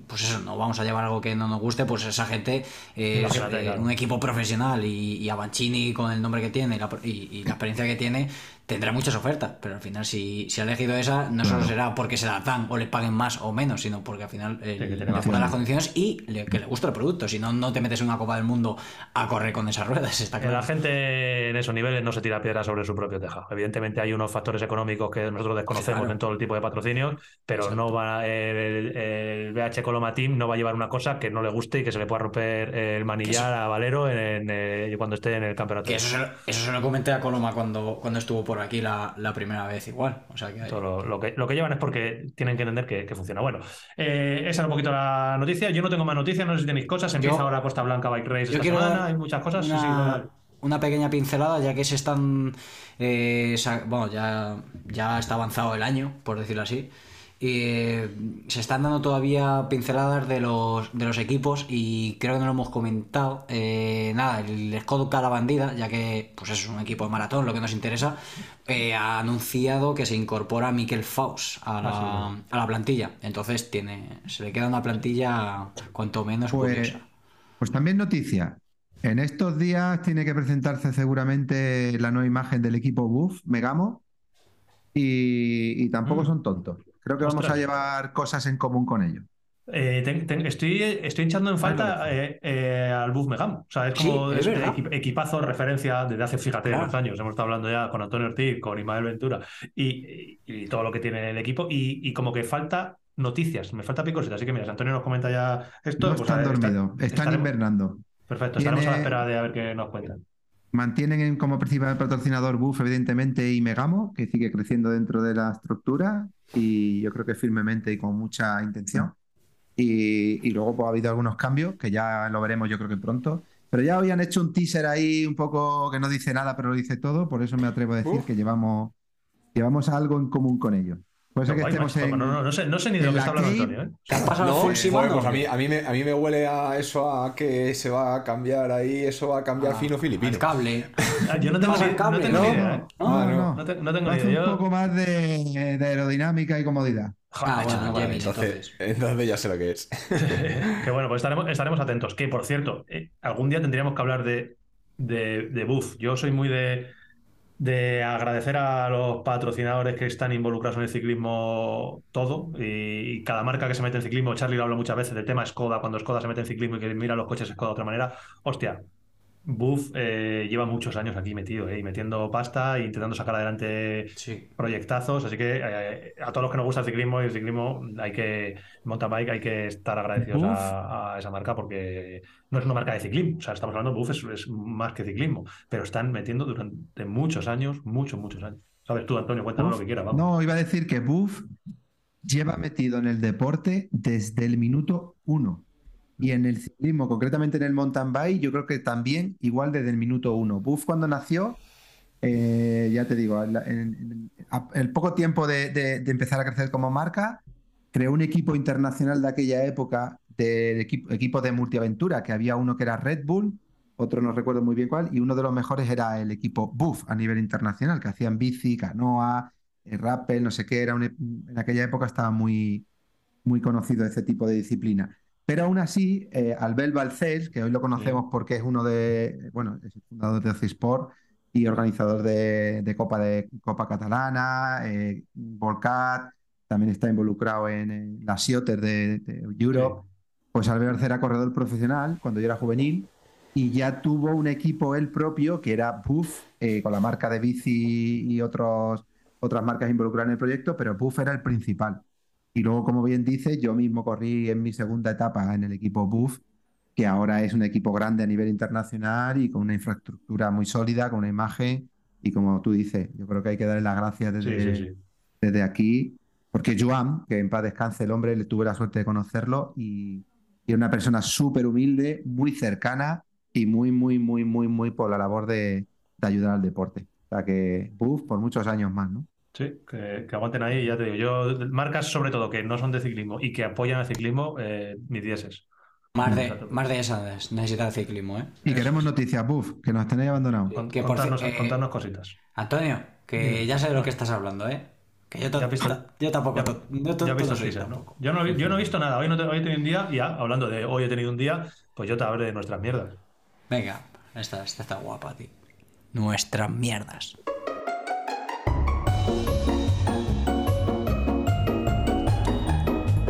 pues eso, no vamos a llevar algo que no nos guste, pues esa gente eh, es Imagínate, claro. un equipo profesional y, y Avancini con el nombre que tiene y la, y- y la experiencia que tiene tendrá muchas ofertas, pero al final si, si ha elegido esa no solo será porque se la dan o le paguen más o menos, sino porque al final eh, Sí, que las condiciones y le- que le gusta el producto, si no no te metes en una Copa del Mundo a correr con esas ruedas, está Que claro. La gente en esos niveles no se tira piedra sobre su propio tejado. Evidentemente hay unos factores económicos que nosotros desconocemos Claro. en todo el tipo de patrocinios, pero no va el, el BH Coloma Team no va a llevar una cosa que no le guste y que se le pueda romper el manillar a Valero en, eh, cuando esté en el campeonato. Que eso se, lo, eso se lo comenté a Coloma cuando, cuando estuvo por aquí la, la primera vez igual. O sea que Todo lo, lo que, lo que llevan es porque tienen que entender que, que funciona. Bueno, eh, esa era un poquito la noticia. Yo no tengo más noticias, no sé si tenéis cosas. Empieza Yo- ahora Costa Blanca Bike Race yo esta quiero semana, dar hay muchas cosas. Sí, sí, una, pequeña pincelada, ya que se están. eh, bueno, ya, ya está avanzado el año, por decirlo así. Eh, se están dando todavía pinceladas de los, de los equipos y creo que no lo hemos comentado. Eh, nada, el Skoda Cara Bandida, ya que pues es un equipo de maratón, lo que nos interesa, eh, ha anunciado que se incorpora Mikel Faust a la, Ah, a la plantilla. Entonces tiene se le queda una plantilla cuanto menos Pues, curiosa. pues también noticia. En estos días tiene que presentarse seguramente la nueva imagen del equipo Buff, Megamo, y, y tampoco Mm. son tontos. Creo que vamos a llevar cosas en común con ellos. Eh, estoy, estoy echando en falta eh, eh, al Buff Megamo. O sea, es como es es verdad. equi- equipazo referencia desde hace, fíjate, Claro. unos años. Hemos estado hablando ya con Antonio Ortiz, con Ismael Ventura y, y- y todo lo que tiene el equipo. Y, y como que falta noticias, me falta picositas. Así que mira, si Antonio nos comenta ya esto. No pues, están dormidos, están invernando. Perfecto, estaremos a la espera de a ver qué nos cuentan. Mantienen en- como principal patrocinador Buff, evidentemente, y Megamo, que sigue creciendo dentro de la estructura, y yo creo que firmemente y con mucha intención. Y, y luego pues, ha habido algunos cambios, que ya lo veremos yo creo que pronto. Pero ya habían hecho un teaser ahí un poco que no dice nada, pero lo dice todo, por eso me atrevo a decir Uf. que llevamos, llevamos algo en común con ellos. Por eso No, que guay, estemos macho, en... no, no, no sé, no sé ni de lo que está hablando Antonio. ¿eh? ¿Te has pasado No, full Simón, pues a qué? mí, a, mí me, a mí me huele a eso, a que se va a cambiar ahí, eso va a cambiar Ah, fino filipino. cable. Ah, Yo no tengo, cable, no idea. ¿eh? No, Ah, no, No, te- no tengo ni Hace idea. un poco más de, de aerodinámica y comodidad. Joder, Ah, bueno. Entonces, entonces ya sé lo que es. que bueno, pues estaremos, estaremos atentos. Que por cierto, eh, algún día tendríamos que hablar de, de, de Buff. Yo soy muy de, de agradecer a los patrocinadores que están involucrados en el ciclismo todo. Y, cada marca que se mete en ciclismo, Charlie lo habla muchas veces del tema Skoda, cuando Skoda se mete en ciclismo y que mira los coches Skoda de otra manera. Hostia. Buff eh, lleva muchos años aquí metido eh, y metiendo pasta e intentando sacar adelante Sí. proyectazos, así que eh, a todos los que nos gusta el ciclismo y el ciclismo hay que, mountain bike hay que estar agradecidos a, a esa marca porque no es una marca de ciclismo, o sea, estamos hablando, Buff es, es más que ciclismo, pero están metiendo durante muchos años, muchos, muchos años. ¿Sabes tú, Antonio? Cuéntanos Buff, lo que quieras, vamos. No, iba a decir que Buff lleva metido en el deporte desde el minuto uno. Y en el ciclismo, concretamente en el mountain bike, yo creo que también igual desde el minuto uno. Buff cuando nació, eh, ya te digo, en, el poco tiempo de, de- de empezar a crecer como marca, creó un equipo internacional de aquella época, del equipo, equipo de multiaventura, que había uno que era Red Bull, otro no recuerdo muy bien cuál, y uno de los mejores era el equipo Buff a nivel internacional, que hacían bici, canoa, eh, rappel, no sé qué, era un e- en aquella época estaba muy, muy conocido ese tipo de disciplina. Pero aún así, eh, Albert Balcells, que hoy lo conocemos porque es uno de, bueno, es el fundador de Ocisport y organizador de, de Copa de Copa Catalana, eh, Volcat, también está involucrado en, eh, la Sioter de, de Europe. Pues Albert Balcells era corredor profesional cuando yo era juvenil y ya tuvo un equipo él propio que era Buff, eh, con la marca de bici y otros, otras marcas involucradas en el proyecto, pero Buff era el principal. Y luego, como bien dice, yo mismo corrí en mi segunda etapa en el equipo Buff, que ahora es un equipo grande a nivel internacional y con una infraestructura muy sólida, con una imagen. Y como tú dices, yo creo que hay que darle las gracias desde, sí, sí. desde aquí, porque Joan, que en paz descanse el hombre, le tuve la suerte de conocerlo y, y era una persona súper humilde, muy cercana y muy, muy, muy, muy, muy por la labor de, de ayudar al deporte. O sea que, uff, por muchos años más, ¿no? Sí, que, que aguanten ahí, ya te digo. Yo, marcas sobre todo que no son de ciclismo y que apoyan el ciclismo, eh, mis dieces. Más de, más de esas necesita el ciclismo, ¿eh? Y queremos noticias, buff, que nos tenéis abandonados. Con- Que contarnos, ci- eh, contarnos cositas. Antonio, que ya sé de lo que estás hablando, ¿eh? Que yo, Ya visto- yo tampoco. Ya, yo ya visto teasers, ¿no? tampoco. Yo no, he- yo no he visto nada. Hoy, no te- hoy he tenido un día y ya, hablando de hoy he tenido un día, pues yo te hablo de nuestras mierdas. Venga, esta, esta está guapa, tío. Nuestras mierdas.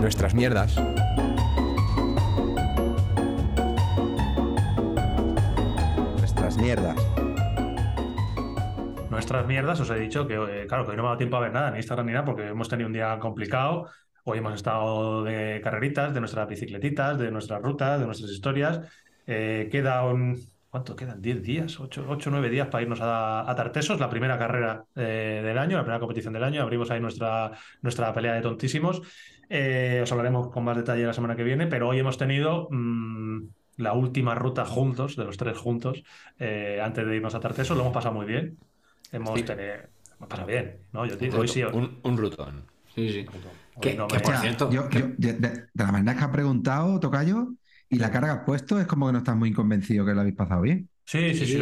Nuestras mierdas. Nuestras mierdas. Nuestras mierdas, os he dicho que, eh, claro, que hoy no me ha dado tiempo a ver nada, ni Instagram ni nada, porque hemos tenido un día complicado. Hoy hemos estado de carreritas, de nuestras bicicletitas, de nuestras rutas, de nuestras historias. Eh, queda un. ¿Cuánto quedan? ¿10 días? ¿8 o 9 días para irnos a, a Tartesos, la primera carrera eh, del año, la primera competición del año. Abrimos ahí nuestra, nuestra pelea de tontísimos. Eh, os hablaremos con más detalle la semana que viene, pero hoy hemos tenido mm, la última ruta juntos, de los tres juntos, eh, antes de irnos a Tartesos. Lo hemos pasado muy bien. Hemos, Sí. tenido- hemos pasado bien, ¿no? Yo hoy sí. Un, un rutón. Sí, sí. Que, no que me- por cierto, yo- que- yo- de, de- de la manera que has preguntado, Tocayo, y la que has puesto, es como que no estás muy convencido que lo habéis pasado bien. Sí, sí, sí.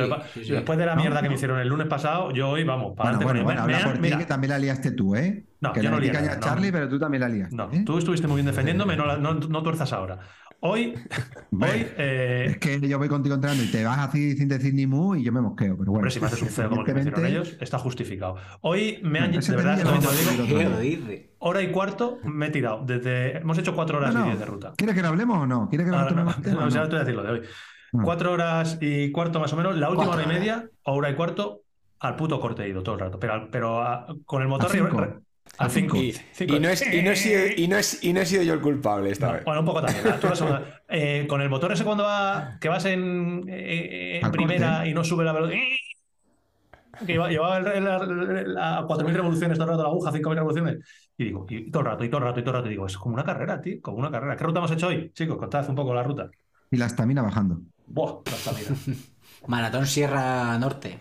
Después de la No, mierda que no. me hicieron el lunes pasado, yo hoy, vamos, para Bueno, bueno, bueno, habla me- por mira, ti, que también la liaste tú, ¿eh? No, que yo no lié caña nada, a no. Charlie, pero tú también la liaste. No, ¿eh? tú estuviste muy bien defendiéndome, no, la- no, no tuerzas ahora. Hoy, hoy eh, Es que yo voy contigo entrando y te vas así sin decir ni mu y yo me mosqueo, pero bueno. hombre, si me haces un feo como el que me ellos, está justificado. Hoy me han, de verdad, te lo digo, hora y cuarto me he tirado. Desde, hemos hecho cuatro horas No, y no. diez de ruta. ¿Quieres que lo hablemos o no? ¿Quieres que nos Ahora no, no, o ya no? te voy a decir lo de hoy. No. Cuatro horas y cuarto más o menos, la última Cuatro hora y media, hora y cuarto, al puto corte he ido todo el rato. Pero, pero a- con el motor ¿A cinco? re- ¿A al cinco. Y, Cinco. y no es, y, no he sido, y, no es- y no he sido yo el culpable esta No, vez. bueno, un poco también. ¿verdad? Tú vas a- eh, con el motor ese cuando va, que vas en, eh, en Al primera corte. y no sube la velocidad. Que llevaba el- el- el- a 4.000 revoluciones todo el rato la aguja, 5.000 revoluciones. Y digo, y todo el rato, y todo el rato, y todo el rato. Y digo, es como una carrera, tío, como una carrera. ¿Qué ruta hemos hecho hoy? Chicos, contad un poco la ruta. Y la estamina bajando. Buah, la estamina. Maratón Sierra Norte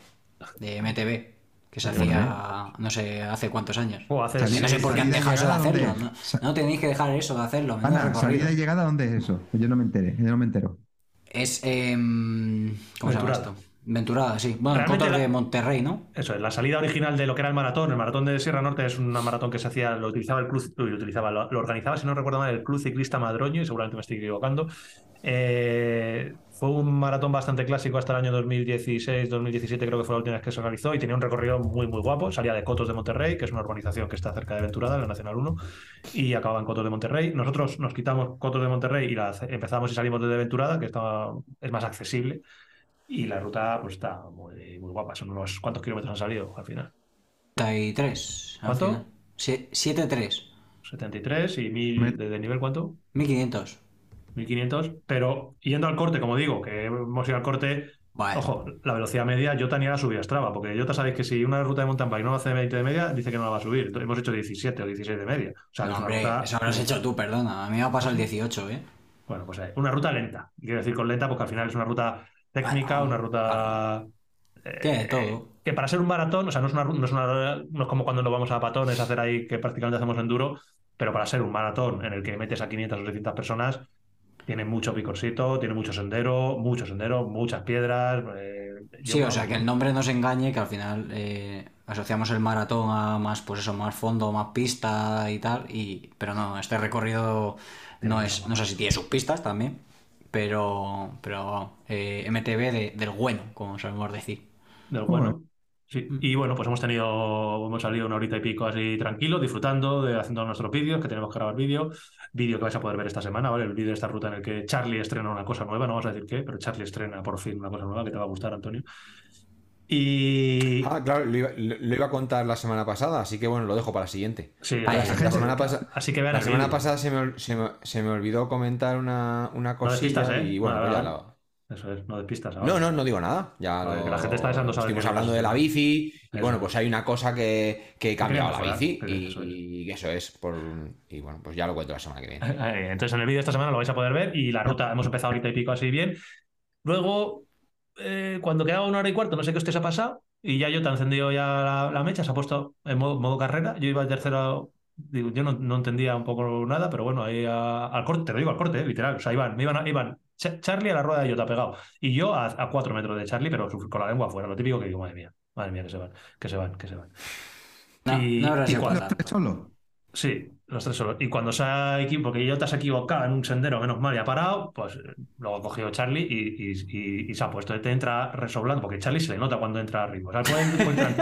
de MTV, que se hacía, no sé, hace cuántos años. Buah, hace- Que no sé por qué han dejado eso de hacerlo. No, tenéis que dejar eso de hacerlo. Ana, salida y llegada, ¿dónde es eso? Yo no me enteré, yo no me entero. Es. em, ¿Cómo se llama esto? Venturada, sí. Bueno, la- de Monterrey, ¿no? Eso es, la salida original de lo que era el maratón. El maratón de Sierra Norte es una maratón que se hacía, lo utilizaba el club, uy, lo utilizaba, lo, lo organizaba, si no recuerdo mal, el Club Ciclista Madroño, y seguramente me estoy equivocando. Eh, fue un maratón bastante clásico hasta el año 2016-2017, creo que fue la última vez que se organizó, y tenía un recorrido muy, muy guapo. Salía de Cotos de Monterrey, que es una urbanización que está cerca de Venturada, en la Nacional 1, y acababa en Cotos de Monterrey. Nosotros nos quitamos Cotos de Monterrey y la, empezamos y salimos desde Venturada, que estaba, es más accesible. Y la ruta pues está muy, muy guapa. Son unos cuantos kilómetros han salido al final. 73. al ¿Cuánto? final. Sie- 7-3. 73 y 1000 Me- de, de nivel cuánto? 1500. 1500. Pero yendo al corte, como digo, que hemos ido al corte, Bueno, ojo, la velocidad media, yo tenía la subida Strava, porque yo sabéis que si una ruta de mountain bike no hace 20 de media, dice que no la va a subir. Entonces, hemos hecho 17 o 16 de media. O sea, no, es una hombre, ruta- eso lo has hecho tú, perdona. A mí me ha pasado el 18, ¿eh? Bueno, pues eh, una ruta lenta. Quiero decir con lenta porque al final es una ruta técnica, una ruta... eh, Tiene todo. que para ser un maratón, o sea, no es, una, no es, una- no es como cuando nos vamos a patones a hacer ahí que prácticamente hacemos enduro, pero para ser un maratón en el que metes a 500 o 600 personas, tiene mucho picorcito, tiene mucho sendero, mucho sendero, muchas piedras. eh, Sí, o sea, que el nombre nos engañe, que al final eh, asociamos el maratón a más, pues eso, más fondo, más pista y tal, y pero no, este recorrido no es, no sé si tiene sus pistas también, pero, pero eh, MTB de- del bueno, como sabemos decir. Del Bueno. bueno. Sí. Y bueno, pues hemos tenido, hemos salido una horita y pico así tranquilos, disfrutando, de haciendo nuestros vídeos, que tenemos que grabar vídeo, vídeo que vais a poder ver esta semana, ¿vale? El vídeo de esta ruta en el que Charlie estrena una cosa nueva, no vamos a decir qué, pero Charlie estrena por fin una cosa nueva que te va a gustar, Antonio. Y Ah, claro, lo iba, lo- lo iba a contar la semana pasada, así que bueno, lo dejo para la siguiente. sí, la- semana, pasa- así que vean la semana pasada se me, se me- se me olvidó comentar una, una No despistas, cosilla ¿eh? y bueno, Vale, ya vale. la- Eso es, no despistas ahora. No, no, no digo nada. Ya Vale, lo- que la gente está deseando saber Estuvimos hablando de la bici y Eso. bueno, pues hay una cosa que, que he cambiado la bici y, eso es. y eso es por y bueno, pues ya lo cuento la semana que viene. Entonces en el vídeo de esta semana lo vais a poder ver y la ruta hemos empezado ahorita y pico así bien. Luego eh, cuando quedaba una hora y cuarto, no sé qué hostia se ha pasado, y ya yo te he encendido ya la, la mecha, se ha puesto en modo, modo carrera. Yo iba de tercero, digo, yo no, no entendía un poco nada, pero bueno, ahí a- al corte, te lo digo al corte, eh, literal. O sea, iban, me iban, a- iban Cha- Charlie a la rueda de Jota pegado, y yo a, a cuatro metros de Charlie, pero con la lengua afuera, lo típico que digo, madre mía, madre mía, que se van, que se van, que se van. No, Y- no habrá y sido cuando- ¿Los tanto. tres solos? Sí, los tres solos. Y cuando se ha equivocado, porque Jota se ha equivocado en un sendero, menos mal, y ha parado, pues eh, luego ha cogido Charlie y, y- y- y se ha puesto. Te entra resoblando, porque Charlie se le nota cuando entra arriba. O sea,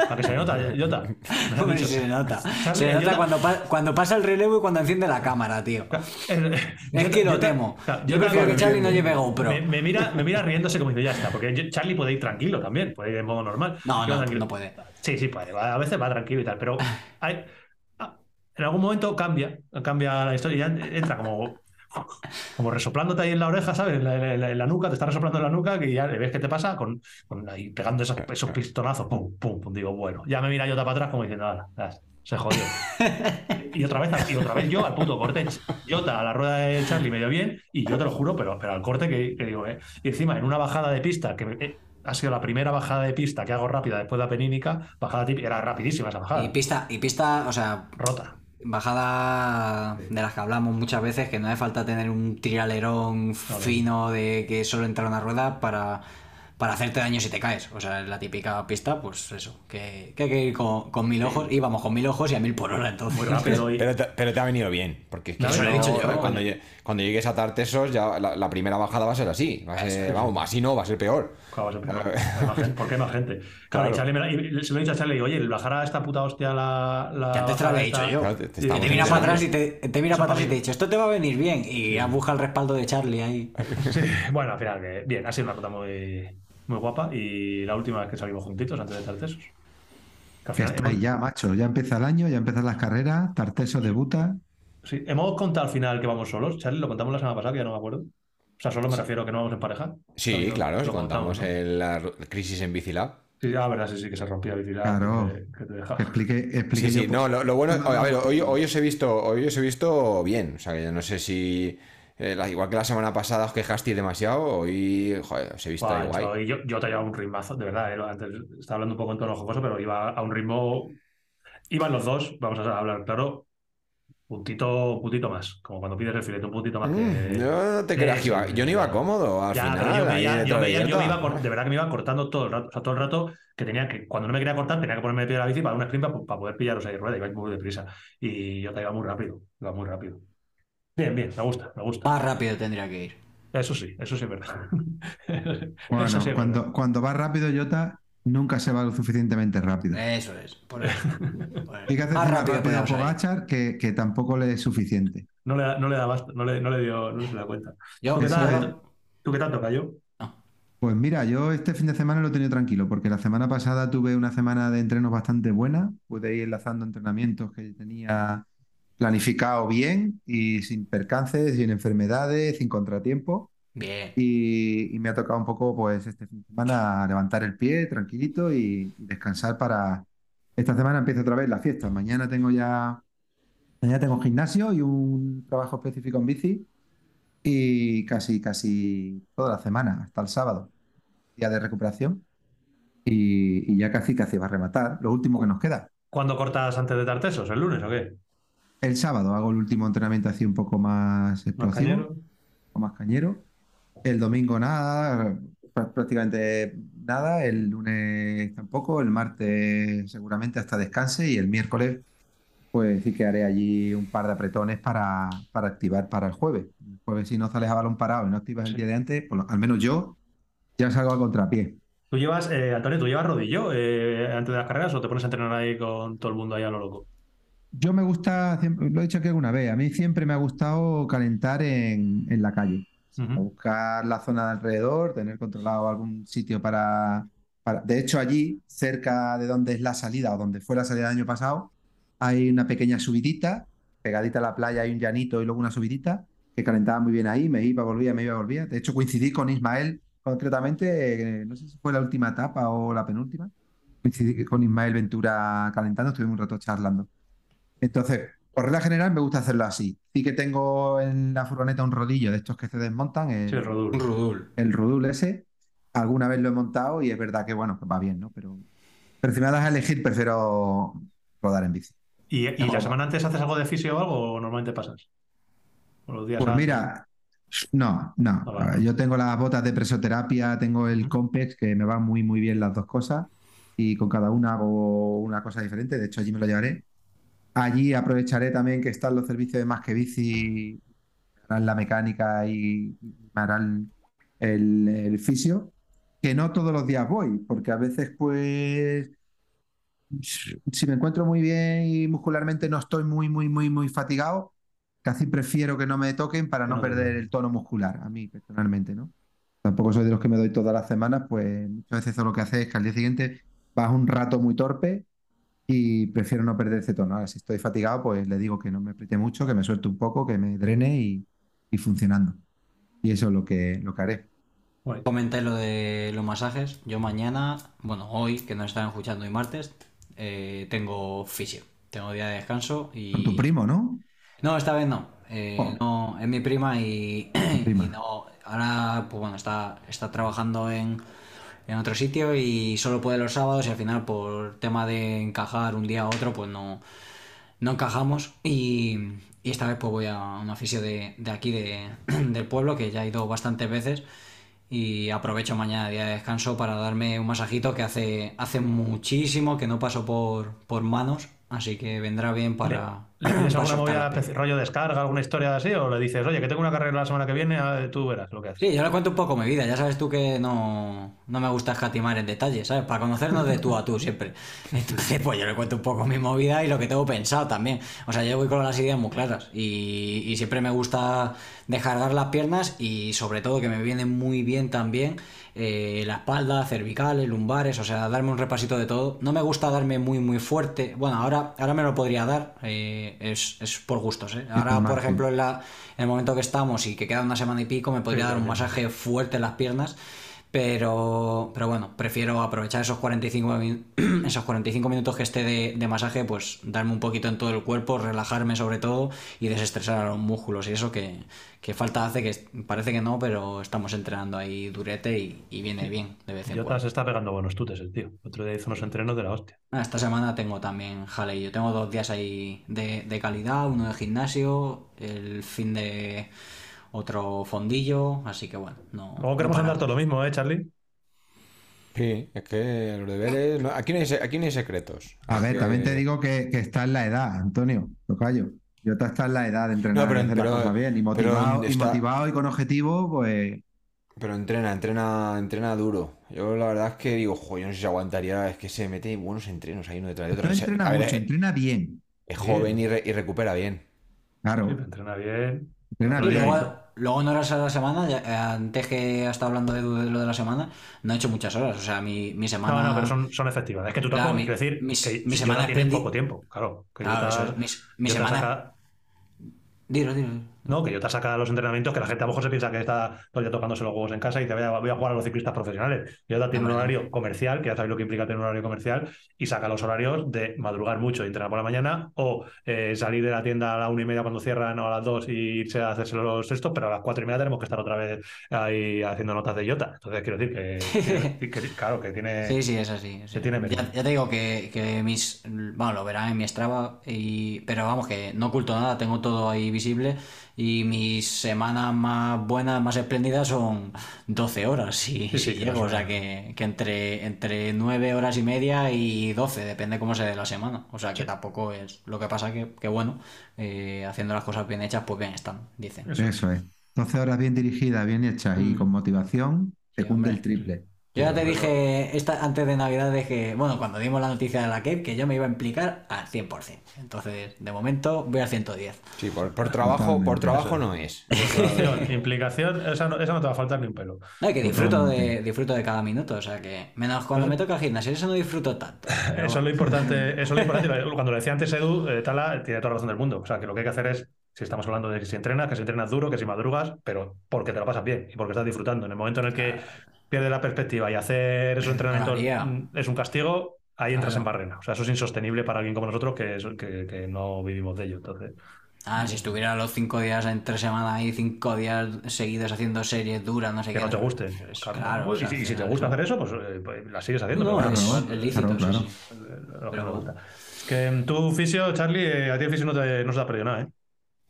para que se le nota, Hombre, dicho. se nota. Charlie, Se nota Jota- cuando, pa- cuando pasa el relevo y cuando enciende la cámara, tío. Es que lo temo. Yo prefiero que Charlie no lleve GoPro. Me, me mira, me mira riéndose como dice, ya está, porque yo- Charlie puede ir tranquilo también, puede ir en modo normal. No, Yo no, tranquilo. no puede. Sí, sí, puede. A veces va tranquilo y tal, pero hay- en algún momento cambia, cambia la historia y ya entra como, como resoplándote ahí en la oreja, ¿sabes? En la, en la- en la nuca, te está resoplando en la nuca que ya ves qué te pasa con, con ahí pegando esos, esos pistonazos, pum, pum, pum. Digo, bueno, ya me mira yo para atrás como diciendo, "Hala, ya, se jodió. y otra vez, y otra vez yo al puto corte, Jota a la rueda de Charlie me dio bien y yo te lo juro, pero, pero al corte que, que digo, eh. Y encima en una bajada de pista que eh, ha sido la primera bajada de pista que hago rápida después de la penínica, bajada típica, era rapidísima esa bajada, Y pista, y pista, o sea, rota. Bajada de las que hablamos muchas veces, que no hace falta tener un trialerón fino de que solo entra una rueda para, para hacerte daño si te caes. O sea, la típica pista, pues eso, que, que hay que ir con, con mil ojos, íbamos con mil ojos y a mil por hora entonces. Muy rápido y- Pero te, pero te ha venido bien, porque es que No, eso lo he dicho yo. cuando, lle- cuando llegues a Tartesos, ya la, la primera bajada va a ser así. Va a ser- vamos, así no, va a ser peor. Claro. ¿Por qué más gente? Claro, Claro. y Charlie me la- y se lo he dicho a Charlie, digo, oye, el bajar a esta puta hostia la. la Que antes te lo había dicho yo. Claro, te- te Y- Que estamos te mira Sí, para sí. atrás y te, te mira para atrás y te mí. dice, esto te va a venir bien. Y ya busca el respaldo de Charlie ahí. Sí, bueno, al final, que bien, ha sido una ruta muy, muy guapa y la última vez que salimos juntitos antes de Tartesos. Final hemos, ya, macho. Ya empieza el año, ya empiezan las carreras. Tarteso debuta. Sí, hemos contado al final que vamos solos. Charlie, lo contamos la semana pasada, que ya no me acuerdo. O sea, solo me refiero a que no vamos en pareja. Sí, También claro, lo si contamos ¿no? el- la crisis en Bicilab. Sí, la verdad, sí, sí, que se rompía el bicicleta. Claro. Que, te- que te explique, explique Sí, yo sí, por- no, lo, lo bueno, a ver, hoy, hoy os he visto, hoy os he visto bien, o sea, que yo no sé si, eh, la- igual que la semana pasada os quejasteis demasiado, hoy, joder, os he visto guay. yo, yo, yo te llevaba un ritmazo, de verdad. eh, Antes estaba hablando un poco en tono jocoso, pero iba a un ritmo. Iban los dos, vamos a hablar claro, puntito, puntito más. Como cuando pides el filete, un puntito más. Mm, que- yo no te creas que iba, yo no iba cómodo al Ya, final. yo, iba- yo de yo me iba de verdad que me iba cortando todo el rato. O sea, todo el rato que tenía que, cuando no me quería cortar, tenía que ponerme de pie de la bici para una sprint para, para poder pillaros ahí rueda. Iba muy deprisa. Y yo te iba muy rápido. Iba muy rápido. Bien, bien, me gusta, me gusta. Más rápido tendría que ir. Eso sí, eso sí es verdad. Bueno, Eso sí es cuando, verdad. cuando va rápido, Jota, nunca se va lo suficientemente rápido. Eso es. Por eso. Hay que hacer Más una rápido rápida a. Pogachar que, que tampoco le es suficiente. No le, da- no le da basta, no le, no le dio, no se da cuenta. Yo, ¿Tú qué tal? es. ¿Tú qué tal toca yo? Pues mira, yo este fin de semana lo he tenido tranquilo, porque la semana pasada tuve una semana de entrenos bastante buena. Pude ir enlazando entrenamientos que tenía planificado bien y sin percances, sin enfermedades, sin contratiempo. Bien. Y, y me ha tocado un poco, pues, este fin de semana levantar el pie tranquilito y, y descansar para... Esta semana empieza otra vez la fiesta. Mañana tengo ya... Mañana tengo gimnasio y un trabajo específico en bici y casi, casi toda la semana, hasta el sábado, día de recuperación. Y, y ya casi, casi va a rematar. Lo último que nos queda. ¿Cuándo cortas antes de Tartesos? ¿El lunes o qué? El sábado hago el último entrenamiento así un poco más ¿Más explosivo. cañero? o más cañero. El domingo nada, prá- prácticamente nada. El lunes tampoco. El martes seguramente hasta descanse. Y el miércoles, pues sí que haré allí un par de apretones para, para activar para el jueves. El jueves, si no sales a balón parado y no activas el día de antes, al menos yo ya salgo a contrapié. ¿Tú llevas, eh, Antonio, tú llevas rodillo eh, antes de las carreras o te pones a entrenar ahí con todo el mundo ahí a lo loco? Yo me gusta, lo he dicho aquí alguna vez, a mí siempre me ha gustado calentar en, en la calle. Buscar la zona de alrededor, tener controlado algún sitio para, para- De hecho, allí, cerca de donde es la salida o donde fue la salida del año pasado, hay una pequeña subidita, pegadita a la playa hay un llanito y luego una subidita, que calentaba muy bien ahí, me iba, volvía, me iba, volvía. De hecho, coincidí con Ismael concretamente, eh, no sé si fue la última etapa o la penúltima, coincidí con Ismael Ventura calentando, estuvimos un rato charlando. Entonces, por regla general me gusta hacerlo así. Sí que tengo en la furgoneta un rodillo de estos que se desmontan, el, Sí, el rodul. El Rudul ese, alguna vez lo he montado y es verdad que, bueno, pues va bien, ¿no? Pero, pero si me das a elegir, prefiero rodar en bici. ¿Y, y la semana antes haces algo de fisio o algo o normalmente pasas? ¿O los días Pues antes? mira, no, no. Ah, vale. Yo tengo las botas de presoterapia, tengo el Compex, que me van muy, muy bien las dos cosas. Y con cada una hago una cosa diferente. De hecho, allí me lo llevaré. Allí aprovecharé también que están los servicios de Más que Bici, harán la mecánica y harán el, el fisio. Que no todos los días voy, porque a veces, pues, si me encuentro muy bien y muscularmente no estoy muy, muy, muy, muy fatigado, casi prefiero que no me toquen para no No, perder el tono muscular, a mí personalmente, ¿no? Tampoco soy de los que me doy todas las semanas, pues muchas veces eso lo que hace es que al día siguiente vas un rato muy torpe y prefiero no perder ese tono. Ahora, si estoy fatigado, pues le digo que no me apriete mucho, que me suelte un poco, que me drene y, y funcionando. Y eso es lo que, lo que haré. Guay. Comenté lo de los masajes. Yo mañana, bueno, hoy, que nos están escuchando y martes, eh, tengo fisio. Tengo día de descanso y... Con tu primo, ¿no? No, esta vez no. Eh, Oh. no, es mi prima y, prima. y no. Ahora, pues bueno, está, está trabajando en, en otro sitio y solo puede los sábados y al final por tema de encajar un día a otro, pues no, no encajamos. Y, esta vez pues voy a un oficio de, de aquí de, del pueblo que ya he ido bastantes veces. Y aprovecho mañana día de descanso para darme un masajito que hace, hace muchísimo que no paso por, por manos, así que vendrá bien para... ¿Le para alguna movida, rollo descarga, alguna historia así? ¿O le dices, oye, que tengo una carrera la semana que viene, ah, tú verás lo que haces? Sí, yo le cuento un poco mi vida. Ya sabes tú que no, no me gusta escatimar en detalles, ¿sabes? Para conocernos de tú a tú siempre. Entonces, pues yo le cuento un poco mi movida y lo que tengo pensado también. O sea, yo voy con las ideas muy claras y, y siempre me gusta descargar las piernas y sobre todo que me viene muy bien también eh, la espalda, cervicales, lumbares, o sea, darme un repasito de todo. No me gusta darme muy, muy fuerte. Bueno, ahora, ahora me lo podría dar, eh, es, es por gustos, ¿eh? Ahora, por ejemplo, en, la, en el momento que estamos y que queda una semana y pico, me podría Sí, dar un masaje fuerte en las piernas. Pero, pero bueno, prefiero aprovechar esos 45, min- esos 45 minutos que esté de, de masaje, pues darme un poquito en todo el cuerpo, relajarme sobre todo y desestresar a los músculos. Y eso que, que falta hace, que parece que no, pero estamos entrenando ahí durete y, y viene bien de vez en Jota cuando. se está pegando buenos tutes el tío. Otro día hizo unos entrenos de la hostia. Ah, Esta semana tengo también jale. Yo tengo dos días ahí de, de calidad, uno de gimnasio, el fin de otro fondillo, así que bueno, no. Luego queremos andar todo lo mismo, ¿eh, Charlie? Sí, es que los deberes. no- aquí, no hay, aquí no hay secretos. A ver, Que- también te digo que, que está en la edad, Antonio, tocayo. Yo te está en la edad de entrenar No, pero- y hacer las pero- cosas bien. Y motivado, y motivado y con objetivo, pues Pero entrena, entrena, entrena duro. Yo la verdad es que digo, joder, yo no sé si aguantaría, es que se mete buenos entrenos ahí uno detrás de otro. no O sea, entrena ver, mucho, es, entrena bien. es joven y, re- y recupera bien. Claro, Sí, entrena bien. Y luego, luego en horas a la semana, ya- eh, antes que hasta hablando de, de lo de la semana, no he hecho muchas horas. O sea, mi, mi semana. No, no, pero son, son efectivas. Es que tú Claro, tampoco, mi- quiero decir, mis- que mi semana tiene esprendi- poco tiempo, claro. Que Claro, eso es, mi, mi Jota semana. Dilo, dilo. No, que yo te saca los entrenamientos que la gente a lo mejor se piensa que está todo el día tocándose los huevos en casa y te voy a, voy a jugar a los ciclistas profesionales. Yo tiene un Hombre, no. horario comercial, que ya sabéis lo que implica tener un horario comercial, y saca los horarios de madrugar mucho y entrenar por la mañana, o eh, salir de la tienda a la una y media cuando cierran o a las dos y irse a hacerse los estos, pero a las cuatro y media tenemos que estar otra vez ahí haciendo notas de Jota. Entonces quiero decir que, que- que- claro, que tiene. Sí, sí, es así. así. tiene ya, te digo que, que mis. Bueno, lo verán en mi Strava, y, pero vamos, que no oculto nada, tengo todo ahí visible. Y mis semanas más buenas, más espléndidas son 12 horas, si, Sí, si llego. O sea, que, que entre, entre 9 horas y media y 12, depende cómo se dé la semana. O sea, que tampoco es. Lo que pasa que, que bueno, eh, haciendo las cosas bien hechas, pues bien están, dicen. Eso. eso es. 12 horas bien dirigidas, bien hechas y Mm. con motivación, se Sí, cumple hombre. el triple. Yo ya te dije esta, antes de Navidad de que, bueno, cuando dimos la noticia de la Cape, que yo me iba a implicar al 100%. Entonces, de momento voy al 110. Sí, por, por trabajo, por trabajo no es. Implicación, implicación, esa no, esa no te va a faltar ni un pelo. No, que disfruto de, disfruto de cada minuto, o sea que, menos cuando me toca el gimnasio, eso no disfruto tanto. Pero Eso es lo importante, eso es lo importante. Cuando lo decía antes Edu, eh, Tala tiene toda la razón del mundo. O sea, que lo que hay que hacer es, si estamos hablando de que si entrenas, que si entrenas duro, que si madrugas, pero porque te lo pasas bien y porque estás disfrutando. En el momento en el que pierdes la perspectiva y hacer esos entrenamientos es un castigo, ahí entras Claro. en barrena. O sea, eso es insostenible para alguien como nosotros que, es- que, que no vivimos de ello. Entonces, Ah, si estuviera los cinco días entre semana ahí, cinco días seguidos haciendo series duras, no sé Que qué. no te guste. Pues Claro, claro, pues, o sea, y, si- y si te gusta hacer eso, pues, eh, pues la sigues haciendo. No, pero es, claro, es lícito, claro, sí, claro. sí. lo que Pero- me gusta. Es que mm, tú, Fisio, Charlie, eh, a ti el Fisio no, te, no se te ha perdido nada, ¿eh?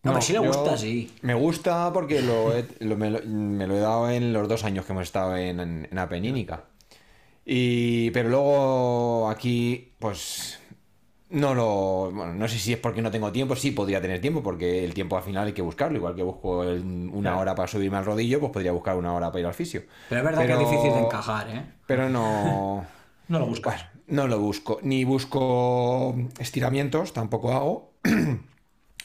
No, pero sí le gusta, sí. Me gusta porque lo he- lo- me, lo, me lo he dado en los dos años que hemos estado en, en, en Apenínica. Y, pero luego aquí, pues no lo. Bueno, no sé si es porque no tengo tiempo, sí podría tener tiempo, porque el tiempo al final hay que buscarlo. Igual que busco el- una Claro. hora para subirme al rodillo, pues podría buscar una hora para ir al fisio. Pero es verdad que es difícil de encajar, ¿eh? Pero no. No lo buscas. No lo busco. Ni busco estiramientos, tampoco hago.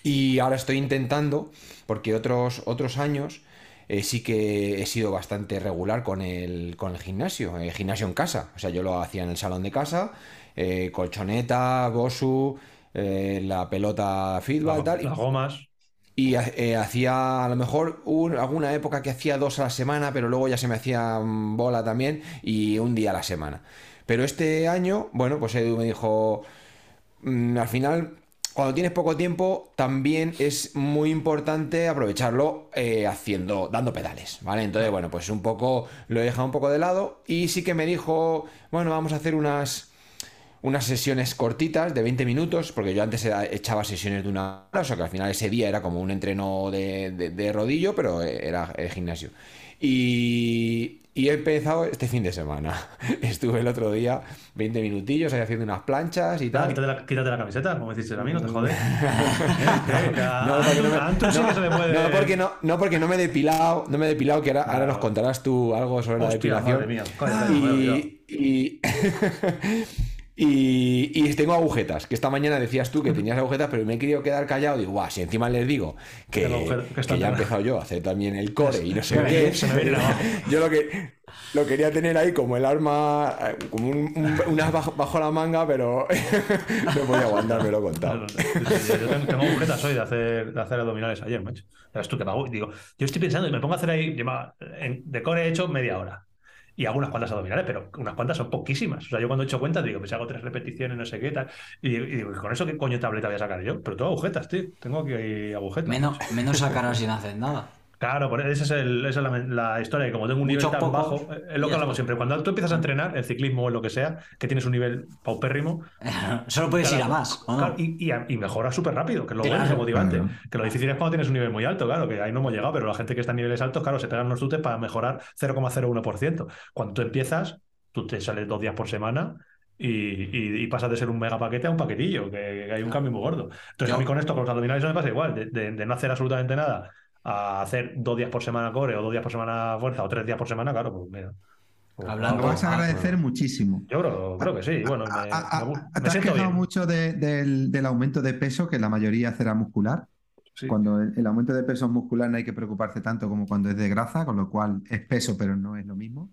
Y ahora estoy intentando, porque otros, otros años eh, sí que he sido bastante regular con el, con el gimnasio, el gimnasio en casa. O sea, yo lo hacía en el salón de casa, eh, colchoneta, Bosu, eh, la pelota feedback, Las- tal. y- Las gomas. y eh, hacía a lo mejor un- alguna época que hacía dos a la semana, pero luego ya se me hacía mm, bola también y un día a la semana. Pero este año, bueno, pues Edu me dijo, mm, al final, cuando tienes poco tiempo, también es muy importante aprovecharlo eh, haciendo, dando pedales, ¿vale? Entonces, bueno, pues un poco lo he dejado un poco de lado y sí que me dijo, bueno, vamos a hacer unas unas sesiones cortitas de 20 minutos, porque yo antes echaba sesiones de una hora, o sea que al final ese día era como un entreno de- de rodillo, pero era el gimnasio. Y, y he empezado este fin de semana. Estuve el otro día 20 minutillos ahí haciendo unas planchas y Ah, tal. quítate, la, quítate la camiseta, como deciste a mí, no te jodes. No, porque no me- he depilado, no me he depilado, que ahora, ahora nos contarás tú algo sobre la depilación. madre mía, y, y, y tengo agujetas, que esta mañana decías tú que tenías agujetas, pero me he querido quedar callado. Digo, guau, si encima les digo que, que que ya he empezado yo a hacer también el core y no sé qué. abajo. Yo lo que lo quería tener ahí como el arma, eh, como un, un- unas bajo, bajo la manga, pero no podía aguantar, me lo he contado. Claro, yo tengo, agujetas hoy de hacer, de hacer abdominales ayer, macho. Sabes tú que me hago. Digo, yo estoy pensando y me pongo a hacer ahí. en- de core he hecho media hora. Y hago unas cuantas abdominales, pero unas cuantas son poquísimas. O sea, yo cuando he hecho cuentas digo, pues hago tres repeticiones, no sé qué tal. Y, digo, ¿y con eso qué coño tableta voy a sacar yo? Pero tengo agujetas, tío. Tengo aquí agujetas. Menos, menos sacarás sin hacer nada. Claro, por- esa es, el- esa es la, la historia. Que como tengo un nivel tan pocos, bajo, eh, es lo que hablamos siempre. Cuando tú empiezas a entrenar, en ciclismo o en lo que sea, que tienes un nivel paupérrimo, Solo puedes ir a más, ¿o no? claro, y, y, y mejoras súper rápido, que es lo Claro. bueno, es motivante. Claro. Que lo difícil es cuando tienes un nivel muy alto, claro, que ahí no hemos llegado, pero la gente que está en niveles altos, claro, se pegan unos tutes para mejorar 0,01%. Cuando tú empiezas, tú te sales dos días por semana y, y- y pasas de ser un mega paquete a un paquetillo, que, que hay un cambio muy gordo. Entonces, Yo- a mí con esto, con los abdominales, eso me pasa igual, de, de- de no hacer absolutamente nada a hacer dos días por semana core o dos días por semana fuerza o tres días por semana, claro, pues mira. Pues, Hablando- Lo vas a Ah, agradecer muchísimo. Yo creo, creo que sí. Bueno, me, A- a- me gu- a- me te has quejado bien. mucho de- del, del aumento de peso, que la mayoría será muscular. Sí. Cuando el, el aumento de peso es muscular no hay que preocuparse tanto como cuando es de grasa, con lo cual es peso, pero no es lo mismo.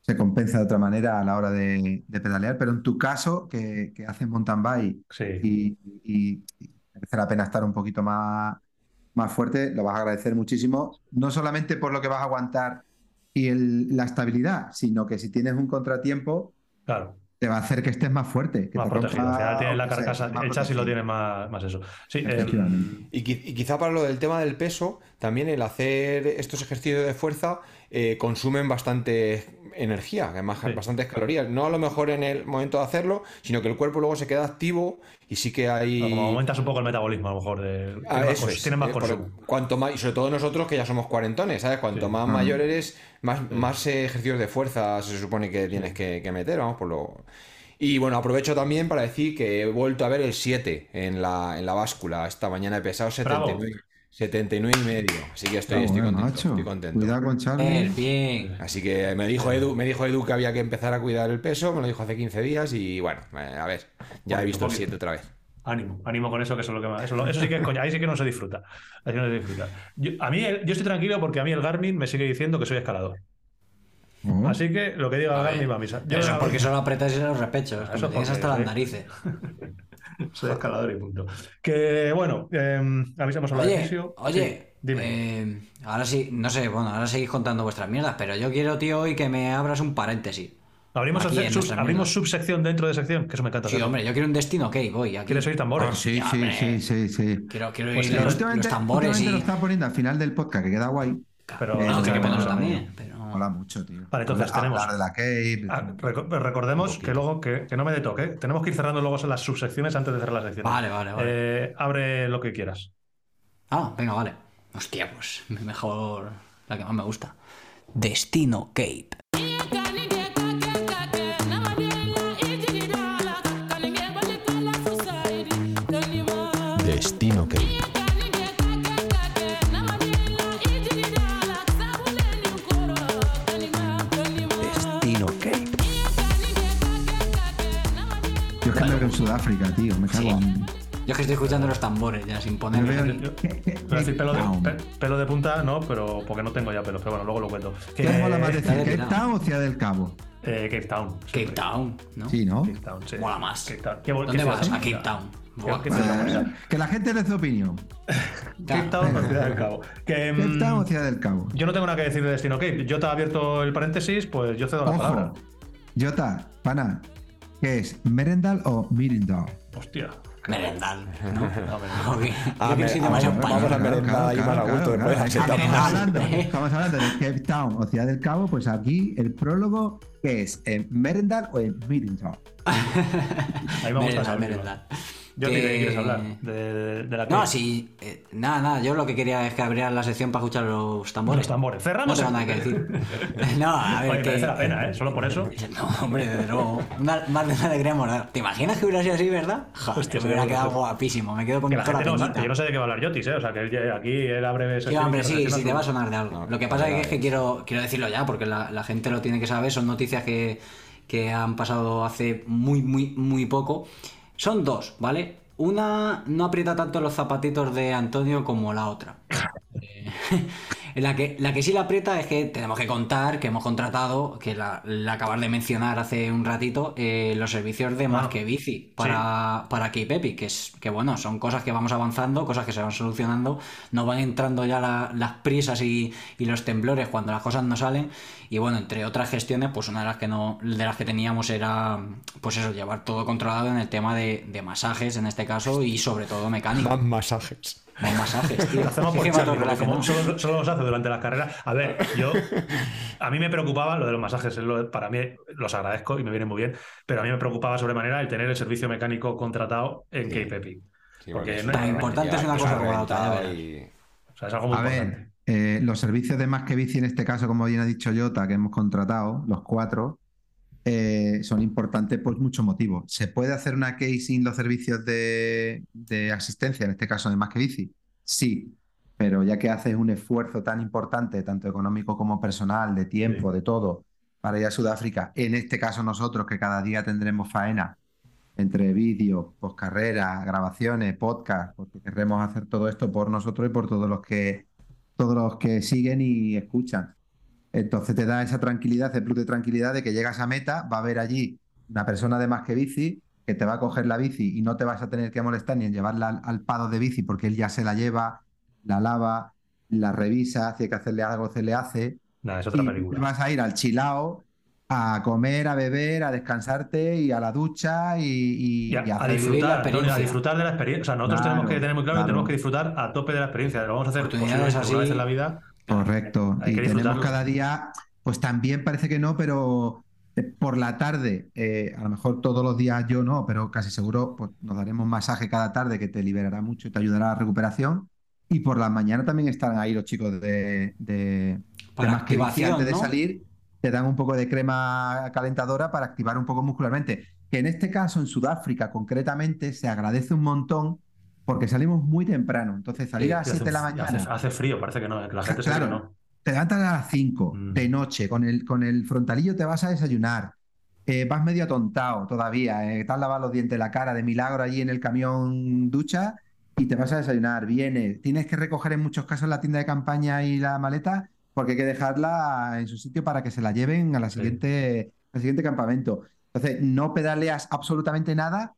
Se compensa de otra manera a la hora de, de pedalear, pero en tu caso, que, que haces mountain bike Sí. y, y- y merece la pena estar un poquito más, más fuerte, lo vas a agradecer muchísimo, no solamente por lo que vas a aguantar y el- la estabilidad, sino que si tienes un contratiempo, Claro. te va a hacer que estés más fuerte, que más te protegido. rompa, tienes la sea, carcasa, más el chasis lo tienes más, más eso. Sí, eh. Y, y quizá para lo del tema del peso, también el hacer estos ejercicios de fuerza eh, consumen bastante energía, además Sí. bastantes calorías. No a lo mejor en el momento de hacerlo, sino que el cuerpo luego se queda activo y sí que hay... como aumentas un poco el metabolismo, a lo mejor. De, Ah, tienes más, eso cons- es. tienes más Eh, por- consumo. cuanto más, y sobre todo nosotros que ya somos cuarentones, ¿sabes? Cuanto Sí. más mayor eres, más, más ejercicios de fuerza se supone que tienes que, que meter, vamos, por lo... Y bueno, aprovecho también para decir que he vuelto a ver el 7 en la, en la báscula. Esta mañana he pesado Bravo. 79, 79 y medio. Así que estoy, Ah, estoy bueno, contento. Estoy contento. Cuidado con Charlie. Bien, bien. Así que me dijo Edu, me dijo Edu que había que empezar a cuidar el peso, me lo dijo hace 15 días y bueno, eh, a ver, ya he visto el poquito. 7 otra vez. Ánimo, ánimo con eso, que eso es lo que más. Eso, eso sí que es coña, ahí sí que no se disfruta. Ahí no se disfruta. Yo, a mí, yo estoy tranquilo porque a mí el Garmin me sigue diciendo que soy escalador. Oh. Así que lo que diga Garmin va a misa. Yo Eso no- porque solo apretas y los repechos. Eso porque- hasta las narices. soy escalador y punto. Que bueno, eh, avisamos a la Oye, oye, Sí, dime. eh, ahora sí, no sé, bueno, ahora seguís contando vuestras mierdas, pero yo quiero, tío, hoy que me abras un paréntesis. Abrimos, sus- nuestra abrimos subsección dentro de sección, que eso me encanta. Sí, hombre, yo quiero un destino, ok, voy. Aquí. ¿Quieres oír tambores? Ah, sí, Ya, sí, sí, sí, sí. Quiero, quiero Pues oír los, últimamente, los tambores últimamente lo y. está poniendo al final del podcast, que queda guay. Pero Eh, No, que mola, también. Pero... Mola mucho, tío. Vale, entonces Hablar tenemos- de la cave. Ah, reco- recordemos que luego, que, que no me dé toque, tenemos que ir cerrando luego las subsecciones antes de cerrar las secciones. Vale, vale, vale. Eh, abre lo que quieras. Ah, venga, vale. Hostia, pues mejor la que más me gusta. Destino Cape. Me veo en Sudáfrica, tío. Me cago Sí. en. Yo es que estoy escuchando los tambores ya sin poner. Yo- yo- decir pelo de, pe- pelo de punta, no, pero porque no tengo ya pelo, pero bueno, luego lo cuento. ¿Qué mola más decir? ¿Cape. Town o Ciudad del Cabo? eh, Cape Town. Cape siempre. Town, ¿no? Sí, ¿no? Cape Town, sí. Mola más. Cape Town. ¿Dónde qué vas? A Cape. Town. Buah. que la gente dé su opinión. Cape Town o Ciudad del Cabo. Que, ¿Cape mm, Town o Ciudad del Cabo? yo no tengo nada que decir de Destino Cape. Yo te he abierto el paréntesis, pues yo cedo la palabra. Jota, pana, ¿qué es? ¿Merendal o Mirindal? Hostia. Merendal, ¿no? Ok. Ah, Yo me- que soy vamos a merendar gusto, después, Estamos hablando, estamos hablando de Cape Town o Ciudad del Cabo, pues aquí el prólogo, ¿qué es? ¿En Merendal o en Mirindal? Ahí me gusta Merendal, merendal. Yo Que- ¿de qué quieres hablar? De, de- de la No, Cape. sí, eh, nada, nada, yo lo que quería es que abrieran la sección para escuchar los tambores. Los tambores. No Cerramos. tengo el- nada que decir. no, a ver, Oye, que... merece la pena, ¿eh? Solo por eso. No, hombre, luego. Una, más de una alegría moral. ¿Te imaginas que hubiera sido así, verdad? Joder, Hostia, me hubiera quedado guapísimo. Me quedo con Que la gente no yo no sé de qué va a hablar Yotis, ¿eh? O sea, que él- aquí él abre Sí, sección hombre, sí, sí, te va a sonar de algo. No, Lo que pasa es que quiero, quiero decirlo ya, porque la, la gente lo tiene que saber. Son noticias que, que han pasado hace muy, muy, muy poco. Son dos, ¿vale? Una no aprieta tanto los zapatitos de Antonio como la otra. La, que, la que sí la aprieta es que tenemos que contar que hemos contratado, que la, la acabas de mencionar hace un ratito, eh, los servicios de Más que Bici para, para Cape Epic, que es que bueno, son cosas que vamos avanzando, cosas que se van solucionando, nos van entrando ya la- las prisas y, y los temblores cuando las cosas no salen. Y bueno, entre otras gestiones, pues una de las que no, de las que teníamos era pues eso, llevar todo controlado en el tema de, de masajes en este caso, y sobre todo mecánica. Más masajes. Más masajes, tío. Lo hacemos por Charlie, porque como solo, solo los hace durante las carreras. A ver, yo. A mí me preocupaba lo de los masajes. lo- para mí los agradezco y me viene muy bien. Pero a mí me preocupaba sobremanera el tener el servicio mecánico contratado en Sí. Cape Epic. Sí, Porque es no- Tan importante es una tranquilidad, cosa como la otra, y- O sea, es algo muy A importante. ver, eh, los servicios de Más que Bici, en este caso, como bien ha dicho Jota, que hemos contratado, los cuatro, eh, son importantes por muchos motivos. ¿Se puede hacer una case sin los servicios de, de asistencia, en este caso de Más que Bici? Sí, pero ya que haces un esfuerzo tan importante, tanto económico como personal, de tiempo, de todo, para ir a Sudáfrica, en este caso nosotros, que cada día tendremos faena entre vídeos, poscarreras, grabaciones, podcast, porque querremos hacer todo esto por nosotros y por todos los que todos los que siguen y escuchan. Entonces te da esa tranquilidad, ese plus de tranquilidad de que llegas a meta, va a haber allí una persona de más que bici que te va a coger la bici y no te vas a tener que molestar ni en llevarla al, al pado de bici porque él ya se la lleva, la lava, la revisa, si hay que hacerle algo, se le hace. Nada, es otra Y película. vas a ir al chilao a comer, a beber, a descansarte y a la ducha y, y- Y a, y a a hacer- vivir la disfrutar, Antonio, a disfrutar de la experiencia. O sea, nosotros Claro, tenemos que tener muy claro claro. que tenemos que disfrutar a tope de la experiencia. Lo vamos a hacer Oportunidades posiblemente una así. vez en la vida. Correcto. Hay y tenemos cada día, pues también parece que no, pero eh, por la tarde, eh, a lo mejor todos los días yo no, pero casi seguro pues, nos daremos masaje cada tarde que te liberará mucho y te ayudará a la recuperación. Y por la mañana también estarán ahí los chicos de, de, Para de activación, antes de salir, te dan un poco de crema calentadora para activar un poco muscularmente. Que en este caso, en Sudáfrica concretamente, se agradece un montón porque salimos muy temprano. Entonces, salir Sí, a las y 7 de la mañana. Hace, hace frío, parece que no. que la gente Claro. no. Te levantas a las 5 Mm. de noche, con el, con el frontalillo te vas a desayunar. Eh, vas medio atontado todavía, eh, te has lavado los dientes, la cara de milagro allí en el camión ducha y te vas a desayunar. Vienes, tienes que recoger en muchos casos la tienda de campaña y la maleta porque hay que dejarla en su sitio para que se la lleven a la Sí. siguiente, al siguiente campamento. Entonces, no pedaleas absolutamente nada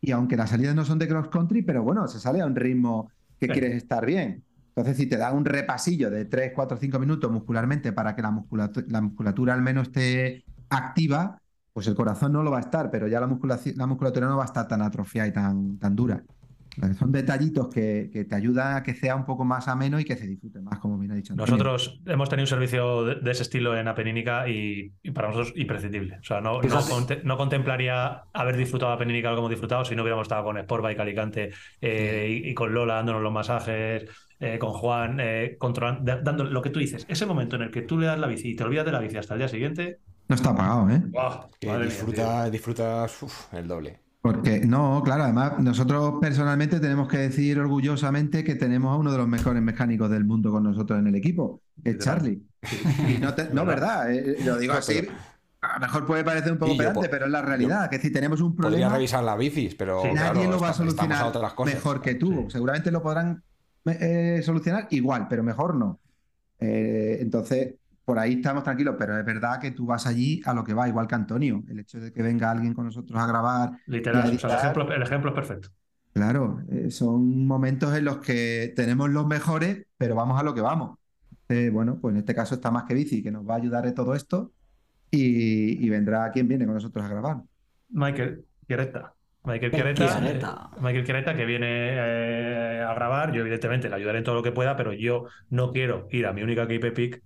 y aunque las salidas no son de cross country, pero bueno, se sale a un ritmo que Sí. quieres estar bien. Entonces, si te da un repasillo de 3, 4, 5 minutos muscularmente para que la musculatura, la musculatura al menos esté activa, pues el corazón no lo va a estar, pero ya la musculatura no va a estar tan atrofiada y tan, tan dura. Son detallitos que, que te ayudan a que sea un poco más ameno y que se disfrute más, como bien ha dicho Antonio. Nosotros hemos tenido un servicio de, de ese estilo en Apenínica y, y para nosotros imprescindible. O sea, no, no, conte- no contemplaría haber disfrutado Apenínica como hemos disfrutado si no hubiéramos estado con Sportbike Alicante eh, y, y con Lola dándonos los masajes, eh, con Juan, eh, controlan- da- dando lo que tú dices. Ese momento en el que tú le das la bici y te olvidas de la bici hasta el día siguiente, No está apagado, ¿eh? Que Madre mía, disfruta, disfrutas uf, el doble. Porque no, claro, además nosotros personalmente tenemos que decir orgullosamente que tenemos a uno de los mejores mecánicos del mundo con nosotros en el equipo, que es. Charlie. Y no, te- no, verdad, eh, lo digo así. A lo mejor puede parecer un poco yo pedante, pero es la realidad. Que si tenemos un Podría problema, revisar las bicis, pero Sí. claro, nadie lo va a solucionar a otras cosas. mejor que tú. Sí. Seguramente lo podrán eh, solucionar igual, pero mejor no. Eh, entonces, por ahí estamos tranquilos, pero es verdad que tú vas allí a lo que va, igual que Antonio. El hecho de que venga alguien con nosotros a grabar Literal. O sea, el, ejemplo, el ejemplo es perfecto. Claro, eh, son momentos en los que tenemos los mejores, pero vamos a lo que vamos. Eh, bueno, pues en este caso está más que bici, que nos va a ayudar en todo esto y, y vendrá quien viene con nosotros a grabar. Michael Quiereta. Michael El Quiereta, eh, Michael Quiereta que viene eh, a grabar. Yo, evidentemente, le ayudaré en todo lo que pueda, pero yo no quiero ir a mi única KP Peak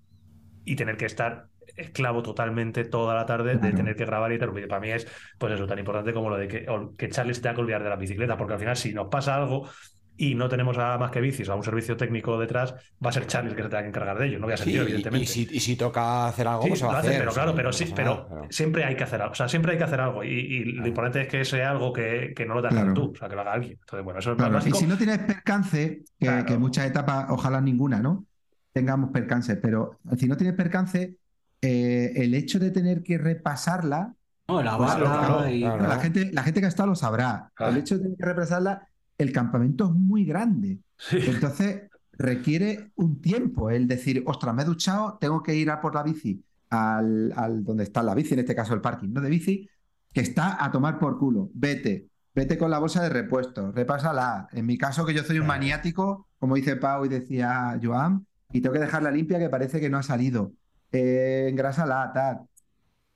y tener que estar esclavo totalmente toda la tarde de tener que grabar y tal. Para mí es, pues eso, tan importante como lo de que, o- que Charlie se tenga que olvidar de la bicicleta, porque al final, si nos pasa algo y no tenemos a más que bicis, a un servicio técnico detrás, va a ser Charlie el que se tenga que encargar de ello. No voy a ser Sí, yo, y- evidentemente. y, si, y si toca hacer algo, Sí, pues se va a hace, hacer. pero o claro, pero sí, pero nada, pero- siempre hay que hacer algo. O sea, siempre hay que hacer algo. Y, y lo importante es que sea algo que, que no lo tengas Claro. tú, o sea, que lo haga alguien. Entonces, bueno, eso es más y básico. si no tienes percance, que, que muchas etapas, ojalá ninguna, ¿no? Tengamos percances, pero si no tienes percance, eh, el hecho de tener que repasarla, No, la Pues barra claro, y. claro. la gente, la gente que ha estado lo sabrá. Claro. El hecho de tener que repasarla, el campamento es muy grande. Sí. Entonces requiere un tiempo el decir, ostras, me he duchado, tengo que ir a por la bici al, al donde está la bici, en este caso el parking, ¿no? De bici, que está a tomar por culo. Vete, vete con la bolsa de repuesto, repásala. En mi caso, que yo soy un maniático, como dice Pau y decía Joan, y tengo que dejarla limpia que parece que no ha salido. Eh, engrásala, tal.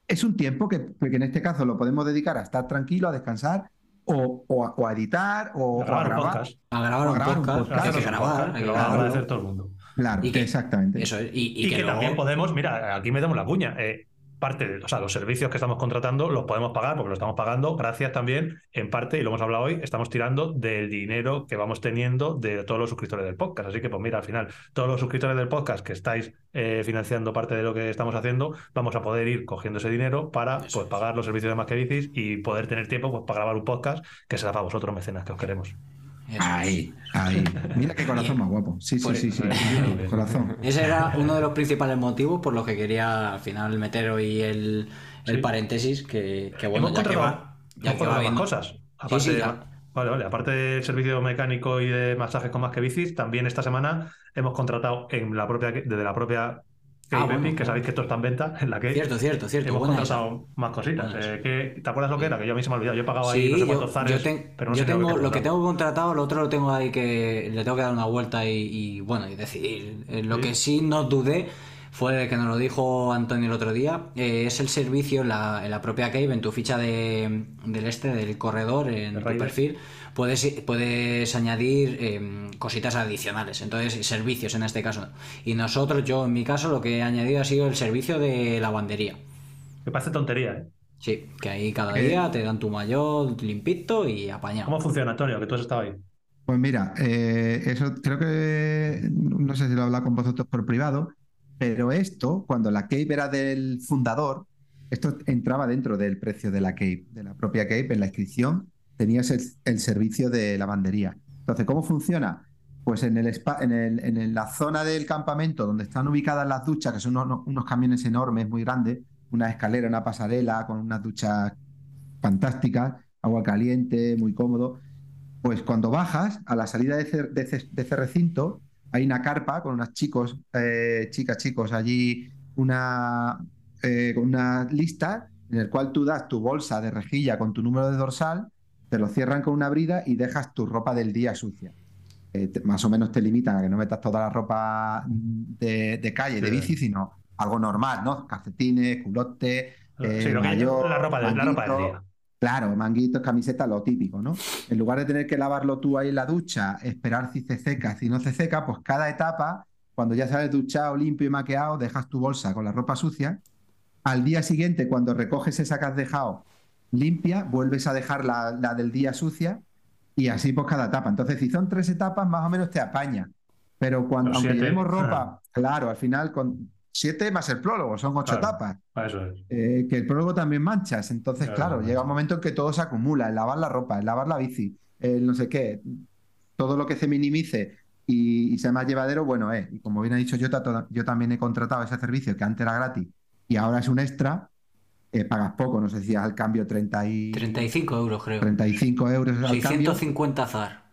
Es un tiempo que, que en este caso lo podemos dedicar a estar tranquilo, a descansar, o, o a, o a editar, o, o a grabar un grabar. podcast. A grabar O un grabar un podcast. Hay que un grabar. podcast, hay que a grabar. agradecer todo el mundo. Claro, Y que- exactamente. Eso. Y, y Y, que, que, luego- también podemos, mira, aquí metemos la cuña. eh, parte de, o sea, los servicios que estamos contratando los podemos pagar porque lo estamos pagando gracias también, en parte, y lo hemos hablado hoy, estamos tirando del dinero que vamos teniendo de todos los suscriptores del podcast. Así que, pues mira, al final, todos los suscriptores del podcast que estáis eh, financiando parte de lo que estamos haciendo, vamos a poder ir cogiendo ese dinero para Eso pues, pagar los servicios de más que bicis y poder tener tiempo pues, para grabar un podcast que será para vosotros, mecenas, que os queremos. Ahí, ahí. Mira qué corazón más guapo. Sí, sí, sí, sí. Corazón. Ese era uno de los principales motivos por los que quería al final meter hoy el, el Sí. paréntesis, que, que bueno, hemos ya que contratado, va, hemos ya que va contratado más viendo. cosas. Aparte, sí, ya. Vale, vale. Aparte del servicio mecánico y de masajes con más que bicis, también esta semana hemos contratado en la propia, desde la propia Ah, bueno, que sabéis que esto está en venta, en la que Cierto, cierto, cierto. hemos buena esa. contratado más cositas. Eh, ¿qué- ¿Te acuerdas lo que era? Que yo a mí se me ha olvidado. Yo he pagado ahí no sé yo, cuántos zares, yo ten- pero no yo sé tengo lo que tengo contratado, lo otro lo tengo ahí que le tengo que dar una vuelta y, y, bueno, y decidir. Eh, Lo Sí. que sí no dudé fue que nos lo dijo Antonio el otro día, eh, es el servicio en la, en la propia Cave, en tu ficha de, del este, del corredor, en El tu perfil, puedes, puedes añadir eh, cositas adicionales, entonces servicios en este caso. Y nosotros, yo en mi caso, lo que he añadido ha sido el servicio de lavandería. Me parece tontería, ¿eh? Sí, que ahí cada día te dan tu mayor limpito y apañado. ¿Cómo funciona, Antonio? Que tú has estado ahí. Pues mira, eh, eso creo que no sé si lo he hablado con vosotros por privado, pero esto, cuando la Cape era del fundador, esto entraba dentro del precio de la Cape, de la propia Cape, en la inscripción tenías el, servicio de lavandería. Entonces, ¿cómo funciona? Pues en, el, spa- en, el- en la zona del campamento donde están ubicadas las duchas, que son unos, camiones enormes, muy grandes, una escalera, una pasarela con unas duchas fantásticas, agua caliente, muy cómodo. Pues cuando bajas a la salida de ese recinto, hay una carpa con unos chicos, eh, chicas, chicos, allí una, eh, con una lista en el cual tú das tu bolsa de rejilla con tu número de dorsal, te lo cierran con una brida y dejas tu ropa del día sucia. Eh, te- más o menos te limitan a que no metas toda la ropa de, de calle, de bici, sino algo normal, ¿no? Calcetines, culote, eh, Sí, lo que- maillot, la ropa del- la ropa del día. Claro, manguitos, camiseta, lo típico, ¿no? En lugar de tener que lavarlo tú ahí en la ducha, esperar si se seca, si no se seca, pues cada etapa, cuando ya sales duchado, limpio y maqueado, dejas tu bolsa con la ropa sucia. Al día siguiente, cuando recoges esa que has dejado limpia, vuelves a dejar la, la del día sucia y así pues cada etapa. Entonces, si son tres etapas, más o menos te apaña. Pero cuando, Los aunque siete, llevemos ah. ropa, claro, al final con siete más el prólogo, son ocho Claro. etapas. Eso es. Eh, que el prólogo también manchas. Entonces, Claro, llega un momento en que todo se acumula, el lavar la ropa, el lavar la bici, el no sé qué, todo lo que se minimice y, y sea más llevadero, bueno es. Y como bien ha dicho Jota, yo también he contratado ese servicio que antes era gratis y ahora es un extra, eh, pagas poco, no sé si al cambio 30 y, 35 euros, creo. 35 euros al cambio, 650 zar.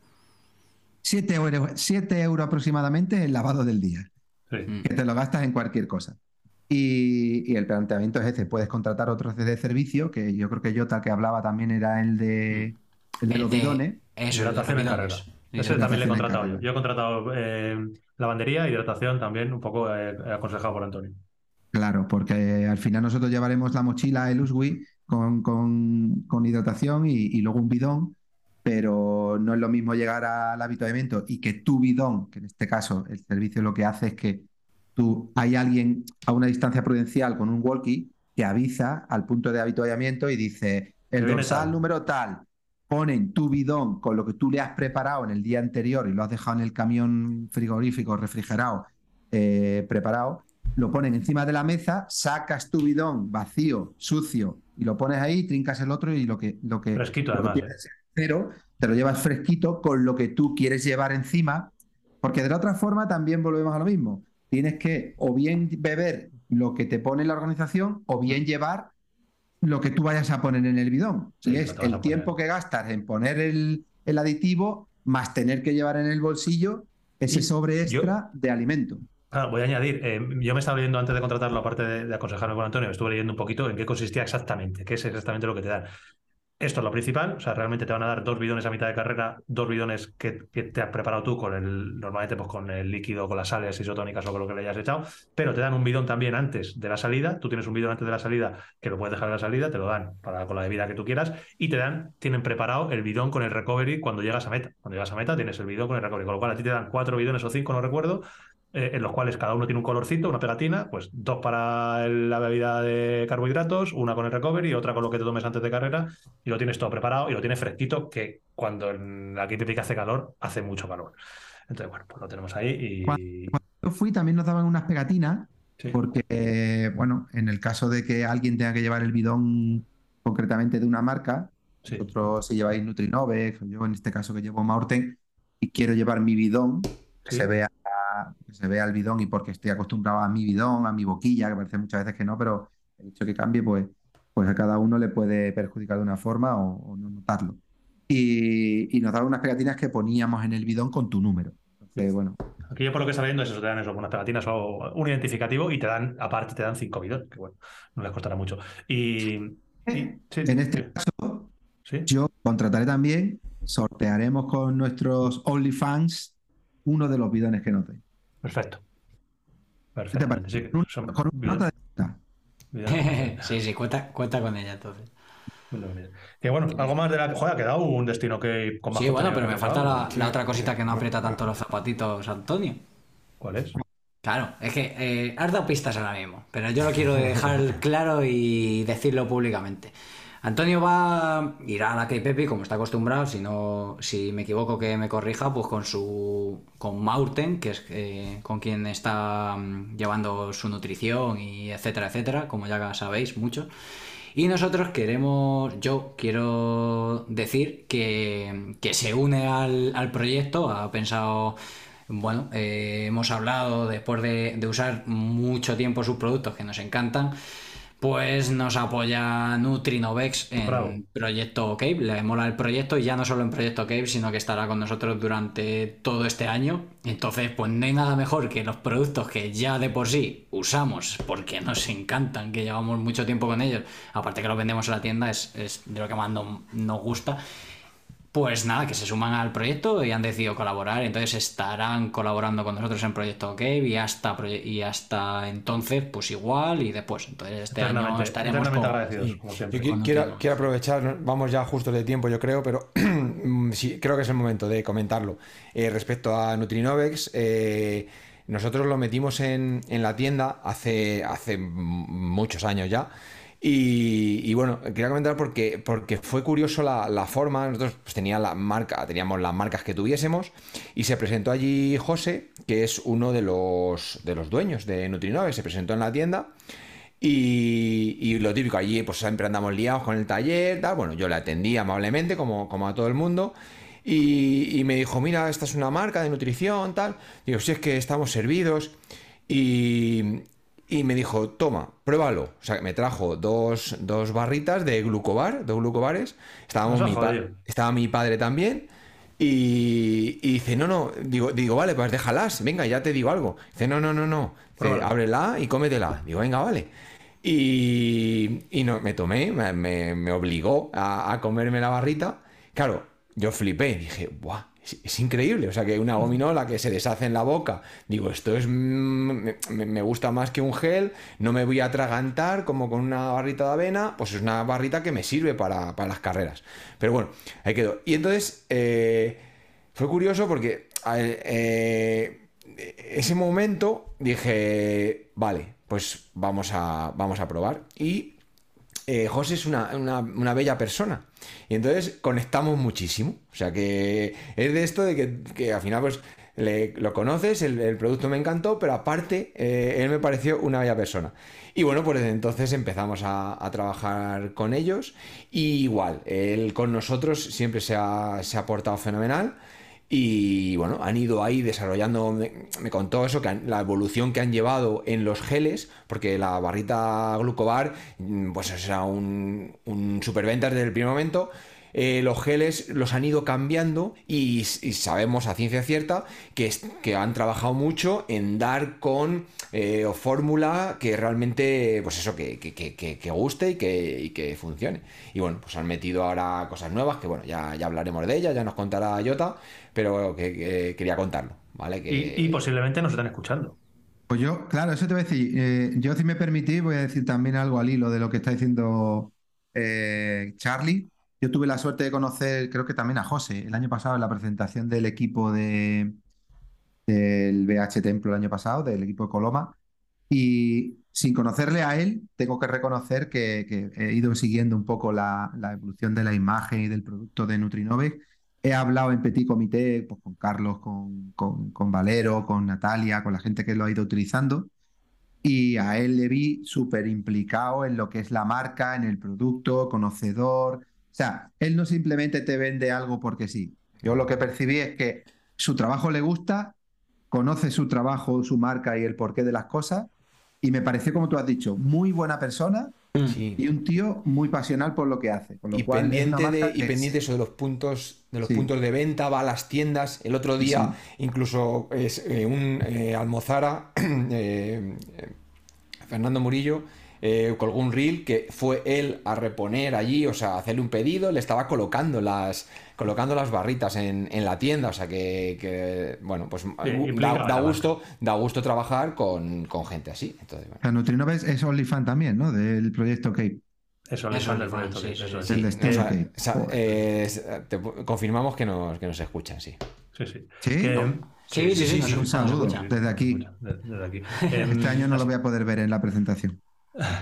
7 euros, 7 euros aproximadamente el lavado del día. Sí. Mm. que te lo gastas en cualquier cosa. Y, y el planteamiento es ese, puedes contratar otros de servicio, que yo creo que Jota que hablaba también era el de, el de El los de- bidones. Eso, Hidratación en carrera. Ese también le he contratado yo. Yo he contratado eh, lavandería, hidratación también, un poco eh, aconsejado por Antonio. Claro, porque al final nosotros llevaremos la mochila, el Uswi, con, con, con hidratación y, y luego un bidón, pero no es lo mismo llegar al habituamiento y que tu bidón, que en este caso el servicio lo que hace es que tú hay alguien a una distancia prudencial con un walkie que avisa al punto de habituallamiento y dice el dorsal tal". número tal, ponen tu bidón con lo que tú le has preparado en el día anterior y lo has dejado en el camión frigorífico refrigerado eh, preparado, lo ponen encima de la mesa, sacas tu bidón vacío, sucio y lo pones ahí, trincas el otro y lo que lo que Fresquito, lo que además, ¿eh? Cero, te lo llevas fresquito con lo que tú quieres llevar encima, porque de la otra forma también volvemos a lo mismo. Tienes que o bien beber lo que te pone la organización o bien llevar lo que tú vayas a poner en el bidón. Sí, y es el tiempo que gastas en poner el, el aditivo más tener que llevar en el bolsillo ese sobre yo- extra de alimento. Voy a añadir, eh, yo me estaba leyendo antes de contratarlo, aparte de, de aconsejarme con Antonio, estuve leyendo un poquito en qué consistía exactamente, qué es exactamente lo que te dan. Esto es lo principal, o sea, realmente te van a dar dos bidones a mitad de carrera, dos bidones que, te has preparado tú con el, normalmente pues con el líquido, con las sales isotónicas o con lo que le hayas echado, pero te dan un bidón también antes de la salida, tú tienes un bidón antes de la salida que lo puedes dejar en la salida, te lo dan para, con la bebida que tú quieras y te dan, tienen preparado el bidón con el recovery cuando llegas a meta. Cuando llegas a meta tienes el bidón con el recovery, con lo cual a ti te dan cuatro bidones o cinco, no recuerdo, eh, en los cuales cada uno tiene un colorcito, una pegatina, pues dos para el- la bebida de carbohidratos, una con el recovery y otra con lo que te tomes antes de carrera, y lo tienes todo preparado y lo tienes fresquito, que cuando en- aquí te pica hace calor, hace mucho calor. Entonces, bueno, pues lo tenemos ahí y... Yo fui, también nos daban unas pegatinas, Sí. porque, bueno, en el caso de que alguien tenga que llevar el bidón concretamente de una marca, Sí. vosotros si lleváis Nutrinovex, yo en este caso que llevo Maurten, y quiero llevar mi bidón, que Sí. se vea, que se vea el bidón y porque estoy acostumbrado a mi bidón, a mi boquilla, que parece muchas veces que no, pero el hecho que cambie, pues, pues a cada uno le puede perjudicar de una forma o, o no notarlo. Y, y nos daban unas pegatinas que poníamos en el bidón con tu número. Entonces, bueno, Aquí yo por lo que está viendo es eso, te dan eso, unas pegatinas o un identificativo y te dan, aparte te dan cinco bidones, que bueno, no les costará mucho. Y... y- sí, en este sí, caso, sí. Yo contrataré también, sortearemos con nuestros OnlyFans uno de los bidones que noten. Perfecto. ¿Qué te? Sí, Con un- son con una bidones- nota de nota. bidones- sí, sí, cuenta, cuenta con ella entonces. Que bueno, algo más de la. Joder, ha quedado un destino que con Sí, bueno, pero me falta la otra cosita que no aprieta tanto los zapatitos, Antonio. ¿Cuál es? Claro, es que eh, has dado pistas ahora mismo, pero yo lo quiero dejar claro y decirlo públicamente. Antonio va irá a la K-Pepi como está acostumbrado, si no, si me equivoco que me corrija, pues con su con Maurten, que es eh, con quien está mm, llevando su nutrición y etcétera, etcétera, como ya sabéis mucho. Y nosotros queremos, yo quiero decir que, que se une al, al proyecto, ha pensado, bueno, eh, hemos hablado después de, de usar mucho tiempo sus productos que nos encantan, pues nos apoya Nutrinovex en Bravo. Proyecto Cave, le mola el proyecto y ya no solo en Proyecto Cave, sino que estará con nosotros durante todo este año. Entonces, pues no hay nada mejor que los productos que ya de por sí usamos porque nos encantan, que llevamos mucho tiempo con ellos, aparte que los vendemos en la tienda, es, es de lo que más no- nos gusta. Pues nada, que se suman al proyecto y han decidido colaborar, entonces estarán colaborando con nosotros en Proyecto Cave y hasta, y hasta entonces, pues igual y después. Entonces este año estaremos con- agradecidos, como Yo siempre. Cuando quiero, quiero aprovechar, vamos ya justos de tiempo, yo creo, pero mm, sí, creo que es el momento de comentarlo. Eh, respecto a Nutrinovex, eh, nosotros lo metimos en, en la tienda hace, hace muchos años ya. Y, bueno, quería comentar porque, porque fue curioso la, la forma. Nosotros pues, tenía la marca, teníamos las marcas que tuviésemos y se presentó allí José, que es uno de los, de los dueños de Nutrinovex. Se presentó en la tienda y, y lo típico, allí pues siempre andamos liados con el taller, tal. Bueno, yo le atendí amablemente, como, como a todo el mundo. Y, y me dijo, mira, esta es una marca de nutrición, tal. Digo, si es que estamos servidos. Y, y me dijo, toma, pruébalo. O sea, me trajo dos, dos barritas de glucobar, dos glucobares. Estábamos mi estaba mi padre también. Y, y dice, no, no, digo, digo, vale, pues déjalas, venga, ya te digo algo. Dice, no, no, no, no, Dice, ábrela y cómetela. Digo, venga, vale. Y, y no, me tomé, me, me- me obligó a, a comerme la barrita. Claro, yo flipé, dije, ¡buah! Es, increíble, o sea que una gominola que se deshace en la boca, digo, esto es, mm, me, me- gusta más que un gel, no me voy a atragantar como con una barrita de avena, pues es una barrita que me sirve para, para las carreras. Pero bueno, ahí quedó. Y entonces, eh, fue curioso porque eh, ese momento dije, vale, pues vamos a, vamos a probar. Y eh, José es una- una bella persona. Y entonces conectamos muchísimo. O sea que es de esto de que, que al final pues le- lo conoces, el, producto me encantó, pero aparte eh, él me pareció una bella persona. Y bueno, pues desde entonces empezamos a, trabajar con ellos. Igual, él con nosotros siempre se ha, se ha portado fenomenal. Y bueno, han ido ahí desarrollando, me, contó eso, que han- la evolución que han llevado en los geles, porque la barrita Glucobar, mm, pues era un, un superventas desde el primer momento. Eh, los geles los han ido cambiando y, sabemos a ciencia cierta que, que han trabajado mucho en dar con eh, fórmula que realmente, pues eso, que, que- que- guste y que, y que funcione. Y bueno, pues han metido ahora cosas nuevas que bueno, ya, ya hablaremos de ellas, ya nos contará Jota, pero que, que quería contarlo, ¿vale? Que, Y, y posiblemente nos están escuchando. Pues yo, claro, eso te voy a decir. eh, yo, si me permitís, voy a decir también algo al hilo de lo que está diciendo eh, Charlie. Yo tuve la suerte de conocer, creo que también a José, el año pasado en la presentación del equipo de, del BH Templo el año pasado, del equipo de Coloma. Y sin conocerle a él, tengo que reconocer que, que he ido siguiendo un poco la, la evolución de la imagen y del producto de Nutrinovex. He hablado en Petit Comité pues, con Carlos, con, con, con Valero, con Natalia, con la gente que lo ha ido utilizando. Y a él le vi súper implicado en lo que es la marca, en el producto, conocedor. O sea, él no simplemente te vende algo porque sí. Yo lo que percibí es que su trabajo le gusta, conoce su trabajo, su marca y el porqué de las cosas. Y me pareció, como tú has dicho, muy buena persona Sí. y un tío muy pasional por lo que hace. Con lo Y cual pendiente, de, y que pendiente es- eso de los puntos de los Sí. puntos de venta, va a las tiendas. El otro día, incluso es eh, un eh, almozara, eh, eh, Fernando Murillo, eh, colgó un reel que fue él a reponer allí, o sea, a hacerle un pedido, le estaba colocando las, colocando las barritas en, en la tienda, o sea que, que, bueno, pues da, la da gusto, da gusto trabajar con, con gente así. Entonces, bueno. O sea, Nutrinovex es OnlyFan también, ¿no? Del proyecto Cape. Eso Eso del proyecto. sí, eso es. Eh, es- te- confirmamos que nos, que nos escuchan, sí. Sí, sí. ¿Sí? Que- Sí, sí, sí, Un saludo desde aquí. Desde desde aquí. Este año no lo voy a poder ver en la presentación.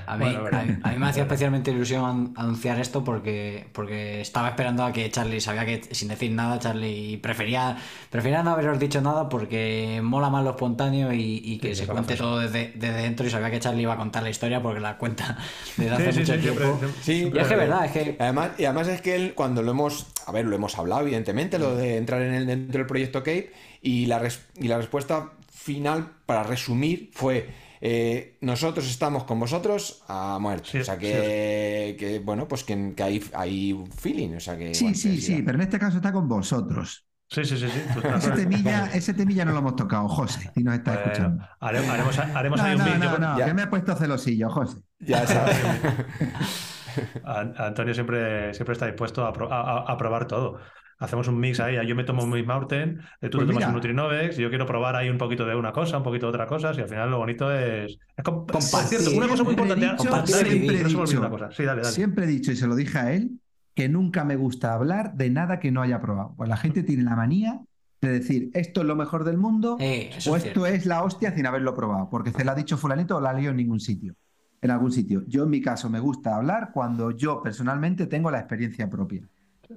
A mí, Bueno, bueno. a mí- a mí me hacía especialmente ilusión an- anunciar esto porque, porque estaba esperando a que Charlie, sabía que sin decir nada, Charlie prefería, prefería no haberos dicho nada porque mola más lo espontáneo y, y que Sí, se cuente todo desde, desde dentro y sabía que Charlie iba a contar la historia porque la cuenta desde hace Sí, mucho sí, tiempo. siempre- Sí, y es que es verdad, es que Además, y además es que él, cuando lo hemos, a ver, lo hemos hablado, evidentemente, lo de entrar en el, dentro del proyecto Cape, y la, res- y la respuesta final, para resumir, fue, eh, nosotros estamos con vosotros a muerte. Sí, o sea que, que, bueno, pues que, que hay, hay un feeling, o sea que... Sí, sí, sí, pero en este caso está con vosotros. Sí, sí, sí. sí. Ese temilla, ese temilla no lo hemos tocado, José, y nos está Bueno, escuchando. haremos, haremos, haremos No, ahí un vídeo. no, no, Ya. que me he puesto celosillo, José. Ya sabes. Antonio siempre, siempre está dispuesto a, pro- a- a- a probar todo. Hacemos un mix ahí. Yo me tomo un Mountain, eh, tú Pues te tomas mira. un Nutrinovex, y yo quiero probar ahí un poquito de una cosa, un poquito de otra cosa, y al final lo bonito es. es comp- Compartir. es cierto, una cosa muy importante. dicho- siempre he dicho- una cosa. Sí, dale, dale. Siempre he dicho, y se lo dije a él, que nunca me gusta hablar de nada que no haya probado. Pues la gente tiene la manía de decir, esto es lo mejor del mundo, Eh, o es esto cierto. es la hostia sin haberlo probado, porque se lo ha dicho fulanito o la ha leído en ningún sitio, en algún sitio. Yo en mi caso me gusta hablar cuando yo personalmente tengo la experiencia propia.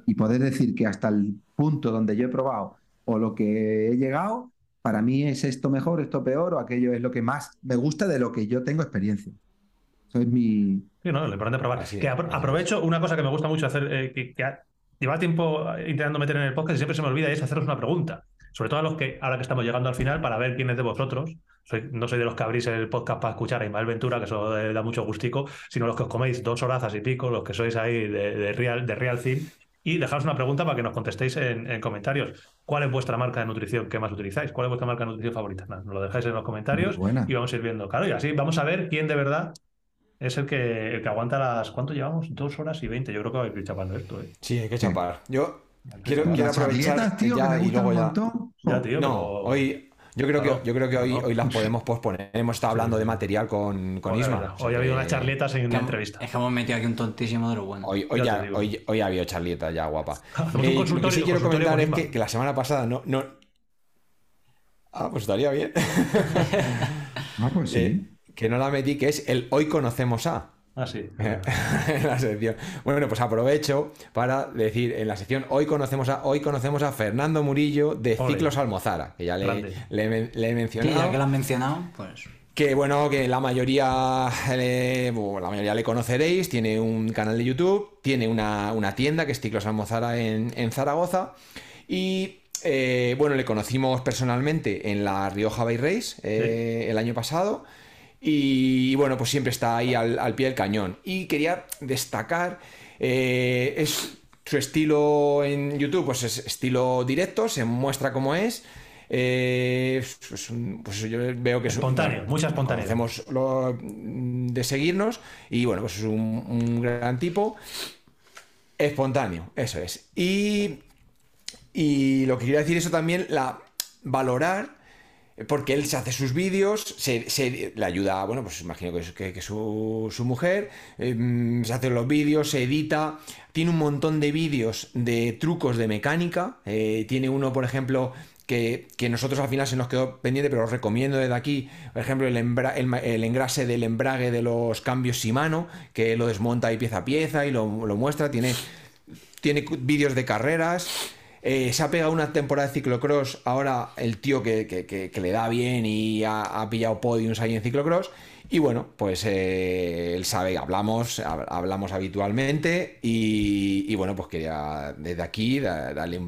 Y poder decir que hasta el punto donde yo he probado o lo que he llegado, para mí es esto mejor, esto peor, o aquello es lo que más me gusta de lo que yo tengo experiencia. Eso es mi... Sí, no, lo importante es probar. Así que es, apro- es. aprovecho una cosa que me gusta mucho hacer, eh, que, lleva tiempo intentando meter en el podcast y siempre se me olvida, y es haceros una pregunta. Sobre todo a los que, ahora que estamos llegando al final, para ver quiénes de vosotros, soy- no soy de los que abrís el podcast para escuchar a Ismael Ventura, que eso eh, da mucho gustico, sino los que os coméis dos horazas y pico, los que sois ahí de, de Real, de Real Thing, y dejaros una pregunta para que nos contestéis en, en comentarios. ¿Cuál es vuestra marca de nutrición que más utilizáis? ¿Cuál es vuestra marca de nutrición favorita? Nada, nos lo dejáis en los comentarios y vamos a ir viendo. Claro, y así vamos a ver quién de verdad es el que, el que aguanta las. ¿Cuánto llevamos? Dos horas y veinte. Yo creo que vais a ir chapando esto. ¿eh? Sí, hay que chapar. Yo quiero, aprovechar tío, ya que me y luego un ya. montón. Ya, tío, No, pero- hoy yo creo que yo creo que hoy, hoy las podemos posponer. Hemos estado hablando de material con, con Joder, Isma. verdad. o sea Hoy ha habido unas charletas en una entrevista. Es que hemos metido aquí un tontísimo de lo bueno. Hoy, hoy, Ya hoy, hoy ha habido charleta ya guapa. Eh, lo que sí quiero comentar es que la semana pasada no, no. Ah, pues estaría bien. Ah, pues sí. Eh, que no la metí, que es el Hoy conocemos a. Ah, sí. en la sección. Bueno, pues aprovecho para decir en la sección hoy conocemos a hoy conocemos a Fernando Murillo de Ole. Ciclos Almozara, que ya le, he men- le he Sí, mencionado. ya que lo han mencionado, pues. Que bueno, que la mayoría, le, bueno, la mayoría le conoceréis, tiene un canal de YouTube, tiene una, una tienda que es Ciclos Almozara en, en Zaragoza y eh, bueno, le conocimos personalmente en la Rioja Bay Race eh, el año pasado y, bueno, pues siempre está ahí al, al pie del cañón. Y quería destacar, eh, es su estilo en YouTube, pues es estilo directo, se muestra como es. eh, pues yo veo que es un- Espontáneo, mucha espontaneidad. Conocemos lo de seguirnos y bueno, pues es un, un gran tipo. Espontáneo, eso es. Y, y lo que quería decir eso también, la valorar, porque él se hace sus vídeos, se, se- le ayuda, bueno, pues imagino que, que, su, su mujer, eh, mm, se hace los vídeos, se edita, tiene un montón de vídeos de trucos de mecánica, eh, tiene uno, por ejemplo, que, que nosotros al final se nos quedó pendiente, pero os recomiendo desde aquí, por ejemplo, el, embra- el engrase del embrague de los cambios Shimano, que lo desmonta ahí pieza a pieza y lo, lo muestra, tiene, tiene vídeos de carreras. Eh, se ha pegado una temporada de ciclocross. Ahora el tío que, que- que- que le da bien y ha, ha pillado podiums ahí en ciclocross. Y bueno, pues eh, él sabe, hablamos, hab- hablamos habitualmente. Y, y bueno, pues quería desde aquí da- darle,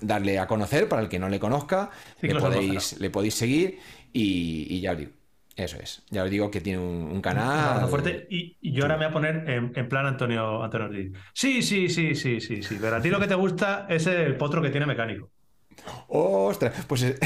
darle a conocer para el que no le conozca. Le podéis, Almozara. le podéis seguir y, y ya digo. Eso es. Ya os digo que tiene un, un Un canal. abrazo fuerte. Y, y yo ahora me voy a poner en, en plan Antonio, Antonio Ortiz. Sí, sí, sí, sí, sí, sí. Pero a ti lo que te gusta es el potro que tiene mecánico. ¡Ostras! Pues Ese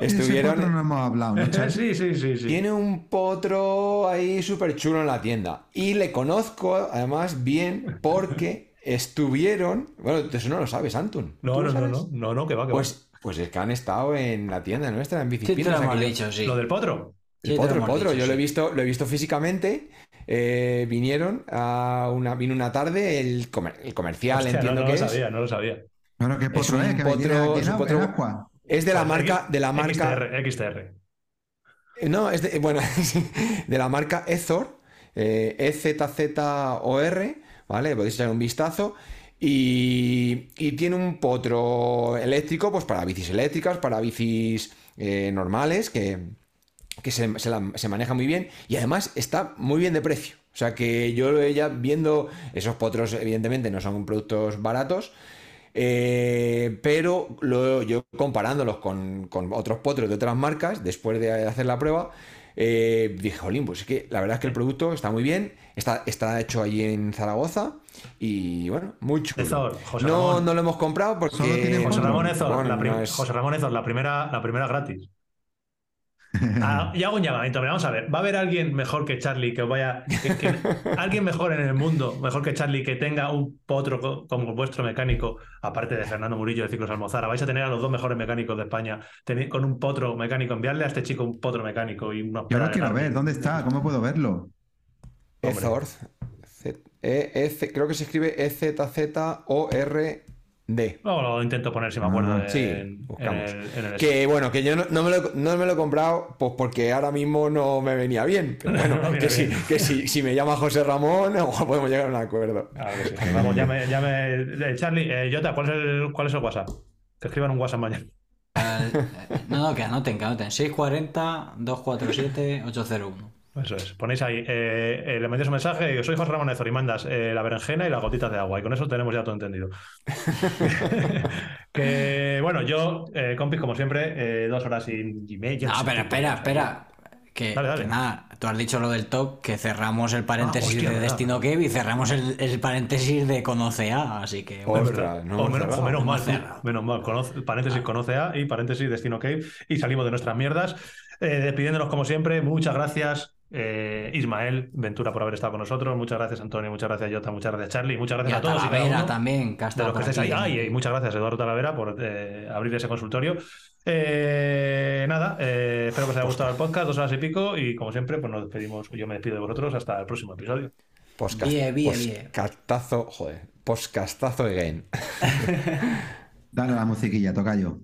estuvieron. potro no hemos hablado. Sí, sí, sí, sí. Tiene un potro ahí súper chulo en la tienda. Y le conozco además bien porque estuvieron. Bueno, eso no lo sabes, Antun. No, ¿Tú lo no, no, no, no, que va, que va. Pues, pues es que han estado en la tienda nuestra, en Sí, te Bicipinas. lo dicho, sí. Lo del potro. El Sí, potro, el potro. dicho, Yo lo he sí. visto, lo he visto físicamente. eh, vinieron a una, vino una tarde el, comer- el comercial, Hostia, no, entiendo no que lo es. sabía, no lo sabía. Bueno, ¿qué potro es? Que me potro- es potro-. Es de la O sea, marca, X- de la marca. XTR, XTR. No, es de, bueno, sí, de la marca Ezor, eh, EZZOR, ¿vale? Podéis echar un vistazo. Y, tiene un potro eléctrico, pues para bicis eléctricas, para bicis eh, normales, que, que se, se maneja muy bien. Y además está muy bien de precio. O sea que yo ya viendo, esos potros evidentemente no son productos baratos, eh, pero lo- yo comparándolos con, con otros potros de otras marcas, después de hacer la prueba, eh, dije, jolín, pues es que la verdad es que el producto está muy bien, está, está hecho allí en Zaragoza y bueno, muy chulo. Ezor, José no, Ramón. no lo hemos comprado porque... José Ramón Ezor, bueno, la, prim- no es- José Ramón Ezor, la primera, la primera gratis. Ah, y hago un llamamiento. Vamos a ver. ¿Va a haber alguien mejor que Charlie que vaya. que- que- alguien mejor en el mundo, mejor que Charlie, que tenga un potro co- como vuestro mecánico, aparte de Fernando Murillo de Ciclos Almozara? Vais a tener a los dos mejores mecánicos de España con un potro mecánico. Enviarle a este chico un potro mecánico y una Yo lo quiero ver. ¿Dónde está? ¿Cómo puedo verlo? Ezorz. E- E- creo que se escribe E Luego lo intento poner si me acuerdo. Ah, sí, en, buscamos. el, en el- Que bueno, que yo no, no me lo, no me lo he comprado pues porque ahora mismo no me venía bien. Pero bueno, No que, si, bien. que si, si me llama José Ramón, podemos llegar a un acuerdo. Claro que sí. Vamos, llame, llame- eh, Charlie, eh, Jota, ¿cuál es, el, ¿cuál es el WhatsApp? Que escriban un WhatsApp mañana. No, no, que anoten, que anoten. 640-247-801. Eso es. Ponéis ahí, eh, eh, le metéis un mensaje, yo soy José Ramón Ezor y mandas eh, la berenjena y las gotitas de agua. Y con eso tenemos ya todo entendido. que bueno, yo, eh, compis, como siempre, eh, dos horas y, y media. No, pero espera, espera. Que, Dale, dale. que nada, tú has dicho lo del top, que cerramos el paréntesis hostia, de verdad. Destino Cave y cerramos el, el paréntesis de Conoce A, así que bueno, Ostras, no o menos, o menos No mal, menos mal. Conoce- paréntesis conoce A y paréntesis Destino Cave y salimos de nuestras mierdas. Eh, despidiéndonos como siempre, muchas gracias. Eh, Ismael Ventura por haber estado con nosotros, muchas gracias Antonio, muchas gracias Jota, muchas gracias Charlie, muchas y gracias a a todos y cada Talavera uno. también, que ha de estado los que por estáis ahí. Ah, y muchas gracias, Eduardo Talavera, por eh, abrir ese consultorio. Eh, nada, eh, espero que os haya gustado el podcast, dos horas y pico, y como siempre, pues nos despedimos. Yo me despido de vosotros hasta el próximo episodio. Poscast- Bien, bien, bien. Poscastazo, joder, poscastazo again. Dale a la musiquilla, toca yo.